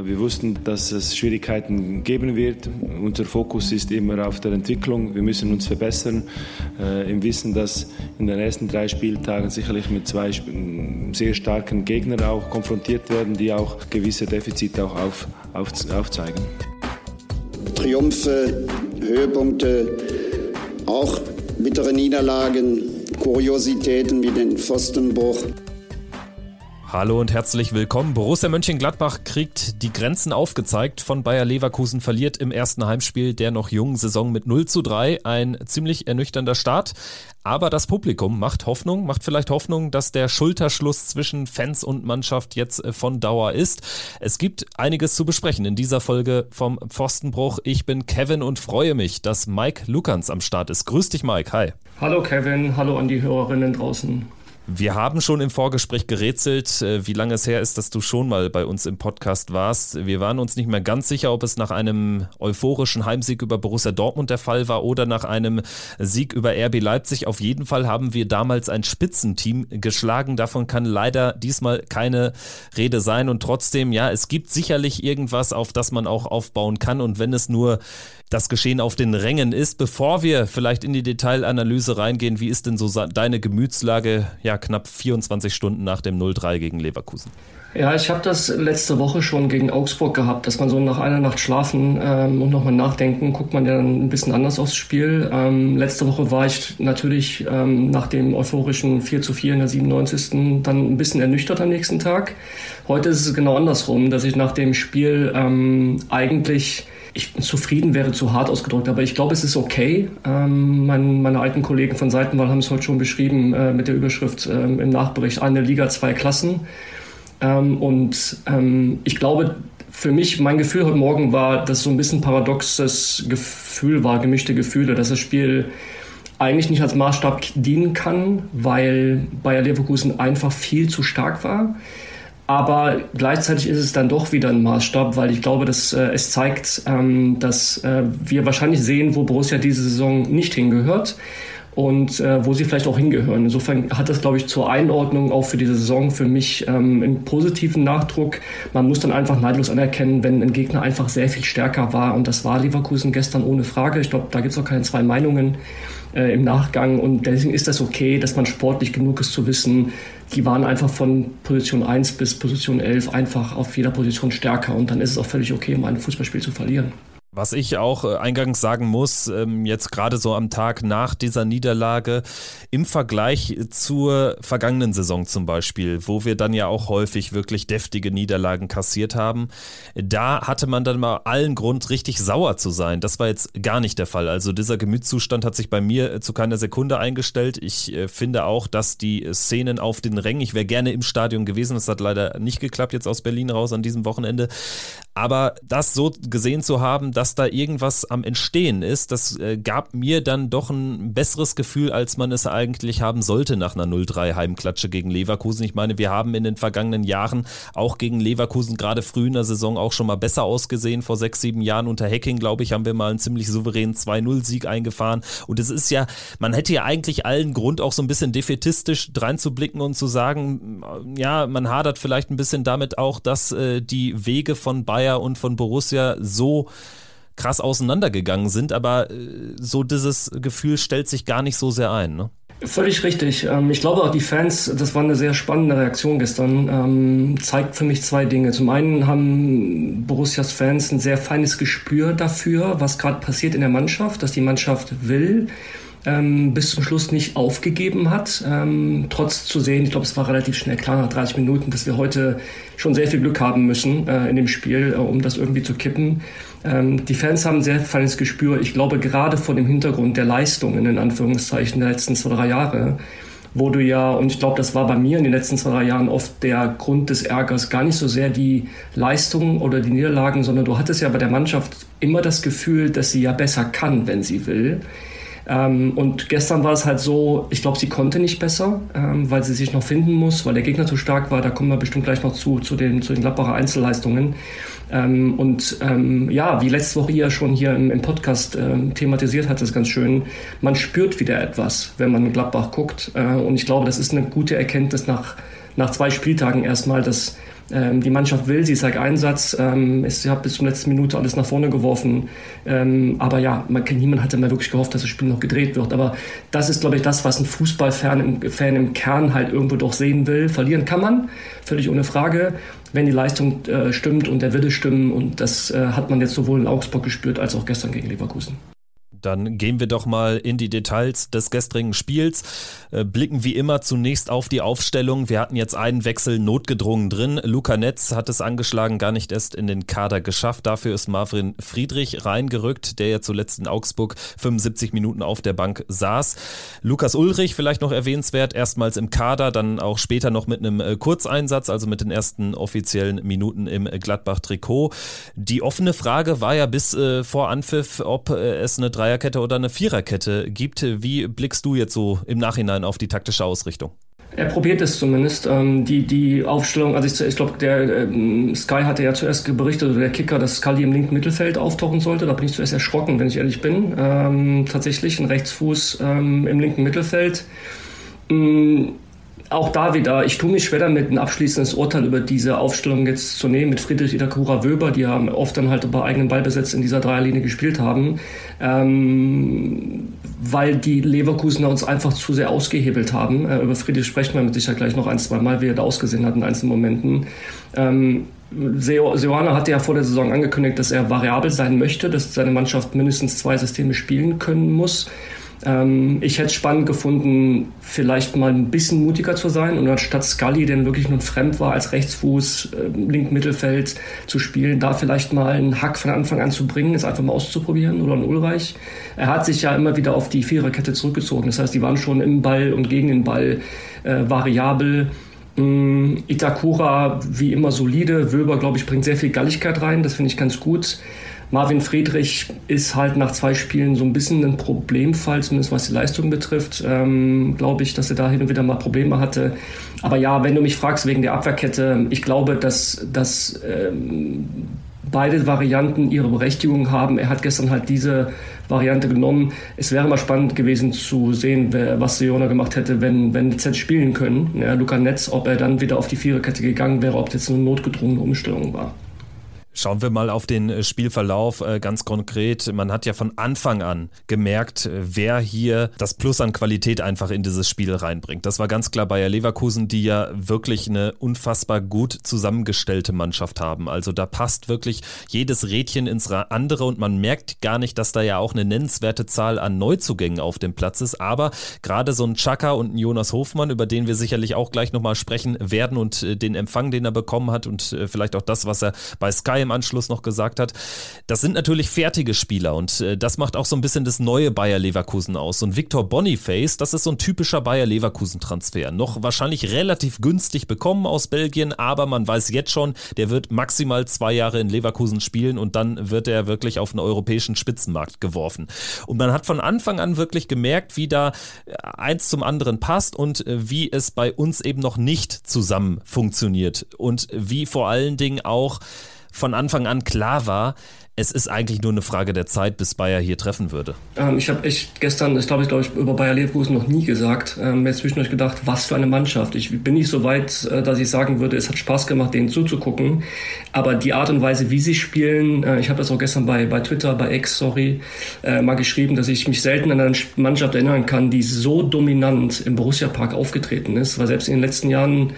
Wir wussten, dass es Schwierigkeiten geben wird. Unser Fokus ist immer auf der Entwicklung. Wir müssen uns verbessern. Äh, Im Wissen, dass in den ersten drei Spieltagen sicherlich mit zwei sehr starken Gegnern auch konfrontiert werden, die auch gewisse Defizite auch auf, auf, aufzeigen. Triumphe, Höhepunkte, auch bittere Niederlagen, Kuriositäten wie den Pfostenbruch. Hallo und herzlich willkommen. Borussia Mönchengladbach kriegt die Grenzen aufgezeigt. Von Bayer Leverkusen verliert im ersten Heimspiel der noch jungen Saison mit 0 zu 3. Ein ziemlich ernüchternder Start. Aber das Publikum macht Hoffnung, macht vielleicht Hoffnung, dass der Schulterschluss zwischen Fans und Mannschaft jetzt äh, von Dauer ist. Es gibt einiges zu besprechen in dieser Folge vom Pfostenbruch. Ich bin Kevin und freue mich, dass Mike Lukans am Start ist. Grüß dich, Mike. Hi. Hallo, Kevin. Hallo an die Hörerinnen draußen. Wir haben schon im Vorgespräch gerätselt, äh, wie lange es her ist, dass du schon mal bei uns im Podcast warst. Wir waren uns nicht mehr ganz sicher, ob es nach einem euphorischen Heimsieg über Borussia Dortmund der Fall war oder nach einem Sieg über RB Leipzig. Auf jeden Fall haben wir damals ein Spitzenteam geschlagen. Davon kann leider diesmal keine Rede sein. Und trotzdem, ja, es gibt sicherlich irgendwas, auf das man auch aufbauen kann. Und wenn es nur das Geschehen auf den Rängen ist. Bevor wir vielleicht in die Detailanalyse reingehen, wie ist denn so deine Gemütslage ja knapp 24 Stunden nach dem 0-3 gegen Leverkusen? Ja, ich habe das letzte Woche schon gegen Augsburg gehabt, dass man so nach einer Nacht schlafen ähm, und nochmal nachdenken, guckt man ja dann ein bisschen anders aufs Spiel. Ähm, letzte Woche war ich natürlich ähm, nach dem euphorischen 4 zu 4 in der 97. dann ein bisschen ernüchtert am nächsten Tag. Heute ist es genau andersrum, dass ich nach dem Spiel ähm, eigentlich ich zufrieden wäre zu hart ausgedrückt, aber ich glaube, es ist okay. Ähm, mein, meine alten Kollegen von Seitenwahl haben es heute schon beschrieben äh, mit der Überschrift äh, im Nachbericht eine Liga, zwei Klassen. Ähm, und ähm, ich glaube, für mich, mein Gefühl heute Morgen war, dass so ein bisschen paradoxes Gefühl war, gemischte Gefühle, dass das Spiel eigentlich nicht als Maßstab dienen kann, weil Bayer Leverkusen einfach viel zu stark war. Aber gleichzeitig ist es dann doch wieder ein Maßstab, weil ich glaube, dass äh, es zeigt, ähm, dass äh, wir wahrscheinlich sehen, wo Borussia diese Saison nicht hingehört und äh, wo sie vielleicht auch hingehören. Insofern hat das, glaube ich, zur Einordnung auch für diese Saison für mich ähm, einen positiven Nachdruck. Man muss dann einfach neidlos anerkennen, wenn ein Gegner einfach sehr viel stärker war und das war Leverkusen gestern ohne Frage. Ich glaube, da gibt es auch keine zwei Meinungen äh, im Nachgang. Und deswegen ist das okay, dass man sportlich genug ist zu wissen, die waren einfach von Position 1 bis Position 11 einfach auf jeder Position stärker. Und dann ist es auch völlig okay, um ein Fußballspiel zu verlieren. Was ich auch äh, eingangs sagen muss, ähm, jetzt gerade so am Tag nach dieser Niederlage, im Vergleich zur vergangenen Saison zum Beispiel, wo wir dann ja auch häufig wirklich deftige Niederlagen kassiert haben, da hatte man dann mal allen Grund, richtig sauer zu sein. Das war jetzt gar nicht der Fall. Also dieser Gemütszustand hat sich bei mir äh, zu keiner Sekunde eingestellt. Ich äh, finde auch, dass die Szenen auf den Rängen, ich wäre gerne im Stadion gewesen, das hat leider nicht geklappt jetzt aus Berlin raus an diesem Wochenende, aber das so gesehen zu haben, dass da irgendwas am Entstehen ist, das äh, gab mir dann doch ein besseres Gefühl, als man es eigentlich haben sollte nach einer 0-3 Heimklatsche gegen Leverkusen. Ich meine, wir haben in den vergangenen Jahren auch gegen Leverkusen gerade früh in der Saison auch schon mal besser ausgesehen. Vor sechs, sieben Jahren unter Hacking, glaube ich, haben wir mal einen ziemlich souveränen 2-0-Sieg eingefahren. Und es ist ja, man hätte ja eigentlich allen Grund, auch so ein bisschen defetistisch dreinzublicken und zu sagen, ja, man hadert vielleicht ein bisschen damit auch, dass äh, die Wege von Bayer und von Borussia so krass auseinandergegangen sind, aber äh, so dieses Gefühl stellt sich gar nicht so sehr ein. Ne? Völlig richtig. Ähm, ich glaube auch die Fans, das war eine sehr spannende Reaktion gestern, ähm, zeigt für mich zwei Dinge. Zum einen haben Borussias Fans ein sehr feines Gespür dafür, was gerade passiert in der Mannschaft, dass die Mannschaft will, ähm, bis zum Schluss nicht aufgegeben hat. Trotz zu sehen, ich glaube, es war relativ schnell klar nach 30 Minuten, dass wir heute schon sehr viel Glück haben müssen äh, in dem Spiel, äh, um das irgendwie zu kippen. Ähm, die Fans haben ein sehr feines Gespür. Ich glaube, gerade vor dem Hintergrund der Leistungen, in Anführungszeichen, der letzten zwei, drei Jahre, wo du ja, und ich glaube, das war bei mir in den letzten zwei, drei Jahren oft der Grund des Ärgers, gar nicht so sehr die Leistungen oder die Niederlagen, sondern du hattest ja bei der Mannschaft immer das Gefühl, dass sie ja besser kann, wenn sie will. Ähm, und gestern war es halt so, ich glaube, sie konnte nicht besser, ähm, weil sie sich noch finden muss, weil der Gegner zu stark war. Da kommen wir bestimmt gleich noch zu, zu den, zu den Gladbacher Einzelleistungen. Ähm, und ähm, ja, wie letzte Woche ihr schon hier im, im Podcast ähm, thematisiert hat, ist ganz schön, man spürt wieder etwas, wenn man Gladbach guckt. Äh, und ich glaube, das ist eine gute Erkenntnis nach, nach zwei Spieltagen erstmal, dass Ähm, die Mannschaft will, sie zeigt Einsatz. Ähm, sie hat bis zur letzten Minute alles nach vorne geworfen. Ähm, aber ja, man, niemand hatte mal wirklich gehofft, dass das Spiel noch gedreht wird. Aber das ist, glaube ich, das, was ein Fußballfan im, Fan im Kern halt irgendwo doch sehen will. Verlieren kann man, völlig ohne Frage, wenn die Leistung äh, stimmt und der Wille stimmen. Und das äh, hat man jetzt sowohl in Augsburg gespürt als auch gestern gegen Leverkusen. Dann gehen wir doch mal in die Details des gestrigen Spiels. Äh, blicken wie immer zunächst auf die Aufstellung. Wir hatten jetzt einen Wechsel notgedrungen drin. Luca Netz hat es angeschlagen, gar nicht erst in den Kader geschafft. Dafür ist Marvin Friedrich reingerückt, der ja zuletzt in Augsburg 75 Minuten auf der Bank saß. Lukas Ulrich vielleicht noch erwähnenswert, erstmals im Kader, dann auch später noch mit einem äh, Kurzeinsatz, also mit den ersten offiziellen Minuten im Gladbach-Trikot. Die offene Frage war ja bis äh, vor Anpfiff, ob es eine Dreier Dreierkette oder eine Viererkette gibt. Wie blickst du jetzt so im Nachhinein auf die taktische Ausrichtung? Er probiert es zumindest. Ähm, die, die Aufstellung, also ich, ich glaube, der ähm, Sky hatte ja zuerst berichtet, oder der Kicker, dass Scully im linken Mittelfeld auftauchen sollte. Da bin ich zuerst erschrocken, wenn ich ehrlich bin. Ähm, tatsächlich ein Rechtsfuß ähm, im linken Mittelfeld. Auch da wieder, ich tue mich schwer damit, ein abschließendes Urteil über diese Aufstellung jetzt zu nehmen mit Friedrich Itakura Wöber, die ja oft dann halt bei eigenem Ballbesitz in dieser Dreierlinie gespielt haben, ähm, weil die Leverkusener uns einfach zu sehr ausgehebelt haben. Äh, über Friedrich sprechen wir mit Sicherheit gleich noch ein, zwei Mal, wie er da ausgesehen hat in einzelnen Momenten. Ähm, Seoane hatte ja vor der Saison angekündigt, dass er variabel sein möchte, dass seine Mannschaft mindestens zwei Systeme spielen können muss. Ähm, ich hätte es spannend gefunden, vielleicht mal ein bisschen mutiger zu sein und anstatt Scully, der wirklich nur fremd war, als Rechtsfuß, äh, linken Mittelfeld zu spielen, da vielleicht mal einen Hack von Anfang an zu bringen, es einfach mal auszuprobieren oder einen Ulreich. Er hat sich ja immer wieder auf die Viererkette zurückgezogen. Das heißt, die waren schon im Ball und gegen den Ball äh, variabel. Mm, Itakura wie immer solide. Wöber, glaube ich, bringt sehr viel Galligkeit rein. Das finde ich ganz gut. Marvin Friedrich ist halt nach zwei Spielen so ein bisschen ein Problemfall, zumindest was die Leistung betrifft. Ähm, glaube ich, dass er da hin und wieder mal Probleme hatte. Aber ja, wenn du mich fragst wegen der Abwehrkette, ich glaube, dass, dass ähm, beide Varianten ihre Berechtigung haben. Er hat gestern halt diese Variante genommen. Es wäre mal spannend gewesen zu sehen, wer, was Seona gemacht hätte, wenn, wenn Z spielen können. Ja, Luca Netz, ob er dann wieder auf die Viererkette gegangen wäre, ob das eine notgedrungene Umstellung war. Schauen wir mal auf den äh, Spielverlauf äh, ganz konkret. Man hat ja von Anfang an gemerkt, äh, wer hier das Plus an Qualität einfach in dieses Spiel reinbringt. Das war ganz klar Bayer Leverkusen, die ja wirklich eine unfassbar gut zusammengestellte Mannschaft haben. Also da passt wirklich jedes Rädchen ins andere und man merkt gar nicht, dass da ja auch eine nennenswerte Zahl an Neuzugängen auf dem Platz ist. Aber gerade so ein Chaka und ein Jonas Hofmann, über den wir sicherlich auch gleich nochmal sprechen werden und den Empfang, den er bekommen hat und vielleicht auch das, was er bei Sky im Anschluss noch gesagt hat. Das sind natürlich fertige Spieler und äh, das macht auch so ein bisschen das neue Bayer Leverkusen aus. Und Victor Boniface, das ist so ein typischer Bayer Leverkusen-Transfer. Noch wahrscheinlich relativ günstig bekommen aus Belgien, aber man weiß jetzt schon, der wird maximal zwei Jahre in Leverkusen spielen und dann wird er wirklich auf den europäischen Spitzenmarkt geworfen. Und man hat von Anfang an wirklich gemerkt, wie da äh, eins zum anderen passt und äh, wie es bei uns eben noch nicht zusammen funktioniert und wie vor allen Dingen auch von Anfang an klar war, es ist eigentlich nur eine Frage der Zeit, bis Bayer hier treffen würde. Ähm, ich habe echt gestern, das glaube ich, glaube ich, über Bayer Leverkusen noch nie gesagt, ähm, mir zwischendurch gedacht, was für eine Mannschaft. Ich bin nicht so weit, äh, dass ich sagen würde, es hat Spaß gemacht, denen zuzugucken. Aber die Art und Weise, wie sie spielen, äh, ich habe das auch gestern bei, bei Twitter, bei X, sorry, äh, mal geschrieben, dass ich mich selten an eine Mannschaft erinnern kann, die so dominant im Borussia Park aufgetreten ist. Weil selbst in den letzten Jahren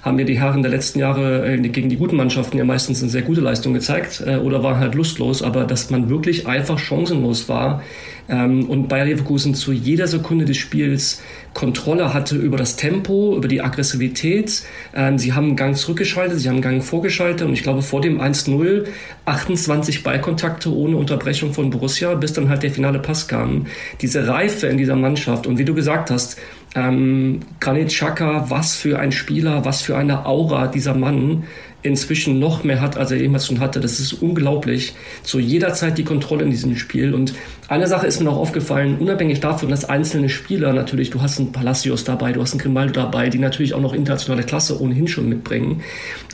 haben ja die Herren der letzten Jahre äh, gegen die guten Mannschaften ja meistens eine sehr gute Leistung gezeigt äh, oder waren halt lustlos chancenlos, aber dass man wirklich einfach chancenlos war ähm, und Bayer Leverkusen zu jeder Sekunde des Spiels Kontrolle hatte über das Tempo, über die Aggressivität. Ähm, sie haben einen Gang zurückgeschaltet, sie haben einen Gang vorgeschaltet und ich glaube vor dem 1-0 28 Ballkontakte ohne Unterbrechung von Borussia, bis dann halt der finale Pass kam. Diese Reife in dieser Mannschaft und wie du gesagt hast, ähm, Granit Xhaka, was für ein Spieler, was für eine Aura dieser Mann inzwischen noch mehr hat, als er jemals schon hatte. Das ist unglaublich. Zu jeder Zeit die Kontrolle in diesem Spiel und Eine Sache ist mir noch aufgefallen, unabhängig davon, dass einzelne Spieler natürlich, du hast einen Palacios dabei, du hast einen Grimaldo dabei, die natürlich auch noch internationale Klasse ohnehin schon mitbringen.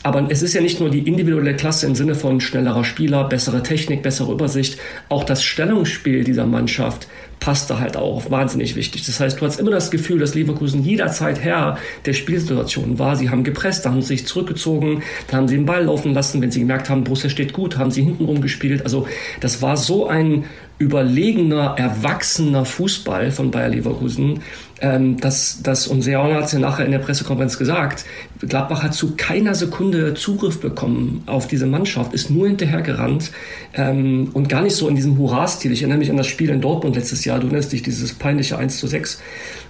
Aber es ist ja nicht nur die individuelle Klasse im Sinne von schnellerer Spieler, bessere Technik, bessere Übersicht, auch das Stellungsspiel dieser Mannschaft passte halt auch wahnsinnig wichtig. Das heißt, du hast immer das Gefühl, dass Leverkusen jederzeit Herr der Spielsituation war. Sie haben gepresst, da haben sie sich zurückgezogen, da haben sie den Ball laufen lassen. Wenn sie gemerkt haben, Borussia steht gut, haben sie hintenrum gespielt. Also das war so ein überlegener, erwachsener Fußball von Bayer Leverkusen, ähm, dass, dass und Seon hat es ja nachher in der Pressekonferenz gesagt, Gladbach hat zu keiner Sekunde Zugriff bekommen auf diese Mannschaft, ist nur hinterhergerannt ähm, und gar nicht so in diesem Hurra-Stil. Ich erinnere mich an das Spiel in Dortmund letztes Jahr, du erinnerst dich, dieses peinliche 1 zu 6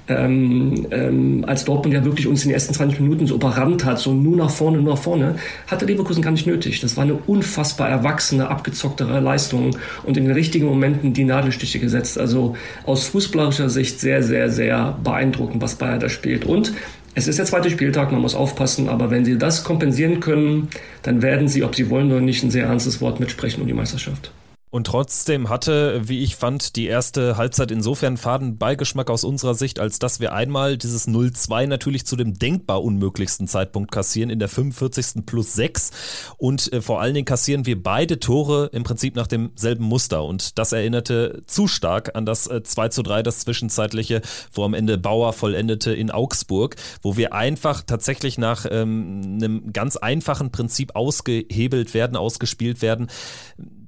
ähm, ähm, als Dortmund ja wirklich uns in den ersten 20 Minuten so überrannt hat, so nur nach vorne, nur nach vorne, hatte Leverkusen gar nicht nötig. Das war eine unfassbar erwachsene, abgezocktere Leistung und in den richtigen Momenten die Nadelstiche gesetzt. Also aus fußballerischer Sicht sehr, sehr, sehr beeindruckend, was Bayern da spielt. Und es ist der zweite Spieltag, man muss aufpassen, aber wenn sie das kompensieren können, dann werden sie, ob sie wollen oder nicht, ein sehr ernstes Wort mitsprechen um die Meisterschaft. Und trotzdem hatte, wie ich fand, die erste Halbzeit insofern faden Beigeschmack aus unserer Sicht, als dass wir einmal dieses 0-2 natürlich zu dem denkbar unmöglichsten Zeitpunkt kassieren, in der 45. plus 6. Und äh, vor allen Dingen kassieren wir beide Tore im Prinzip nach demselben Muster. Und das erinnerte zu stark an das äh, 2 zu 3, das zwischenzeitliche, wo am Ende Bauer vollendete in Augsburg, wo wir einfach tatsächlich nach ähm, einem ganz einfachen Prinzip ausgehebelt werden, ausgespielt werden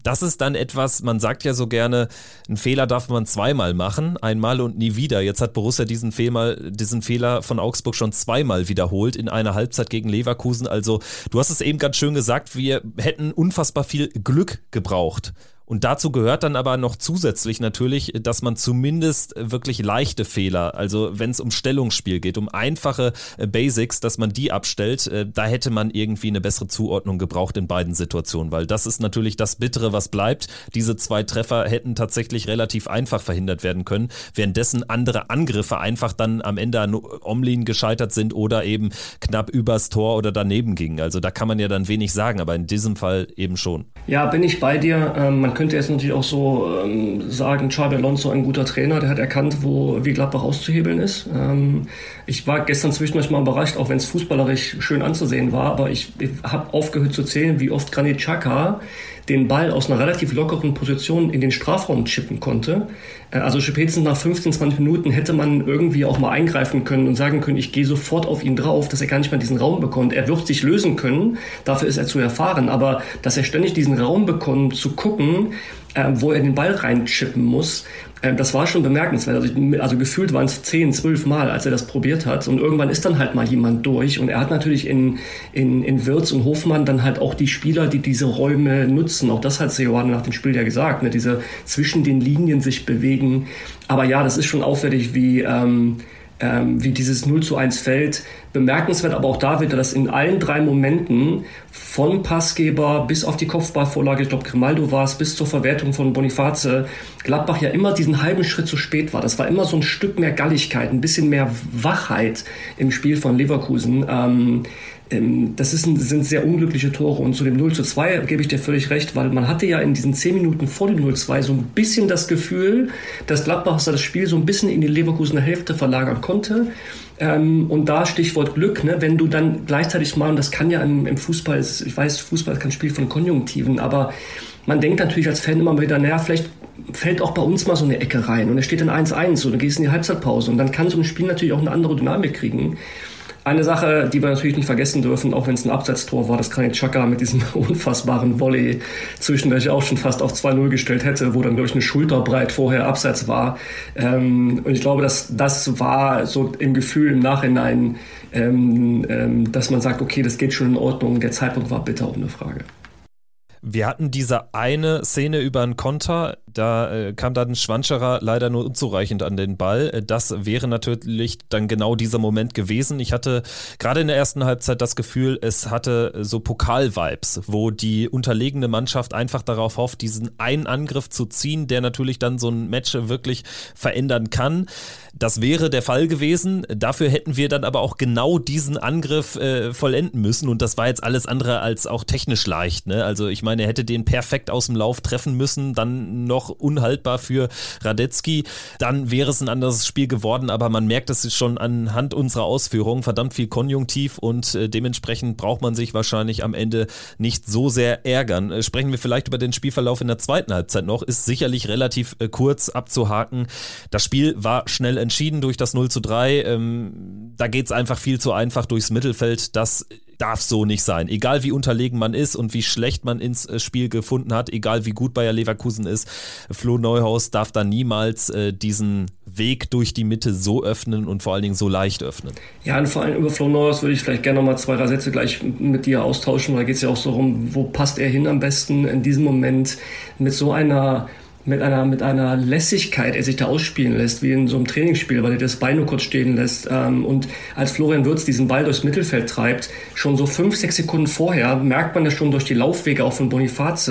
das ist dann etwas, man sagt ja so gerne, einen Fehler darf man zweimal machen, einmal und nie wieder. Jetzt hat Borussia diesen Fehler, diesen Fehler von Augsburg schon zweimal wiederholt in einer Halbzeit gegen Leverkusen. Also du hast es eben ganz schön gesagt, wir hätten unfassbar viel Glück gebraucht. Und dazu gehört dann aber noch zusätzlich natürlich, dass man zumindest wirklich leichte Fehler, also wenn es um Stellungsspiel geht, um einfache äh, Basics, dass man die abstellt, äh, da hätte man irgendwie eine bessere Zuordnung gebraucht in beiden Situationen, weil das ist natürlich das Bittere, was bleibt. Diese zwei Treffer hätten tatsächlich relativ einfach verhindert werden können, währenddessen andere Angriffe einfach dann am Ende an Omlin gescheitert sind oder eben knapp übers Tor oder daneben gingen. Also da kann man ja dann wenig sagen, aber in diesem Fall eben schon. Ja, bin ich bei dir. Ähm, man könnte jetzt natürlich auch so ähm, sagen, Xabi Alonso ein guter Trainer, der hat erkannt, wo wie Gladbach auszuhebeln ist. Ähm, ich war gestern zwischendurch mal überrascht, auch wenn es fußballerisch schön anzusehen war, aber ich, ich habe aufgehört zu zählen, wie oft Granit Xhaka den Ball aus einer relativ lockeren Position in den Strafraum chippen konnte. Äh, also spätestens nach 15, 20 Minuten hätte man irgendwie auch mal eingreifen können und sagen können, ich gehe sofort auf ihn drauf, dass er gar nicht mehr diesen Raum bekommt. Er wird sich lösen können, dafür ist er zu erfahren, aber dass er ständig diesen Raum bekommt, zu gucken, äh, wo er den Ball reinchippen muss, das war schon bemerkenswert. Also, also gefühlt waren es zehn, zwölf Mal, als er das probiert hat. Und irgendwann ist dann halt mal jemand durch. Und er hat natürlich in, in, in Wirtz und Hofmann dann halt auch die Spieler, die diese Räume nutzen. Auch das hat Seoane nach dem Spiel ja gesagt, ne? diese zwischen den Linien sich bewegen. Aber ja, das ist schon auffällig, wie... Ähm, ähm, wie dieses 0 zu 1 fällt. Bemerkenswert aber auch da wieder, dass in allen drei Momenten von Passgeber bis auf die Kopfballvorlage, ich glaube Grimaldo war es, bis zur Verwertung von Boniface, Gladbach ja immer diesen halben Schritt zu spät war. Das war immer so ein Stück mehr Galligkeit, ein bisschen mehr Wachheit im Spiel von Leverkusen. Ähm, das ist sind sehr unglückliche Tore. Und zu dem 0 zu 2 gebe ich dir völlig recht, weil man hatte ja in diesen 10 Minuten vor dem 0 zu 2 so ein bisschen das Gefühl, dass Gladbach das Spiel so ein bisschen in die Leverkusener Hälfte verlagern konnte. Ähm, und da Stichwort Glück, ne, wenn du dann gleichzeitig mal, und das kann ja im, im Fußball, ich weiß, Fußball ist kein Spiel von Konjunktiven, aber man denkt natürlich als Fan immer wieder, naja, vielleicht fällt auch bei uns mal so eine Ecke rein und es steht dann 1-1 und dann gehst du in die Halbzeitpause und dann kann so ein Spiel natürlich auch eine andere Dynamik kriegen. Eine Sache, die wir natürlich nicht vergessen dürfen, auch wenn es ein Abseitstor war, das Granit Xhaka mit diesem unfassbaren Volley zwischendurch auch schon fast auf 2-0 gestellt hätte, wo dann durch eine Schulterbreit vorher Abseits war. Ähm, und ich glaube, dass das war so im Gefühl im Nachhinein, ähm, ähm, dass man sagt, okay, das geht schon in Ordnung, der Zeitpunkt war bitter, ohne Frage. Wir hatten diese eine Szene über einen Konter, da äh, kam dann Schwanscherer leider nur unzureichend an den Ball. Äh, das wäre natürlich dann genau dieser Moment gewesen. Ich hatte gerade in der ersten Halbzeit das Gefühl, es hatte so Pokal-Vibes, wo die unterlegene Mannschaft einfach darauf hofft, diesen einen Angriff zu ziehen, der natürlich dann so ein Match wirklich verändern kann. Das wäre der Fall gewesen. Dafür hätten wir dann aber auch genau diesen Angriff äh, vollenden müssen. Und das war jetzt alles andere als auch technisch leicht. Ne? Also ich meine, er hätte den perfekt aus dem Lauf treffen müssen, dann noch noch unhaltbar für Radetzky, dann wäre es ein anderes Spiel geworden, aber man merkt es schon anhand unserer Ausführungen, verdammt viel Konjunktiv und äh, dementsprechend braucht man sich wahrscheinlich am Ende nicht so sehr ärgern. Äh, sprechen wir vielleicht über den Spielverlauf in der zweiten Halbzeit noch, ist sicherlich relativ äh, kurz abzuhaken. Das Spiel war schnell entschieden durch das 0 zu 3. Ähm, da geht es einfach viel zu einfach durchs Mittelfeld. Das darf so nicht sein. Egal wie unterlegen man ist und wie schlecht man ins äh, Spiel gefunden hat, egal wie gut Bayer Leverkusen ist, Flo Neuhaus darf da niemals äh, diesen Weg durch die Mitte so öffnen und vor allen Dingen so leicht öffnen. Ja, und vor allem über Flo Neuhaus würde ich vielleicht gerne nochmal zwei, drei Sätze gleich mit dir austauschen, da geht es ja auch so darum, wo passt er hin am besten in diesem Moment mit so einer mit einer, mit einer Lässigkeit er sich da ausspielen lässt, wie in so einem Trainingsspiel, weil er das Bein nur kurz stehen lässt. Ähm, und als Florian Würz diesen Ball durchs Mittelfeld treibt, schon so fünf, sechs Sekunden vorher, merkt man das schon durch die Laufwege auch von Boniface.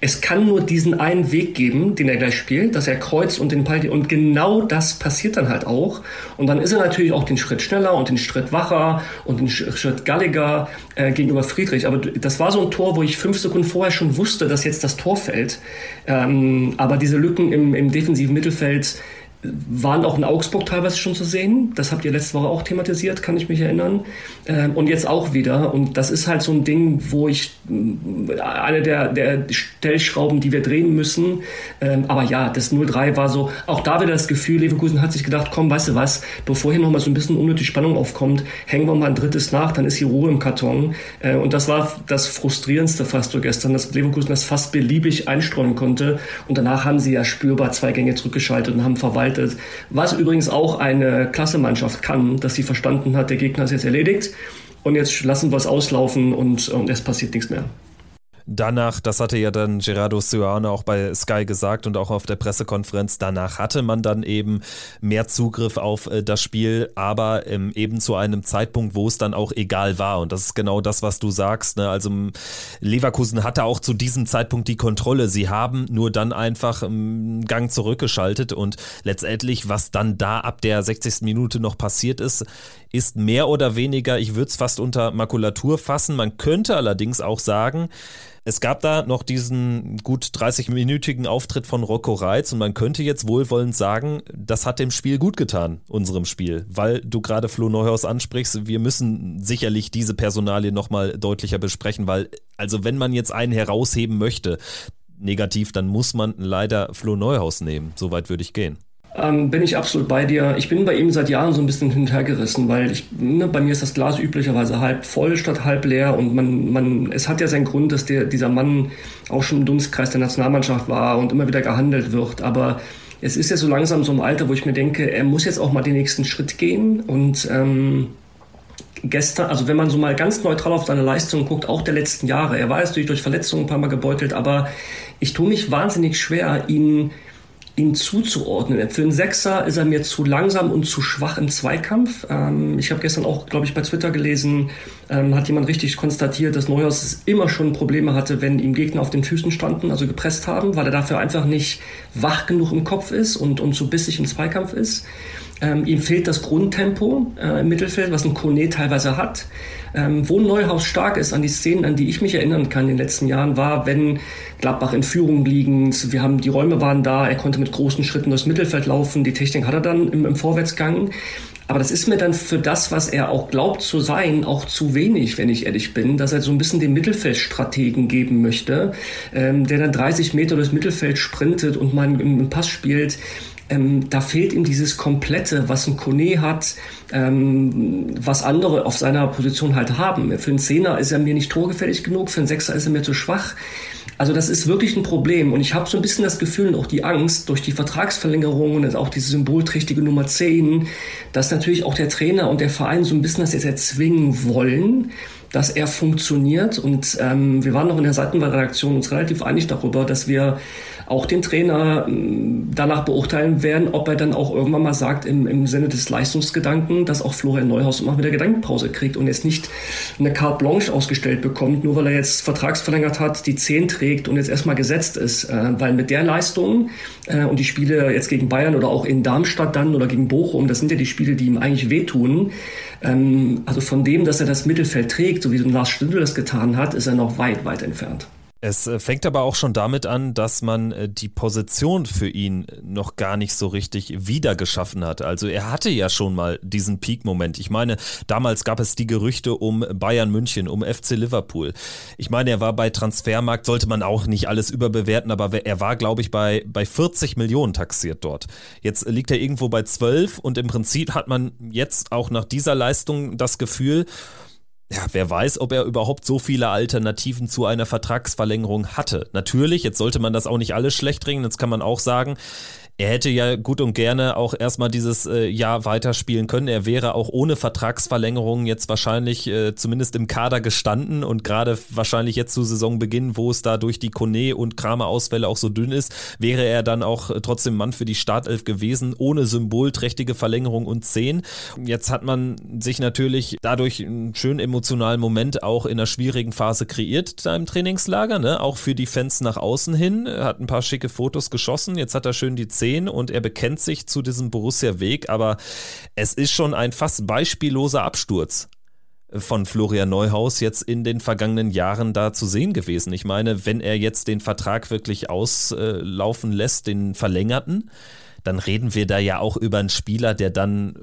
Es kann nur diesen einen Weg geben, den er gleich spielt, dass er kreuzt und den Ball, und genau das passiert dann halt auch. Und dann ist er natürlich auch den Schritt schneller und den Schritt wacher und den Schritt galliger äh, gegenüber Friedrich. Aber das war so ein Tor, wo ich fünf Sekunden vorher schon wusste, dass jetzt das Tor fällt. Ähm, aber diese Lücken im, im defensiven Mittelfeld waren auch in Augsburg teilweise schon zu sehen. Das habt ihr letzte Woche auch thematisiert, kann ich mich erinnern. Ähm, und jetzt auch wieder. Und das ist halt so ein Ding, wo ich äh, eine der, der Stellschrauben, die wir drehen müssen. Ähm, aber ja, das 0-3 war so, auch da wieder das Gefühl, Leverkusen hat sich gedacht, komm, weißt du was, bevor hier nochmal so ein bisschen unnötig Spannung aufkommt, hängen wir mal ein drittes nach, dann ist hier Ruhe im Karton. Äh, und das war das Frustrierendste fast so gestern, dass Leverkusen das fast beliebig einstreuen konnte. Und danach haben sie ja spürbar zwei Gänge zurückgeschaltet und haben verwaltet gestaltet. Was übrigens auch eine Klassemannschaft kann, dass sie verstanden hat, der Gegner ist jetzt erledigt und jetzt lassen wir es auslaufen und, und es passiert nichts mehr. Danach, das hatte ja dann Gerardo Suane auch bei Sky gesagt und auch auf der Pressekonferenz, danach hatte man dann eben mehr Zugriff auf äh, das Spiel, aber ähm, eben zu einem Zeitpunkt, wo es dann auch egal war. Und das ist genau das, was du sagst. Ne? Also Leverkusen hatte auch zu diesem Zeitpunkt die Kontrolle. Sie haben nur dann einfach einen Gang zurückgeschaltet und letztendlich, was dann da ab der 60. Minute noch passiert ist, ist mehr oder weniger, ich würde es fast unter Makulatur fassen. Man könnte allerdings auch sagen, es gab da noch diesen gut 30-minütigen Auftritt von Rocco Reitz und man könnte jetzt wohlwollend sagen, das hat dem Spiel gut getan, unserem Spiel, weil du gerade Flo Neuhaus ansprichst. Wir müssen sicherlich diese Personalie nochmal deutlicher besprechen, weil, also wenn man jetzt einen herausheben möchte, negativ, dann muss man leider Flo Neuhaus nehmen. Soweit würde ich gehen. Ähm, bin ich absolut bei dir. Ich bin bei ihm seit Jahren so ein bisschen hintergerissen, weil ich, ne, bei mir ist das Glas üblicherweise halb voll statt halb leer und man, man, es hat ja seinen Grund, dass der, dieser Mann auch schon im Dunstkreis der Nationalmannschaft war und immer wieder gehandelt wird. Aber es ist ja so langsam so im Alter, wo ich mir denke, er muss jetzt auch mal den nächsten Schritt gehen und ähm, gestern, also wenn man so mal ganz neutral auf seine Leistung guckt, auch der letzten Jahre, er war jetzt durch, durch Verletzungen ein paar Mal gebeutelt, aber ich tue mich wahnsinnig schwer, ihn ihn zuzuordnen. Für einen Sechser ist er mir zu langsam und zu schwach im Zweikampf. Ähm, ich habe gestern auch, glaube ich, bei Twitter gelesen, ähm, hat jemand richtig konstatiert, dass Neuhaus immer schon Probleme hatte, wenn ihm Gegner auf den Füßen standen, also gepresst haben, weil er dafür einfach nicht wach genug im Kopf ist und, und so bissig im Zweikampf ist. Ähm, ihm fehlt das Grundtempo äh, im Mittelfeld, was ein Kone teilweise hat. Ähm, wo Neuhaus stark ist an die Szenen, an die ich mich erinnern kann in den letzten Jahren, war, wenn Gladbach in Führung liegend, wir haben, die Räume waren da, er konnte mit großen Schritten durchs Mittelfeld laufen, die Technik hat er dann im, im Vorwärtsgang. Aber das ist mir dann für das, was er auch glaubt zu sein, auch zu wenig, wenn ich ehrlich bin, dass er so ein bisschen den Mittelfeldstrategen geben möchte, ähm, der dann 30 Meter durchs Mittelfeld sprintet und mal einen Pass spielt ähm, da fehlt ihm dieses Komplette, was ein Kone hat, ähm, was andere auf seiner Position halt haben. Für einen Zehner ist er mir nicht torgefällig genug, für einen Sechser ist er mir zu schwach. Also das ist wirklich ein Problem und ich habe so ein bisschen das Gefühl und auch die Angst durch die Vertragsverlängerung und auch diese symbolträchtige Nummer 10, dass natürlich auch der Trainer und der Verein so ein bisschen das jetzt erzwingen wollen, dass er funktioniert und ähm, wir waren noch in der Seitenredaktion uns relativ einig darüber, dass wir auch den Trainer ähm, danach beurteilen werden, ob er dann auch irgendwann mal sagt, im, im Sinne des Leistungsgedanken, dass auch Florian Neuhaus immer wieder Gedankenpause kriegt und jetzt nicht eine Carte Blanche ausgestellt bekommt, nur weil er jetzt vertragsverlängert hat, die 10 trägt und jetzt erstmal gesetzt ist. Äh, weil mit der Leistung äh, und die Spiele jetzt gegen Bayern oder auch in Darmstadt dann oder gegen Bochum, das sind ja die Spiele, die ihm eigentlich wehtun. Ähm, also von dem, dass er das Mittelfeld trägt, so wie Lars Stündel das getan hat, ist er noch weit, weit entfernt. Es äh, fängt aber auch schon damit an, dass man äh, die Position für ihn noch gar nicht so richtig wieder geschaffen hat. Also er hatte ja schon mal diesen Peak-Moment. Ich meine, damals gab es die Gerüchte um Bayern München, um FC Liverpool. Ich meine, er war bei Transfermarkt, sollte man auch nicht alles überbewerten, aber er war, glaube ich, bei, bei 40 Millionen taxiert dort. Jetzt liegt er irgendwo bei 12 und im Prinzip hat man jetzt auch nach dieser Leistung das Gefühl, ja, wer weiß, ob er überhaupt so viele Alternativen zu einer Vertragsverlängerung hatte. Natürlich, jetzt sollte man das auch nicht alles schlecht bringen, jetzt kann man auch sagen, er hätte ja gut und gerne auch erstmal dieses äh, Jahr weiterspielen können. Er wäre auch ohne Vertragsverlängerung jetzt wahrscheinlich äh, zumindest im Kader gestanden und gerade wahrscheinlich jetzt zu Saisonbeginn, wo es da durch die Kone und Kramer Ausfälle auch so dünn ist, wäre er dann auch äh, trotzdem Mann für die Startelf gewesen, ohne symbolträchtige Verlängerung und 10. Jetzt hat man sich natürlich dadurch einen schönen emotionalen Moment auch in einer schwierigen Phase kreiert da im Trainingslager, ne? auch für die Fans nach außen hin, hat ein paar schicke Fotos geschossen, jetzt hat er schön die 10 10 und er bekennt sich zu diesem Borussia-Weg, aber es ist schon ein fast beispielloser Absturz von Florian Neuhaus jetzt in den vergangenen Jahren da zu sehen gewesen. Ich meine, wenn er jetzt den Vertrag wirklich auslaufen lässt, den verlängerten, dann reden wir da ja auch über einen Spieler, der dann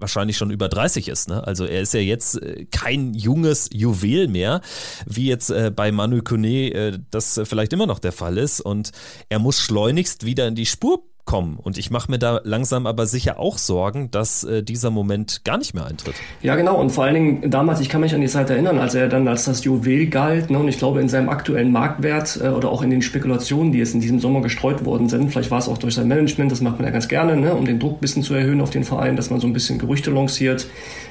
wahrscheinlich schon über 30 ist. Ne? Also er ist ja jetzt äh, kein junges Juwel mehr, wie jetzt äh, bei Manu Kone äh, das vielleicht immer noch der Fall ist. Und er muss schleunigst wieder in die Spur kommen. Und ich mache mir da langsam aber sicher auch Sorgen, dass äh, dieser Moment gar nicht mehr eintritt. Ja, genau. Und vor allen Dingen damals, ich kann mich an die Zeit erinnern, als er dann als das Juwel galt. Ne, und ich glaube, in seinem aktuellen Marktwert äh, oder auch in den Spekulationen, die jetzt in diesem Sommer gestreut worden sind, vielleicht war es auch durch sein Management, das macht man ja ganz gerne, ne, um den Druck ein bisschen zu erhöhen auf den Verein, dass man so ein bisschen Gerüchte lanciert,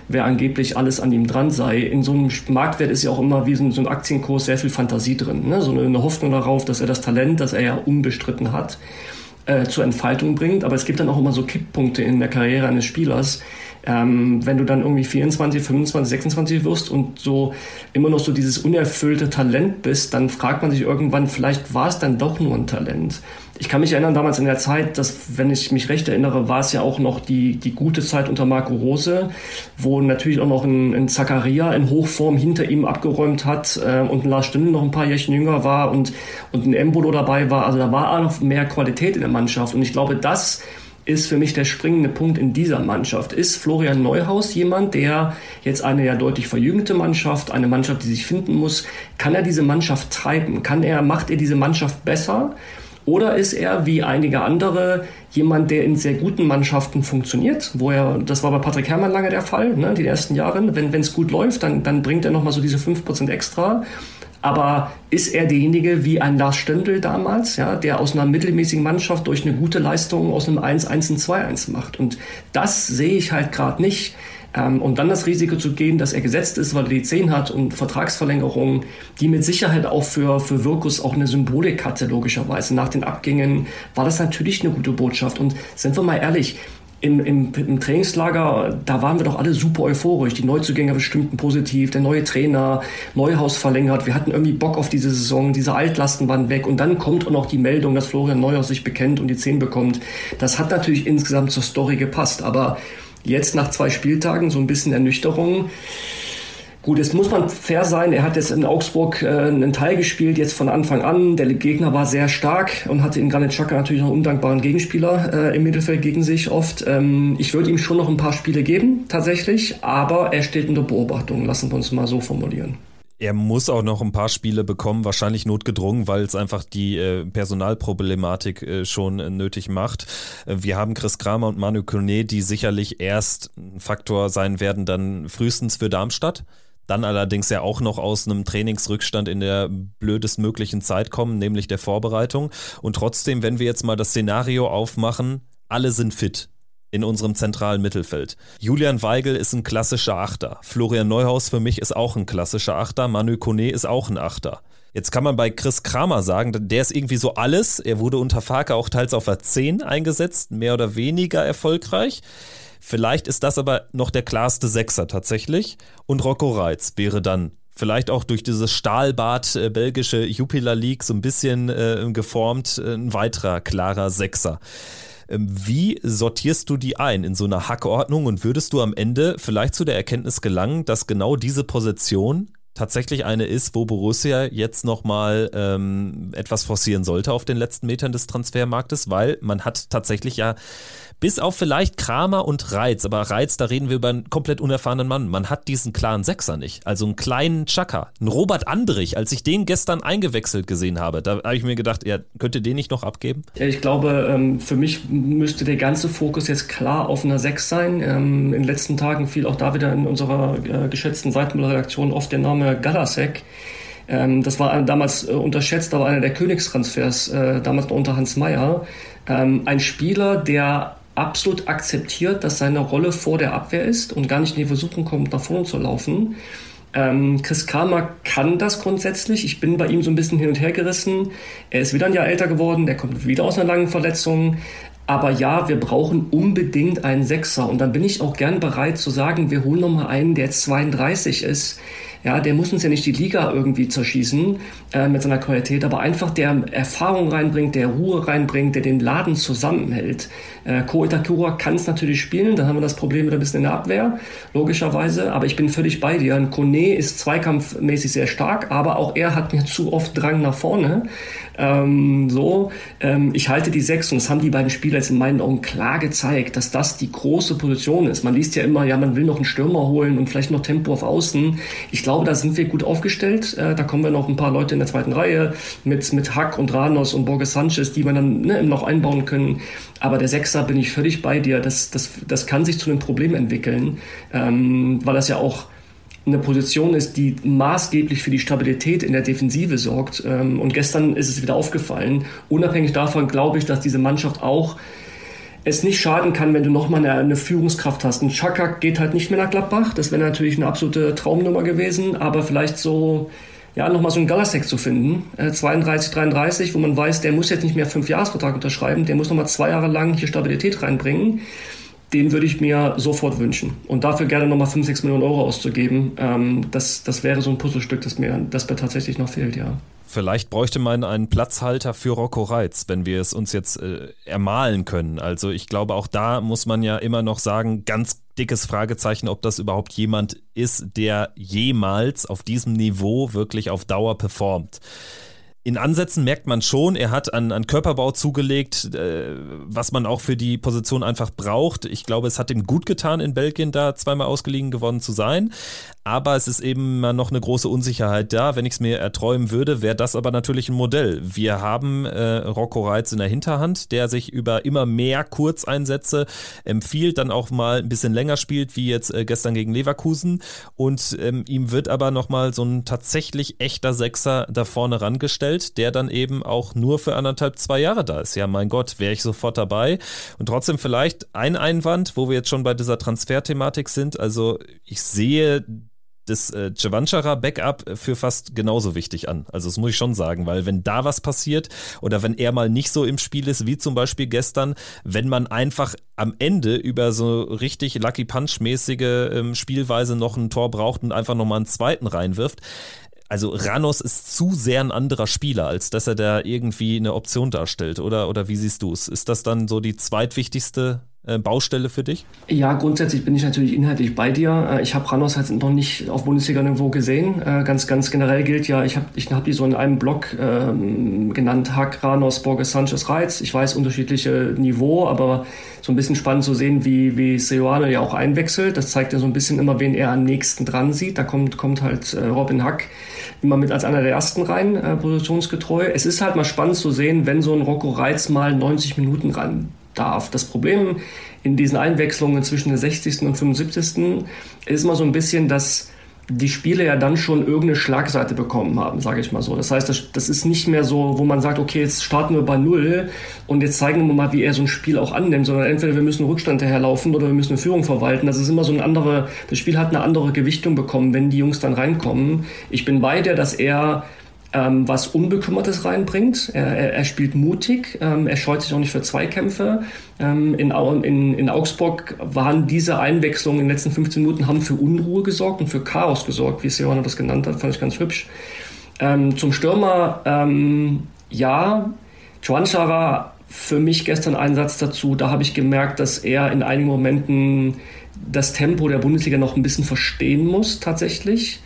wer angeblich alles an ihm dran sei. In so einem Marktwert ist ja auch immer wie so so ein Aktienkurs sehr viel Fantasie drin. Ne? So eine, eine Hoffnung darauf, dass er das Talent, das er ja unbestritten hat, äh, zur Entfaltung bringt. Aber es gibt dann auch immer so Kipppunkte in der Karriere eines Spielers. Ähm, wenn du dann irgendwie 24, 25, 26 wirst und so immer noch so dieses unerfüllte Talent bist, dann fragt man sich irgendwann, vielleicht war es dann doch nur ein Talent ich kann mich erinnern, damals in der Zeit, dass, wenn ich mich recht erinnere, war es ja auch noch die, die gute Zeit unter Marco Rose, wo natürlich auch noch ein, ein Zakaria in Hochform hinter ihm abgeräumt hat äh, und ein Lars Stindl noch ein paar Jährchen jünger war und, und ein Embolo dabei war. Also da war auch noch mehr Qualität in der Mannschaft. Und ich glaube, das ist für mich der springende Punkt in dieser Mannschaft. Ist Florian Neuhaus jemand, der jetzt eine ja deutlich verjüngte Mannschaft, eine Mannschaft, die sich finden muss, kann er diese Mannschaft treiben? Kann er, macht er diese Mannschaft besser? Oder ist er wie einige andere jemand, der in sehr guten Mannschaften funktioniert, wo er, das war bei Patrick Herrmann lange der Fall, ne, die ersten Jahre, wenn es gut läuft, dann, dann bringt er nochmal so diese 5% extra. Aber ist er derjenige wie ein Lars Stendel damals, ja, der aus einer mittelmäßigen Mannschaft durch eine gute Leistung aus einem 1-1 ein 2-1 macht? Und das sehe ich halt gerade nicht. Ähm, und dann das Risiko zu gehen, dass er gesetzt ist, weil er die 10 hat und Vertragsverlängerungen, die mit Sicherheit auch für, für Wirkus auch eine Symbolik hatte, logischerweise. Nach den Abgängen war das natürlich eine gute Botschaft. Und sind wir mal ehrlich, im, im, im Trainingslager, da waren wir doch alle super euphorisch. Die Neuzugänge bestimmten positiv, der neue Trainer, Neuhaus verlängert. Wir hatten irgendwie Bock auf diese Saison, diese Altlasten waren weg. Und dann kommt auch noch die Meldung, dass Florian Neuhaus sich bekennt und die 10 bekommt. Das hat natürlich insgesamt zur Story gepasst. Aber Jetzt nach zwei Spieltagen so ein bisschen Ernüchterung. Gut, jetzt muss man fair sein. Er hat jetzt in Augsburg äh, einen Teil gespielt, jetzt von Anfang an. Der Gegner war sehr stark und hatte in Granit Xhaka natürlich einen undankbaren Gegenspieler äh, im Mittelfeld gegen sich oft. Ähm, ich würde ihm schon noch ein paar Spiele geben, tatsächlich, aber er steht unter Beobachtung. Lassen wir uns mal so formulieren. Er muss auch noch ein paar Spiele bekommen, wahrscheinlich notgedrungen, weil es einfach die äh, Personalproblematik äh, schon äh, nötig macht. Äh, wir haben Chris Kramer und Manu Kone, die sicherlich erst ein Faktor sein werden, dann frühestens für Darmstadt. Dann allerdings ja auch noch aus einem Trainingsrückstand in der blödestmöglichen Zeit kommen, nämlich der Vorbereitung. Und trotzdem, wenn wir jetzt mal das Szenario aufmachen, alle sind fit in unserem zentralen Mittelfeld. Julian Weigel ist ein klassischer Achter. Florian Neuhaus für mich ist auch ein klassischer Achter. Manu Kone ist auch ein Achter. Jetzt kann man bei Chris Kramer sagen, der ist irgendwie so alles. Er wurde unter Farke auch teils auf der 10 eingesetzt, mehr oder weniger erfolgreich. Vielleicht ist das aber noch der klarste Sechser tatsächlich. Und Rocco Reitz wäre dann vielleicht auch durch dieses Stahlbad äh, belgische Jupiler League so ein bisschen äh, geformt, äh, ein weiterer klarer Sechser. Ähm, wie sortierst du die ein in so einer Hackordnung und würdest du am Ende vielleicht zu der Erkenntnis gelangen, dass genau diese Position tatsächlich eine ist, wo Borussia jetzt nochmal ähm, etwas forcieren sollte auf den letzten Metern des Transfermarktes, weil man hat tatsächlich ja bis auf vielleicht Kramer und Reiz. Aber Reiz, da reden wir über einen komplett unerfahrenen Mann. Man hat diesen klaren Sechser nicht. Also einen kleinen Chaka. Einen Robert Andrich, als ich den gestern eingewechselt gesehen habe, da habe ich mir gedacht, er könnte den nicht noch abgeben? Ich glaube, ähm, für mich müsste der ganze Fokus jetzt klar auf einer Sechs sein. Ähm, in den letzten Tagen fiel auch da wieder in unserer äh, geschätzten Seitenredaktion oft der Name Galasek ähm, das war damals äh, unterschätzt, aber einer der Königstransfers, äh, damals noch unter Hans Meyer. ein Spieler, der absolut akzeptiert, dass seine Rolle vor der Abwehr ist und gar nicht in die Versuchung kommt, nach vorne zu laufen. Ähm, Chris Kramer kann das grundsätzlich. Ich bin bei ihm so ein bisschen hin und her gerissen. Er ist wieder ein Jahr älter geworden, der kommt wieder aus einer langen Verletzung. Aber ja, wir brauchen unbedingt einen Sechser. Und dann bin ich auch gern bereit zu sagen, wir holen nochmal einen, der jetzt 32 ist ja, der muss uns ja nicht die Liga irgendwie zerschießen äh, mit seiner Qualität, aber einfach der Erfahrung reinbringt, der Ruhe reinbringt, der den Laden zusammenhält. Äh, Ko kann es natürlich spielen, dann haben wir das Problem wieder ein bisschen in der Abwehr, logischerweise, aber ich bin völlig bei dir. Kone ist zweikampfmäßig sehr stark, aber auch er hat mir zu oft Drang nach vorne. Ähm, so, ähm, ich halte die sechs und das haben die beiden Spieler jetzt in meinen Augen klar gezeigt, dass das die große Position ist. Man liest ja immer, ja, man will noch einen Stürmer holen und vielleicht noch Tempo auf Außen. Ich glaube, da sind wir gut aufgestellt. Äh, da kommen wir noch ein paar Leute in der zweiten Reihe mit, mit Hack und Ranos und Borges Sanchez, die wir dann ne, noch einbauen können. Aber der Sechser bin ich völlig bei dir. Das, das, das kann sich zu einem Problem entwickeln, ähm, weil das ja auch eine Position ist, die maßgeblich für die Stabilität in der Defensive sorgt. Ähm, und gestern ist es wieder aufgefallen. Unabhängig davon glaube ich, dass diese Mannschaft auch es nicht schaden kann, wenn du nochmal eine, eine Führungskraft hast. Ein Chaka geht halt nicht mehr nach Gladbach. Das wäre natürlich eine absolute Traumnummer gewesen. Aber vielleicht so, ja, nochmal so ein Galasek zu finden. Äh, 32, 33, wo man weiß, der muss jetzt nicht mehr fünf Jahresvertrag unterschreiben. Der muss nochmal zwei Jahre lang hier Stabilität reinbringen den würde ich mir sofort wünschen. Und dafür gerne nochmal 5, 6 Millionen Euro auszugeben, ähm, das, das wäre so ein Puzzlestück, das mir, das mir tatsächlich noch fehlt, ja. Vielleicht bräuchte man einen Platzhalter für Rocco Reitz, wenn wir es uns jetzt äh, ermalen können. Also ich glaube, auch da muss man ja immer noch sagen, ganz dickes Fragezeichen, ob das überhaupt jemand ist, der jemals auf diesem Niveau wirklich auf Dauer performt in Ansätzen merkt man schon, er hat an, an Körperbau zugelegt, äh, was man auch für die Position einfach braucht. Ich glaube, es hat ihm gut getan, in Belgien da zweimal ausgeliehen gewonnen zu sein aber es ist eben noch eine große Unsicherheit da. Wenn ich es mir erträumen würde, wäre das aber natürlich ein Modell. Wir haben äh, Rocco Reitz in der Hinterhand, der sich über immer mehr Kurzeinsätze empfiehlt, dann auch mal ein bisschen länger spielt, wie jetzt äh, gestern gegen Leverkusen. Und ähm, ihm wird aber nochmal so ein tatsächlich echter Sechser da vorne rangestellt, der dann eben auch nur für anderthalb, zwei Jahre da ist. Ja, mein Gott, wäre ich sofort dabei. Und trotzdem vielleicht ein Einwand, wo wir jetzt schon bei dieser Transferthematik sind. Also ich sehe das äh, Cevanchara Backup für fast genauso wichtig an. Also das muss ich schon sagen, weil wenn da was passiert oder wenn er mal nicht so im Spiel ist, wie zum Beispiel gestern, wenn man einfach am Ende über so richtig Lucky Punch-mäßige ähm, Spielweise noch ein Tor braucht und einfach nochmal einen zweiten reinwirft, also Ranos ist zu sehr ein anderer Spieler, als dass er da irgendwie eine Option darstellt, oder? Oder wie siehst du es? Ist das dann so die zweitwichtigste äh, Baustelle für dich? Ja, grundsätzlich bin ich natürlich inhaltlich bei dir. Äh, ich habe Ranos halt noch nicht auf Bundesliga-Niveau gesehen. Äh, ganz, ganz generell gilt ja, ich habe ich hab die so in einem Blog ähm, genannt, Hack, Ranos, Borges, Sanchez, Reiz. Ich weiß unterschiedliche Niveau, aber so ein bisschen spannend zu sehen, wie, wie Seoane ja auch einwechselt. Das zeigt ja so ein bisschen immer, wen er am nächsten dran sieht. Da kommt, kommt halt Robin Hack immer mit als einer der ersten rein, äh, positionsgetreu. Es ist halt mal spannend zu sehen, wenn so ein Rocco Reiz mal 90 Minuten ran darf. Das Problem in diesen Einwechslungen zwischen der 60. und 75. ist immer so ein bisschen, dass die Spiele ja dann schon irgendeine Schlagseite bekommen haben, sage ich mal so. Das heißt, das, das, ist nicht mehr so, wo man sagt, okay, jetzt starten wir bei Null und jetzt zeigen wir mal, wie er so ein Spiel auch annimmt, sondern entweder wir müssen Rückstand daherlaufen oder wir müssen eine Führung verwalten. Das ist immer so ein andere, das Spiel hat eine andere Gewichtung bekommen, wenn die Jungs dann reinkommen. Ich bin bei dir, dass er ähm, was Unbekümmertes reinbringt. Er, er, er spielt mutig, ähm, er scheut sich auch nicht für Zweikämpfe. Ähm, in, in, in, Augsburg waren diese Einwechslungen in den letzten 15 Minuten haben für Unruhe gesorgt und für Chaos gesorgt, wie Seoane das genannt hat, fand ich ganz hübsch. Ähm, zum Stürmer, ähm, ja, Chuanchara für mich gestern ein Satz dazu. Da habe ich gemerkt, dass er in einigen Momenten das Tempo der Bundesliga noch ein bisschen verstehen muss, tatsächlich.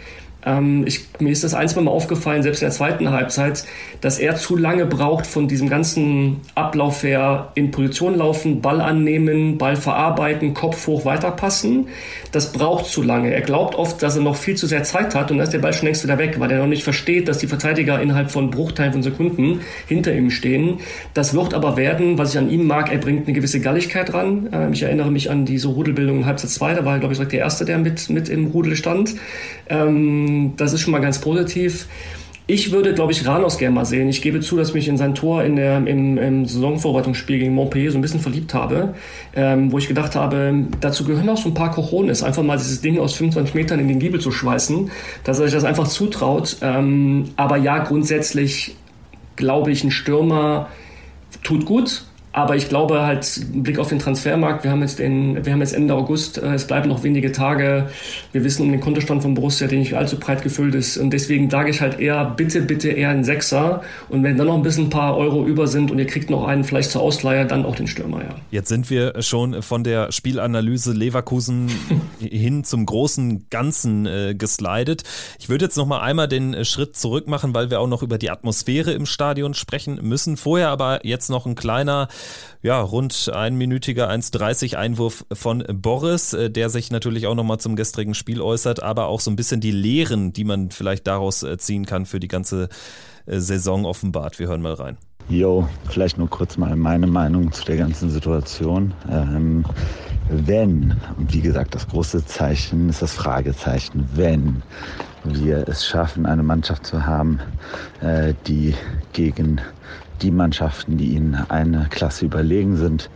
Ähm, ich, mir ist das ein, zwei Mal aufgefallen, selbst in der zweiten Halbzeit, dass er zu lange braucht von diesem ganzen Ablauf her in Position laufen, Ball annehmen, Ball verarbeiten, Kopf hoch weiterpassen. Das braucht zu lange. Er glaubt oft, dass er noch viel zu sehr Zeit hat und dann ist der Ball schon längst wieder weg, weil er noch nicht versteht, dass die Verteidiger innerhalb von Bruchteilen von Sekunden hinter ihm stehen. Das wird aber werden, was ich an ihm mag, er bringt eine gewisse Galligkeit ran. Ähm, ich erinnere mich an diese Rudelbildung in Halbzeit 2, da war er, glaube ich, der Erste, der mit, mit im Rudel stand. Ähm, das ist schon mal ganz positiv. Ich würde, glaube ich, Ranos gerne mal sehen. Ich gebe zu, dass ich mich in sein Tor in der, im, im Saisonvorbereitungsspiel gegen Montpellier so ein bisschen verliebt habe, ähm, wo ich gedacht habe, dazu gehören auch so ein paar Cojones, einfach mal dieses Ding aus 25 Metern in den Giebel zu schweißen, dass er sich das einfach zutraut. Ähm, aber ja, grundsätzlich glaube ich, ein Stürmer tut gut. Aber ich glaube halt, Blick auf den Transfermarkt, wir haben jetzt den, wir haben jetzt Ende August, äh, es bleiben noch wenige Tage. Wir wissen um den Kontostand von Borussia, der nicht allzu breit gefüllt ist. Und deswegen sage ich halt eher, bitte, bitte eher einen Sechser. Und wenn dann noch ein bisschen ein paar Euro über sind und ihr kriegt noch einen vielleicht zur Ausleihe, dann auch den Stürmer, ja. Jetzt sind wir schon von der Spielanalyse Leverkusen hin zum großen Ganzen äh, geslidet. Ich würde jetzt noch mal einmal den äh, Schritt zurück machen, weil wir auch noch über die Atmosphäre im Stadion sprechen müssen. Vorher aber jetzt noch ein kleiner ja, rund einminütiger 1,30 Einwurf von Boris, äh, der sich natürlich auch nochmal zum gestrigen Spiel äußert, aber auch so ein bisschen die Lehren, die man vielleicht daraus äh, ziehen kann für die ganze äh, Saison offenbart. Wir hören mal rein. Jo, vielleicht nur kurz mal meine Meinung zu der ganzen Situation. Ähm, wenn, und wie gesagt, das große Zeichen ist das Fragezeichen, wenn wir es schaffen, eine Mannschaft zu haben, äh, die gegen die Mannschaften, die ihnen eine Klasse überlegen sind,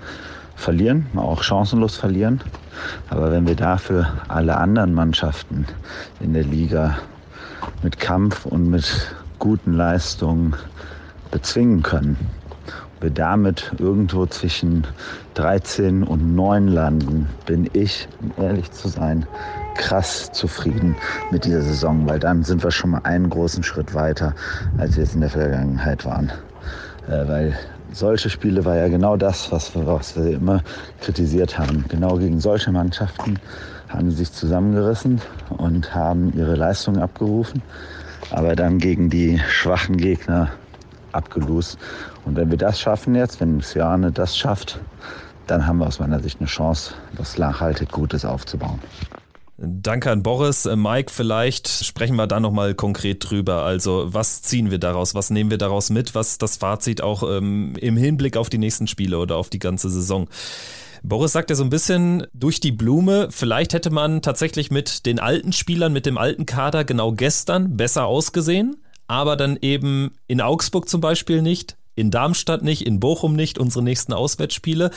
verlieren, auch chancenlos verlieren. Aber wenn wir dafür alle anderen Mannschaften in der Liga mit Kampf und mit guten Leistungen bezwingen können, wir damit irgendwo zwischen 13 und 9 landen, bin ich, um ehrlich zu sein, krass zufrieden mit dieser Saison, weil dann sind wir schon mal einen großen Schritt weiter, als wir es in der Vergangenheit waren. Äh, weil solche Spiele war ja genau das, was wir, was wir immer kritisiert haben. Genau gegen solche Mannschaften haben sie sich zusammengerissen und haben ihre Leistungen abgerufen, aber dann gegen die schwachen Gegner abgelost. Und wenn wir das schaffen jetzt, wenn Siane das schafft, dann haben wir aus meiner Sicht eine Chance, was nachhaltig Gutes aufzubauen. Danke an Boris. Äh, Mike, vielleicht sprechen wir da nochmal konkret drüber. Also, was ziehen wir daraus? Was nehmen wir daraus mit? Was ist das Fazit auch ähm, im Hinblick auf die nächsten Spiele oder auf die ganze Saison? Boris sagt ja so ein bisschen durch die Blume, vielleicht hätte man tatsächlich mit den alten Spielern, mit dem alten Kader genau gestern besser ausgesehen, aber dann eben in Augsburg zum Beispiel nicht, in Darmstadt nicht, in Bochum nicht, unsere nächsten Auswärtsspiele.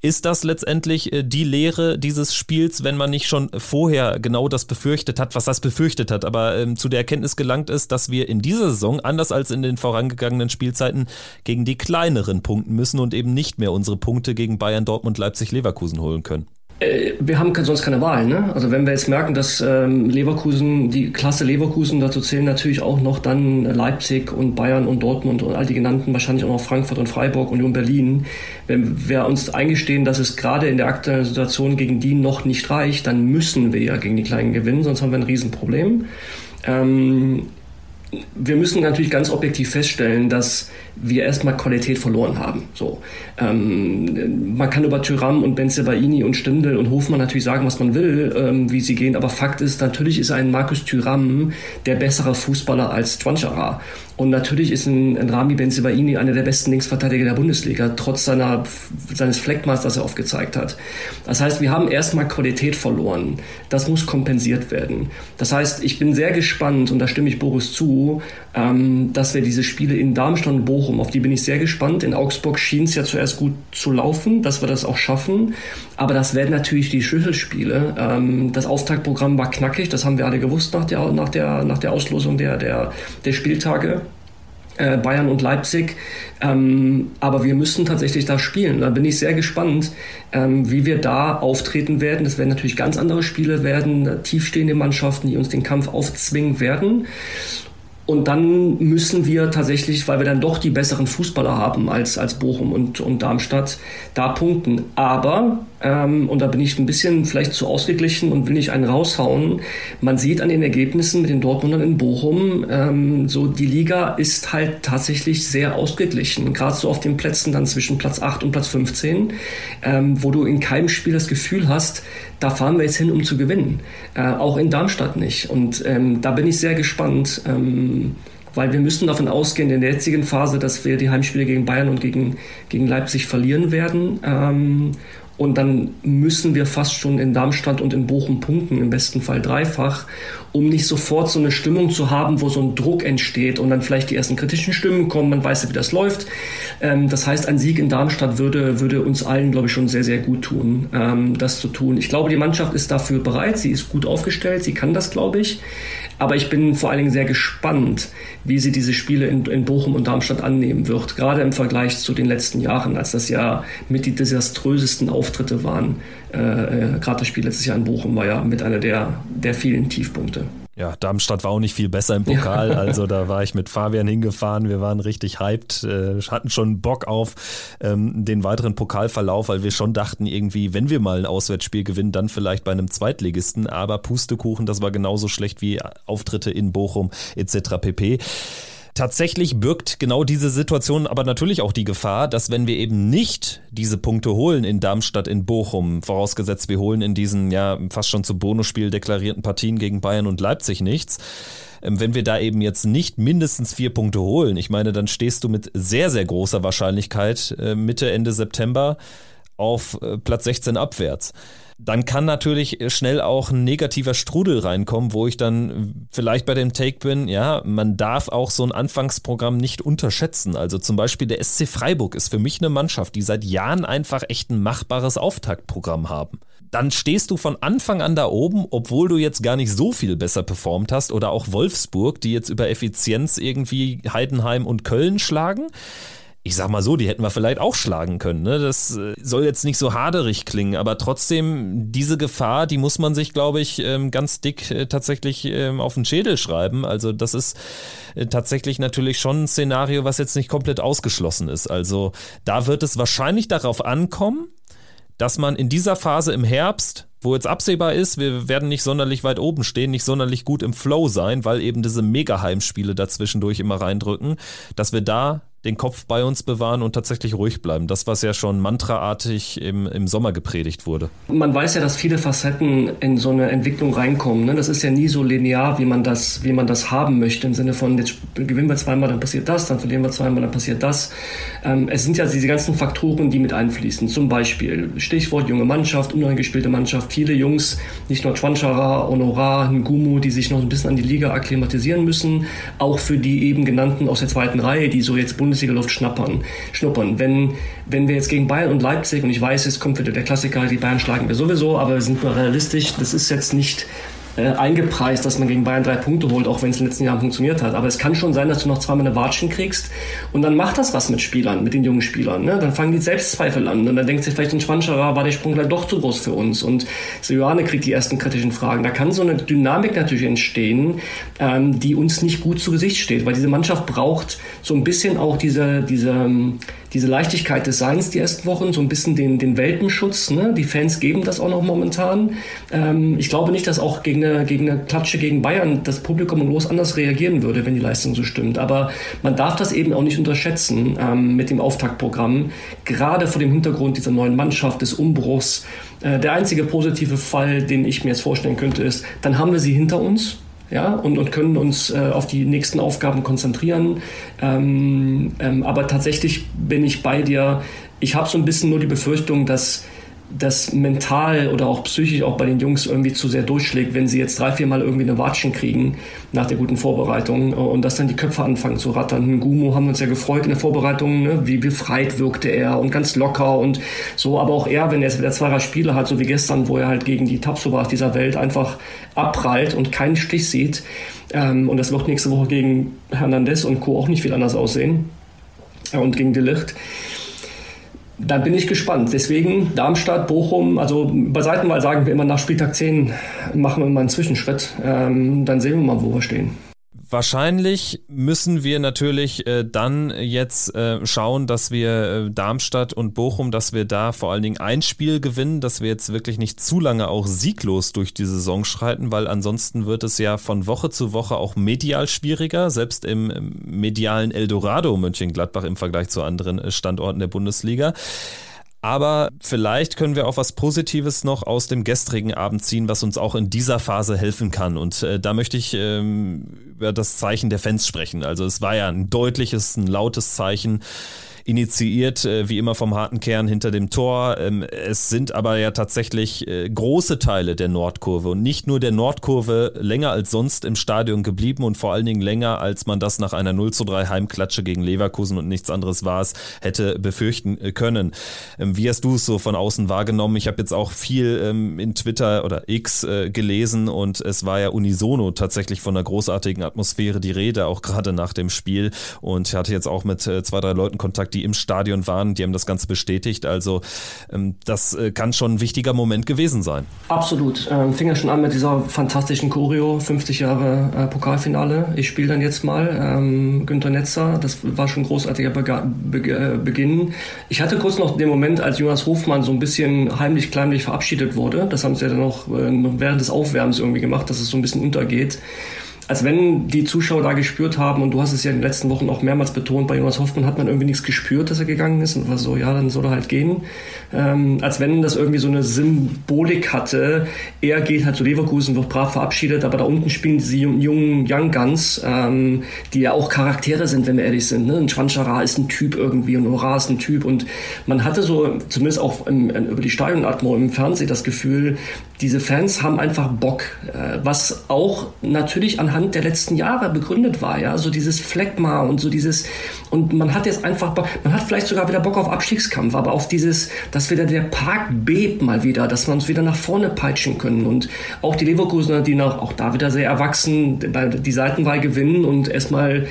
Ist das letztendlich äh, die Lehre dieses Spiels, wenn man nicht schon vorher genau das befürchtet hat, was das befürchtet hat, aber ähm, zu der Erkenntnis gelangt ist, dass wir in dieser Saison, anders als in den vorangegangenen Spielzeiten, gegen die kleineren punkten müssen und eben nicht mehr unsere Punkte gegen Bayern, Dortmund, Leipzig, Leverkusen holen können? Äh, wir haben sonst keine Wahl. Ne? Also wenn wir jetzt merken, dass ähm, Leverkusen, die Klasse Leverkusen, dazu zählen natürlich auch noch dann Leipzig und Bayern und Dortmund und all die genannten, wahrscheinlich auch noch Frankfurt und Freiburg, Union Berlin. Wenn wir uns eingestehen, dass es gerade in der aktuellen Situation gegen die noch nicht reicht, dann müssen wir ja gegen die Kleinen gewinnen, sonst haben wir ein Riesenproblem. Ähm, wir müssen natürlich ganz objektiv feststellen, dass wir erstmal Qualität verloren haben. So, ähm, man kann über Tyram und Benzebaini und Stindl und Hofmann natürlich sagen, was man will, ähm, wie sie gehen, aber Fakt ist, natürlich ist ein Markus Tyram der bessere Fußballer als Twanchara. Und natürlich ist ein, ein Rami Benzebaini einer der besten Linksverteidiger der Bundesliga, trotz seiner, seines Fleckmaß, das er aufgezeigt hat. Das heißt, wir haben erstmal Qualität verloren. Das muss kompensiert werden. Das heißt, ich bin sehr gespannt, und da stimme ich Boris zu, ähm, dass wir diese Spiele in Darmstadt und Bochum, auf die bin ich sehr gespannt. In Augsburg schien es ja zuerst gut zu laufen, dass wir das auch schaffen. Aber das werden natürlich die Schlüsselspiele. Ähm, das Auftaktprogramm war knackig, das haben wir alle gewusst nach der, nach der, nach der Auslosung der, der, der Spieltage. Äh, Bayern und Leipzig. Ähm, aber wir müssen tatsächlich da spielen. Da bin ich sehr gespannt, ähm, wie wir da auftreten werden. Das werden natürlich ganz andere Spiele werden, tiefstehende Mannschaften, die uns den Kampf aufzwingen werden. Und dann müssen wir tatsächlich, weil wir dann doch die besseren Fußballer haben als, als Bochum und, und Darmstadt, da punkten. Aber ähm, und da bin ich ein bisschen vielleicht zu ausgeglichen und will nicht einen raushauen. Man sieht an den Ergebnissen mit den Dortmundern in Bochum, ähm, so die Liga ist halt tatsächlich sehr ausgeglichen, gerade so auf den Plätzen dann zwischen Platz 8 und Platz 15, ähm, wo du in keinem Spiel das Gefühl hast, da fahren wir jetzt hin, um zu gewinnen. Äh, auch in Darmstadt nicht. Und ähm, da bin ich sehr gespannt. Ähm, weil wir müssen davon ausgehen in der jetzigen Phase, dass wir die Heimspiele gegen Bayern und gegen, gegen Leipzig verlieren werden. Ähm, und dann müssen wir fast schon in Darmstadt und in Bochum punkten, im besten Fall dreifach, um nicht sofort so eine Stimmung zu haben, wo so ein Druck entsteht und dann vielleicht die ersten kritischen Stimmen kommen, man weiß ja, wie das läuft. Ähm, das heißt, ein Sieg in Darmstadt würde, würde uns allen, glaube ich, schon sehr, sehr gut tun, ähm, das zu tun. Ich glaube, die Mannschaft ist dafür bereit, sie ist gut aufgestellt, sie kann das, glaube ich. Aber ich bin vor allen Dingen sehr gespannt, wie sie diese Spiele in, in Bochum und Darmstadt annehmen wird. Gerade im Vergleich zu den letzten Jahren, als das ja mit die desaströsesten Auftritte waren. Äh, äh, Gerade das Spiel letztes Jahr in Bochum war ja mit einer der, der vielen Tiefpunkte. Ja, Darmstadt war auch nicht viel besser im Pokal. Also da war ich mit Fabian hingefahren. Wir waren richtig hyped, äh, hatten schon Bock auf ähm, den weiteren Pokalverlauf, weil wir schon dachten, irgendwie, wenn wir mal ein Auswärtsspiel gewinnen, dann vielleicht bei einem Zweitligisten. Aber Pustekuchen, das war genauso schlecht wie Auftritte in Bochum etc. pp. Tatsächlich birgt genau diese Situation aber natürlich auch die Gefahr, dass wenn wir eben nicht diese Punkte holen in Darmstadt, in Bochum, vorausgesetzt wir holen in diesen ja fast schon zu Bonusspiel deklarierten Partien gegen Bayern und Leipzig nichts, ähm, wenn wir da eben jetzt nicht mindestens vier Punkte holen, ich meine, dann stehst du mit sehr, sehr großer Wahrscheinlichkeit äh, Mitte, Ende September auf äh, Platz 16 abwärts dann kann natürlich schnell auch ein negativer Strudel reinkommen, wo ich dann vielleicht bei dem Take bin, ja, man darf auch so ein Anfangsprogramm nicht unterschätzen. Also zum Beispiel der SC Freiburg ist für mich eine Mannschaft, die seit Jahren einfach echt ein machbares Auftaktprogramm haben. Dann stehst du von Anfang an da oben, obwohl du jetzt gar nicht so viel besser performt hast oder auch Wolfsburg, die jetzt über Effizienz irgendwie Heidenheim und Köln schlagen ich sag mal so, die hätten wir vielleicht auch schlagen können. Ne? Das äh, soll jetzt nicht so haderig klingen, aber trotzdem, diese Gefahr, die muss man sich, glaube ich, ähm, ganz dick äh, tatsächlich ähm, auf den Schädel schreiben. Also das ist äh, tatsächlich natürlich schon ein Szenario, was jetzt nicht komplett ausgeschlossen ist. Also da wird es wahrscheinlich darauf ankommen, dass man in dieser Phase im Herbst, wo jetzt absehbar ist, wir werden nicht sonderlich weit oben stehen, nicht sonderlich gut im Flow sein, weil eben diese Mega-Heimspiele dazwischendurch immer reindrücken, dass wir da den Kopf bei uns bewahren und tatsächlich ruhig bleiben. Das, was ja schon mantraartig im, im Sommer gepredigt wurde. Man weiß ja, dass viele Facetten in so eine Entwicklung reinkommen. Ne? Das ist ja nie so linear, wie man, das, wie man das haben möchte. Im Sinne von, jetzt gewinnen wir zweimal, dann passiert das, dann verlieren wir zweimal, dann passiert das. Ähm, es sind ja diese ganzen Faktoren, die mit einfließen. Zum Beispiel Stichwort junge Mannschaft, unangespielte Mannschaft. Viele Jungs, nicht nur Chwanchara, Honorar, Ngumu, die sich noch ein bisschen an die Liga akklimatisieren müssen. Auch für die eben genannten aus der zweiten Reihe, die so jetzt Bund Bundesliga-Luft schnuppern. schnuppern. Wenn, wenn wir jetzt gegen Bayern und Leipzig, und ich weiß, es kommt wieder der Klassiker, die Bayern schlagen wir sowieso, aber wir sind mal realistisch, das ist jetzt nicht äh, eingepreist, dass man gegen Bayern drei Punkte holt, auch wenn es in den letzten Jahren funktioniert hat. Aber es kann schon sein, dass du noch zweimal eine Watschen kriegst und dann macht das was mit Spielern, mit den jungen Spielern. Ne? Dann fangen die Selbstzweifel an und dann denkt sich vielleicht ein Schwanscherer, war der Sprung gleich doch zu groß für uns und Johanne kriegt die ersten kritischen Fragen. Da kann so eine Dynamik natürlich entstehen, ähm, die uns nicht gut zu Gesicht steht, weil diese Mannschaft braucht so ein bisschen auch diese, diese, ähm, diese Leichtigkeit des Seins die ersten Wochen, so ein bisschen den, den Welpenschutz. Ne? Die Fans geben das auch noch momentan. Ähm, ich glaube nicht, dass auch gegen eine, gegen eine Klatsche gegen Bayern das Publikum los anders reagieren würde, wenn die Leistung so stimmt. Aber man darf das eben auch nicht unterschätzen ähm, mit dem Auftaktprogramm, gerade vor dem Hintergrund dieser neuen Mannschaft, des Umbruchs. Äh, der einzige positive Fall, den ich mir jetzt vorstellen könnte, ist, dann haben wir sie hinter uns ja, und, und können uns äh, auf die nächsten Aufgaben konzentrieren. Ähm, ähm, aber tatsächlich bin ich bei dir. Ich habe so ein bisschen nur die Befürchtung, dass das mental oder auch psychisch auch bei den Jungs irgendwie zu sehr durchschlägt, wenn sie jetzt drei, vier Mal irgendwie eine Watschen kriegen nach der guten Vorbereitung und dass dann die Köpfe anfangen zu rattern. Gumo haben uns ja gefreut in der Vorbereitung, ne? wie befreit wirkte er und ganz locker und so, aber auch er, wenn er jetzt wieder zwei Spiele hat, so wie gestern, wo er halt gegen die Tapsobas dieser Welt einfach abprallt und keinen Stich sieht ähm, und das wird nächste Woche gegen Hernandez und Co. auch nicht viel anders aussehen und gegen Delicht. Dann bin ich gespannt. Deswegen Darmstadt, Bochum, also bei Seitenwahl sagen wir immer nach Spieltag 10 machen wir mal einen Zwischenschritt. Ähm, dann sehen wir mal, wo wir stehen. Wahrscheinlich müssen wir natürlich äh, dann jetzt äh, schauen, dass wir äh, Darmstadt und Bochum, dass wir da vor allen Dingen ein Spiel gewinnen, dass wir jetzt wirklich nicht zu lange auch sieglos durch die Saison schreiten, weil ansonsten wird es ja von Woche zu Woche auch medial schwieriger, selbst im, im medialen Eldorado Mönchengladbach im Vergleich zu anderen äh, Standorten der Bundesliga. Aber vielleicht können wir auch was Positives noch aus dem gestrigen Abend ziehen, was uns auch in dieser Phase helfen kann. Und äh, da möchte ich ähm, über das Zeichen der Fans sprechen. Also es war ja ein deutliches, ein lautes Zeichen initiiert, äh, wie immer vom harten Kern hinter dem Tor. Ähm, es sind aber ja tatsächlich äh, große Teile der Nordkurve und nicht nur der Nordkurve länger als sonst im Stadion geblieben und vor allen Dingen länger, als man das nach einer 0 zu 3 Heimklatsche gegen Leverkusen und nichts anderes war es, hätte befürchten äh, können. Ähm, wie hast du es so von außen wahrgenommen? Ich habe jetzt auch viel ähm, in Twitter oder X gelesen und es war ja unisono tatsächlich von einer großartigen Atmosphäre die Rede, auch gerade nach dem Spiel. Und ich hatte jetzt auch mit zwei, drei Leuten Kontakt, die im Stadion waren, die haben das Ganze bestätigt. Also ähm, das äh, kann schon ein wichtiger Moment gewesen sein. Absolut. Ähm, fing ja schon an mit dieser fantastischen Choreo, 50 Jahre äh, Pokalfinale. Ich spiele dann jetzt mal ähm, Günter Netzer. Das war schon ein großartiger äh, Beginn. Ich hatte kurz noch den Moment, als Jonas Hofmann so ein bisschen heimlich, kleinlich verabschiedet wurde. Das haben sie ja dann auch äh, während des Aufwärms irgendwie gemacht, dass es so ein bisschen untergeht als wenn die Zuschauer da gespürt haben, und du hast es ja in den letzten Wochen auch mehrmals betont, bei Jonas Hoffmann hat man irgendwie nichts gespürt, dass er gegangen ist und war so, ja, dann soll er halt gehen. Ähm, als wenn das irgendwie so eine Symbolik hatte. Er geht halt zu Leverkusen, wird brav verabschiedet, aber da unten spielen diese jungen Young Guns, ähm, die ja auch Charaktere sind, wenn wir ehrlich sind. Ne? Ein Schwanschara ist ein Typ irgendwie und Ora ist ein Typ und man hatte so, zumindest auch im, über die Stadionatmo im Fernsehen das Gefühl, diese Fans haben einfach Bock, äh, was auch natürlich anhand der letzten Jahre begründet war, ja, so dieses Phlegma und so dieses, und man hat jetzt einfach, man hat vielleicht sogar wieder Bock auf Abstiegskampf, aber auf dieses, dass wieder der Park bebt mal wieder, dass wir uns wieder nach vorne peitschen können und auch die Leverkusener, die noch, auch da wieder sehr erwachsen die Seitenwahl gewinnen und erstmal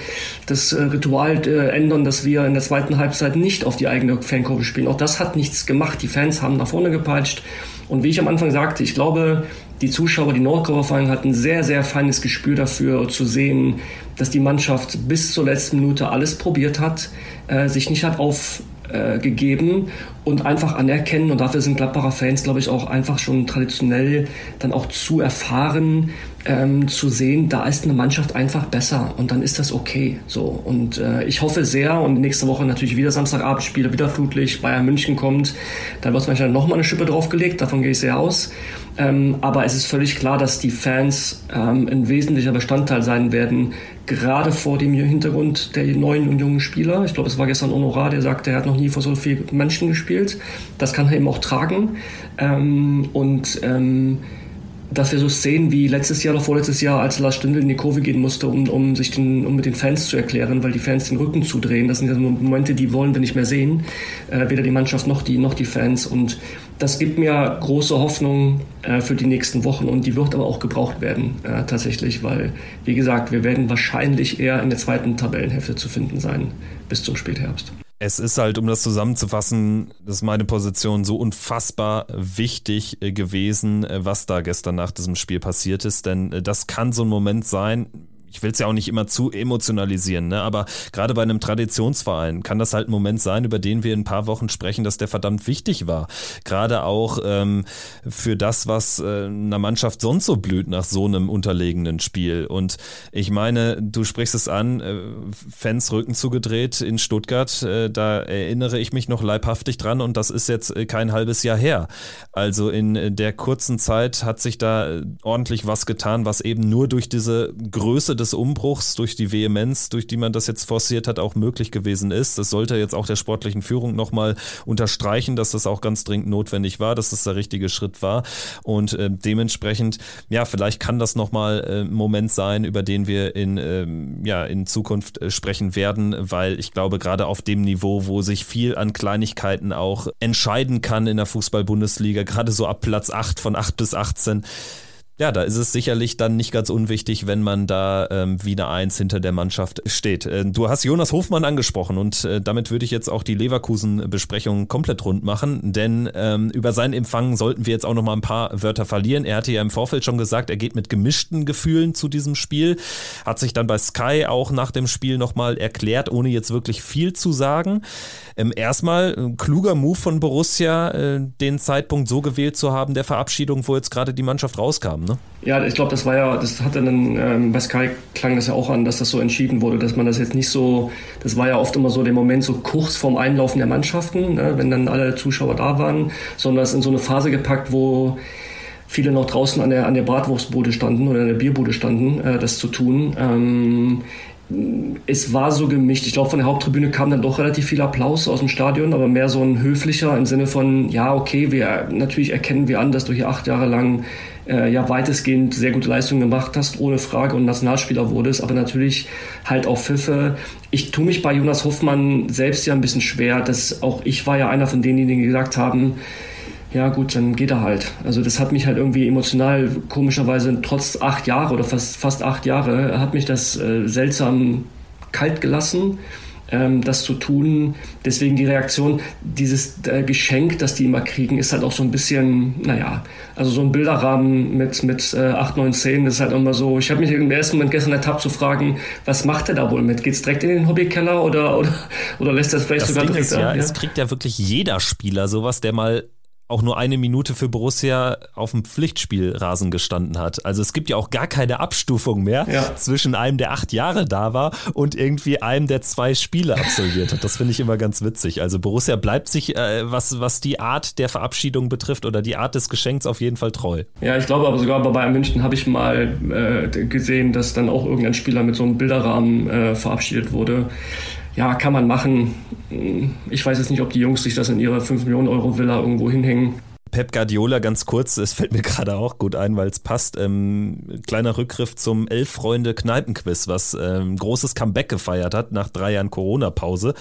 das äh, Ritual äh, ändern, dass wir in der zweiten Halbzeit nicht auf die eigene Fankurve spielen. Auch das hat nichts gemacht. Die Fans haben nach vorne gepeitscht. Und wie ich am Anfang sagte, ich glaube, die Zuschauer, die Nordkurve hatten ein sehr, sehr feines Gespür dafür zu sehen, dass die Mannschaft bis zur letzten Minute alles probiert hat, äh, sich nicht hat aufgegeben und einfach anerkennen. Und dafür sind Gladbacher Fans, glaube ich, auch einfach schon traditionell dann auch zu erfahren, ähm, zu sehen, da ist eine Mannschaft einfach besser und dann ist das okay. So und äh, ich hoffe sehr und nächste Woche natürlich wieder Samstagabendspiele, wieder Flutlicht, Bayern München kommt, da wird wahrscheinlich noch mal eine Schippe draufgelegt, davon gehe ich sehr aus. Ähm, aber es ist völlig klar, dass die Fans ähm, ein wesentlicher Bestandteil sein werden, gerade vor dem Hintergrund der neuen und jungen Spieler. Ich glaube, es war gestern Honorar, der sagte, er hat noch nie vor so vielen Menschen gespielt. Das kann er eben auch tragen. Ähm, und ähm, dass wir so Szenen wie letztes Jahr oder vorletztes Jahr, als Lars Stindl in die Kurve gehen musste, um, um sich den, um mit den Fans zu erklären, weil die Fans den Rücken zudrehen. Das sind ja Momente, die wollen wir nicht mehr sehen. Äh, weder die Mannschaft noch die, noch die Fans. Und das gibt mir große Hoffnung äh, für die nächsten Wochen und die wird aber auch gebraucht werden, äh, tatsächlich, weil, wie gesagt, wir werden wahrscheinlich eher in der zweiten Tabellenhälfte zu finden sein bis zum Spätherbst. Es ist halt, um das zusammenzufassen, das ist meine Position so unfassbar wichtig äh, gewesen, äh, was da gestern nach diesem Spiel passiert ist. Denn äh, das kann so ein Moment sein, ich will es ja auch nicht immer zu emotionalisieren, ne? aber gerade bei einem Traditionsverein kann das halt ein Moment sein, über den wir in ein paar Wochen sprechen, dass der verdammt wichtig war. Gerade auch ähm, für das, was äh, einer Mannschaft sonst so blüht nach so einem unterlegenen Spiel. Und ich meine, du sprichst es an, äh, Fans Rücken zugedreht in Stuttgart, äh, da erinnere ich mich noch leibhaftig dran und das ist jetzt äh, kein halbes Jahr her. Also in äh, der kurzen Zeit hat sich da äh, ordentlich was getan, was eben nur durch diese Größe des Umbruchs, durch die Vehemenz, durch die man das jetzt forciert hat, auch möglich gewesen ist. Das sollte jetzt auch der sportlichen Führung nochmal unterstreichen, dass das auch ganz dringend notwendig war, dass das der richtige Schritt war. Und äh, dementsprechend, ja, vielleicht kann das nochmal äh, ein Moment sein, über den wir in, äh, ja, in Zukunft äh, sprechen werden, weil ich glaube, gerade auf dem Niveau, wo sich viel an Kleinigkeiten auch entscheiden kann in der Fußball-Bundesliga, gerade so ab Platz 8 von 8 bis 18, ja, da ist es sicherlich dann nicht ganz unwichtig, wenn man da ähm, wie eine Eins hinter der Mannschaft steht. Äh, du hast Jonas Hofmann angesprochen und äh, damit würde ich jetzt auch die Leverkusen-Besprechung komplett rund machen, denn ähm, über seinen Empfang sollten wir jetzt auch noch mal ein paar Wörter verlieren. Er hatte ja im Vorfeld schon gesagt, er geht mit gemischten Gefühlen zu diesem Spiel, hat sich dann bei Sky auch nach dem Spiel noch mal erklärt, ohne jetzt wirklich viel zu sagen. Ähm, erstmal ein kluger Move von Borussia, äh, den Zeitpunkt so gewählt zu haben der Verabschiedung, wo jetzt gerade die Mannschaft rauskam ne? Ja, ich glaube, das war ja, das hatte dann, ähm, bei Sky klang das ja auch an, dass das so entschieden wurde, dass man das jetzt nicht so, das war ja oft immer so der Moment so kurz vorm Einlaufen der Mannschaften, ne, wenn dann alle Zuschauer da waren, sondern es in so eine Phase gepackt, wo viele noch draußen an der, an der Bratwurstbude standen oder an der Bierbude standen, äh, das zu tun. Ähm, es war so gemischt. Ich glaube, von der Haupttribüne kam dann doch relativ viel Applaus aus dem Stadion, aber mehr so ein höflicher im Sinne von, ja, okay, wir natürlich erkennen wir an, dass du hier acht Jahre lang äh, ja weitestgehend sehr gute Leistungen gemacht hast, ohne Frage und Nationalspieler wurdest, aber natürlich halt auch Pfiffe. Ich tue mich bei Jonas Hoffmann selbst ja ein bisschen schwer, dass auch ich war ja einer von denen, die gesagt haben, ja gut, dann geht er halt. Also das hat mich halt irgendwie emotional, komischerweise trotz acht Jahre oder fast, fast acht Jahre, hat mich das äh, seltsam kalt gelassen das zu tun. Deswegen die Reaktion, dieses äh, Geschenk, das die immer kriegen, ist halt auch so ein bisschen, naja, also so ein Bilderrahmen mit, mit äh, 8, 9, 10 ist halt immer so. Ich habe mich im ersten Moment gestern ertappt zu fragen, was macht er da wohl mit? Geht's direkt in den Hobbykeller oder, oder, oder lässt er es vielleicht das sogar Ding direkt ist ja, an, ja, es kriegt ja wirklich jeder Spieler sowas, der mal auch nur eine Minute für Borussia auf dem Pflichtspielrasen gestanden hat. Also es gibt ja auch gar keine Abstufung mehr ja. zwischen einem, der acht Jahre da war und irgendwie einem, der zwei Spiele absolviert hat. Das finde ich immer ganz witzig. Also Borussia bleibt sich, äh, was, was die Art der Verabschiedung betrifft oder die Art des Geschenks auf jeden Fall treu. Ja, ich glaube aber sogar bei Bayern München habe ich mal äh, gesehen, dass dann auch irgendein Spieler mit so einem Bilderrahmen äh, verabschiedet wurde ja, kann man machen. Ich weiß jetzt nicht, ob die Jungs sich das in ihrer 5 Millionen Euro Villa irgendwo hinhängen. Pep Guardiola ganz kurz, es fällt mir gerade auch gut ein, weil es passt. Ähm, kleiner Rückgriff zum Elf-Freunde-Kneipenquiz, was ähm, großes Comeback gefeiert hat nach drei Jahren Corona-Pause.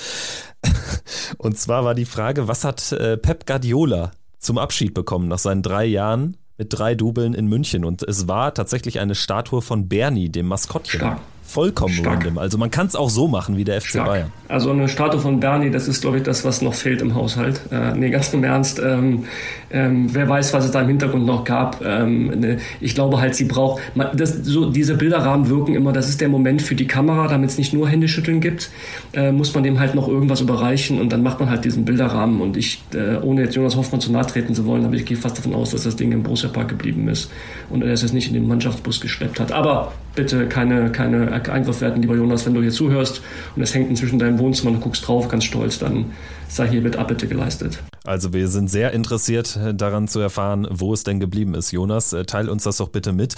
Und zwar war die Frage, was hat äh, Pep Guardiola zum Abschied bekommen nach seinen drei Jahren mit drei Dubeln in München? Und es war tatsächlich eine Statue von Bernie, dem Maskottchen. Stark vollkommen Stark. random. Also man kann es auch so machen wie der FC Stark. Bayern. Also eine Statue von Bernie, das ist, glaube ich, das, was noch fehlt im Haushalt. Äh, nee, ganz im Ernst. Ähm, ähm, wer weiß, was es da im Hintergrund noch gab. Ähm, ne, ich glaube halt, sie braucht. Das, so, diese Bilderrahmen wirken immer, das ist der Moment für die Kamera, damit es nicht nur Händeschütteln gibt, äh, muss man dem halt noch irgendwas überreichen und dann macht man halt diesen Bilderrahmen. Und ich, äh, ohne jetzt Jonas Hoffmann zu nahe treten zu wollen, aber ich gehe fast davon aus, dass das Ding im Borussia Park geblieben ist und er es jetzt nicht in den Mannschaftsbus geschleppt hat. Aber bitte keine, keine Eingriff werden, lieber Jonas, wenn du hier zuhörst und es hängt inzwischen in deinem Wohnzimmer und du guckst drauf, ganz stolz, dann sei hier mit Abbitte geleistet. Also wir sind sehr interessiert äh, daran zu erfahren, wo es denn geblieben ist. Jonas, äh, teil uns das doch bitte mit.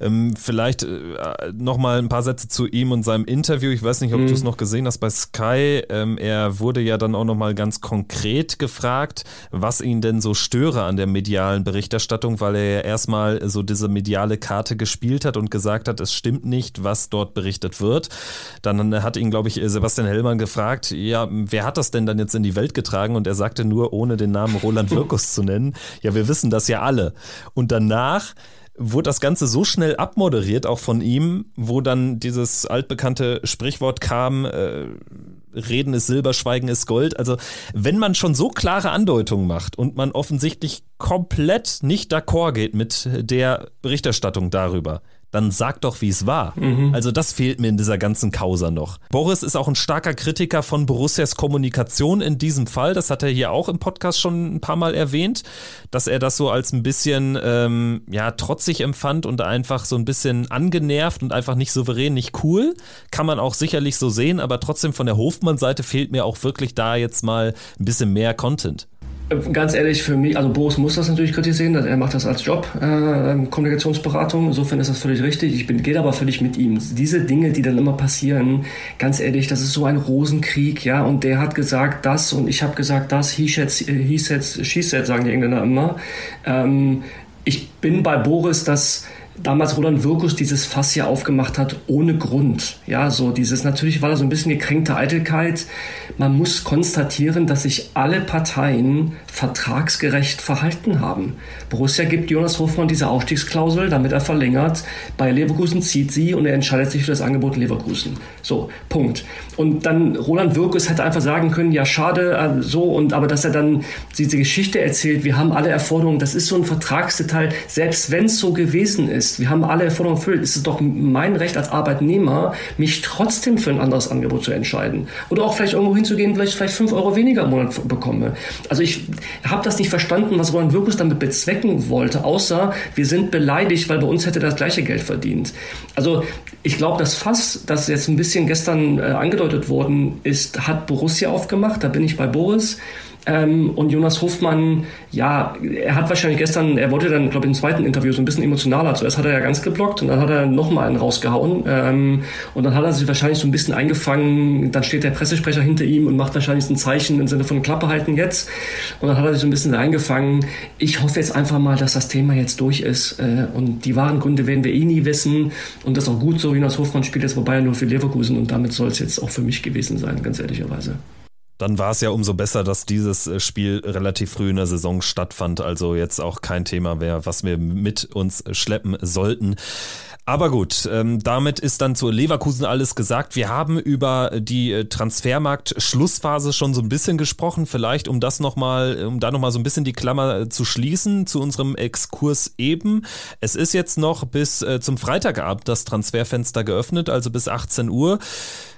Ähm, vielleicht äh, nochmal ein paar Sätze zu ihm und seinem Interview. Ich weiß nicht, ob mhm. du es noch gesehen hast bei Sky. Ähm, er wurde ja dann auch nochmal ganz konkret gefragt, was ihn denn so störe an der medialen Berichterstattung, weil er ja erstmal so diese mediale Karte gespielt hat und gesagt hat, es stimmt nicht, was dort berichtet wird. Dann hat ihn, glaube ich, Sebastian Hellmann gefragt, ja, wer hat das denn dann jetzt in die Welt getragen? Und er sagte nur, ohne ohne den Namen Roland Wirkus zu nennen. Ja, wir wissen das ja alle. Und danach wurde das Ganze so schnell abmoderiert, auch von ihm, wo dann dieses altbekannte Sprichwort kam, äh, Reden ist Silber, Schweigen ist Gold. Also wenn man schon so klare Andeutungen macht und man offensichtlich komplett nicht d'accord geht mit der Berichterstattung darüber, dann sag doch, wie es war. Mhm. Also das fehlt mir in dieser ganzen Causa noch. Boris ist auch ein starker Kritiker von Borussias Kommunikation in diesem Fall. Das hat er hier auch im Podcast schon ein paar Mal erwähnt, dass er das so als ein bisschen ähm, ja trotzig empfand und einfach so ein bisschen angenervt und einfach nicht souverän, nicht cool. Kann man auch sicherlich so sehen, aber trotzdem von der Hofmann-Seite fehlt mir auch wirklich da jetzt mal ein bisschen mehr Content. Ganz ehrlich, für mich, also Boris muss das natürlich kritisieren, er macht das als Job, äh, Kommunikationsberatung, insofern ist das völlig richtig. Ich bin, geht aber völlig mit ihm. Diese Dinge, die dann immer passieren, ganz ehrlich, das ist so ein Rosenkrieg, ja, und der hat gesagt das und ich habe gesagt das, he said, he said, she said, sagen die Engländer immer. Ähm, ich bin bei Boris, dass damals Roland Wirkus dieses Fass hier aufgemacht hat, ohne Grund. Ja, so dieses, natürlich war da so ein bisschen gekränkte Eitelkeit. Man muss konstatieren, dass sich alle Parteien vertragsgerecht verhalten haben. Borussia gibt Jonas Hofmann diese Ausstiegsklausel, damit er verlängert. Bei Leverkusen zieht sie und er entscheidet sich für das Angebot Leverkusen. So, Punkt. Und dann Roland Wirkus hätte einfach sagen können, ja, schade, äh, so, und aber dass er dann diese Geschichte erzählt, wir haben alle Erforderungen, das ist so ein Vertragsdetail, selbst wenn es so gewesen ist wir haben alle Forderungen erfüllt, ist es doch mein Recht als Arbeitnehmer, mich trotzdem für ein anderes Angebot zu entscheiden. Oder auch vielleicht irgendwo hinzugehen, vielleicht vielleicht fünf Euro weniger im Monat bekomme. Also ich habe das nicht verstanden, was Roland Wirkus damit bezwecken wollte, außer wir sind beleidigt, weil bei uns hätte das gleiche Geld verdient. Also ich glaube, das Fass, das jetzt ein bisschen gestern äh, angedeutet worden ist, hat Borussia aufgemacht. Da bin ich bei Boris. Ähm, und Jonas Hofmann, ja, er hat wahrscheinlich gestern, er wollte dann, glaube ich, im zweiten Interview so ein bisschen emotionaler. Zuerst hat er ja ganz geblockt und dann hat er nochmal einen rausgehauen. Ähm, und dann hat er sich wahrscheinlich so ein bisschen eingefangen. Dann steht der Pressesprecher hinter ihm und macht wahrscheinlich ein Zeichen im Sinne von Klappe halten jetzt. Und dann hat er sich so ein bisschen eingefangen. Ich hoffe jetzt einfach mal, dass das Thema jetzt durch ist. Äh, und die wahren Gründe werden wir eh nie wissen. Und das ist auch gut so. Jonas Hofmann spielt jetzt vorbei nur für Leverkusen und damit soll es jetzt auch für mich gewesen sein, ganz ehrlicherweise. Dann war es ja umso besser, dass dieses äh, Spiel relativ früh in der Saison stattfand. Also jetzt auch kein Thema mehr, was wir mit uns schleppen sollten. Aber gut, ähm, damit ist dann zu Leverkusen alles gesagt. Wir haben über die äh, Transfermarkt-Schlussphase schon so ein bisschen gesprochen. Vielleicht, um das nochmal, um da nochmal so ein bisschen die Klammer äh, zu schließen zu unserem Exkurs eben. Es ist jetzt noch bis äh, zum Freitagabend das Transferfenster geöffnet, also bis 18 Uhr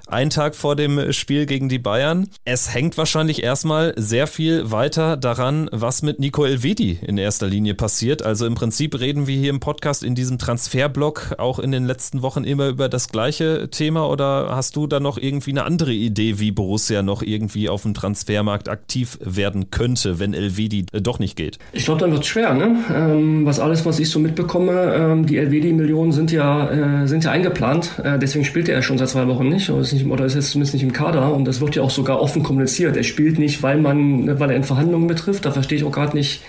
ein Tag vor dem Spiel gegen die Bayern. Es hängt wahrscheinlich erstmal sehr viel weiter daran, was mit Nico Elvedi in erster Linie passiert. Also im Prinzip reden wir hier im Podcast in diesem Transferblock auch in den letzten Wochen immer über das gleiche Thema oder hast du da noch irgendwie eine andere Idee, wie Borussia noch irgendwie auf dem Transfermarkt aktiv werden könnte, wenn Elvedi äh, doch nicht geht? Ich glaube, dann wird es schwer, ne? Ähm, was alles, was ich so mitbekomme, ähm, die Elvedi-Millionen sind ja, äh, sind ja eingeplant. Äh, deswegen spielt er schon seit zwei Wochen nicht nicht, oder ist jetzt zumindest nicht im Kader und das wird ja auch sogar offen kommuniziert. Er spielt nicht, weil man, weil er in Verhandlungen betrifft. Da verstehe ich auch gerade nicht,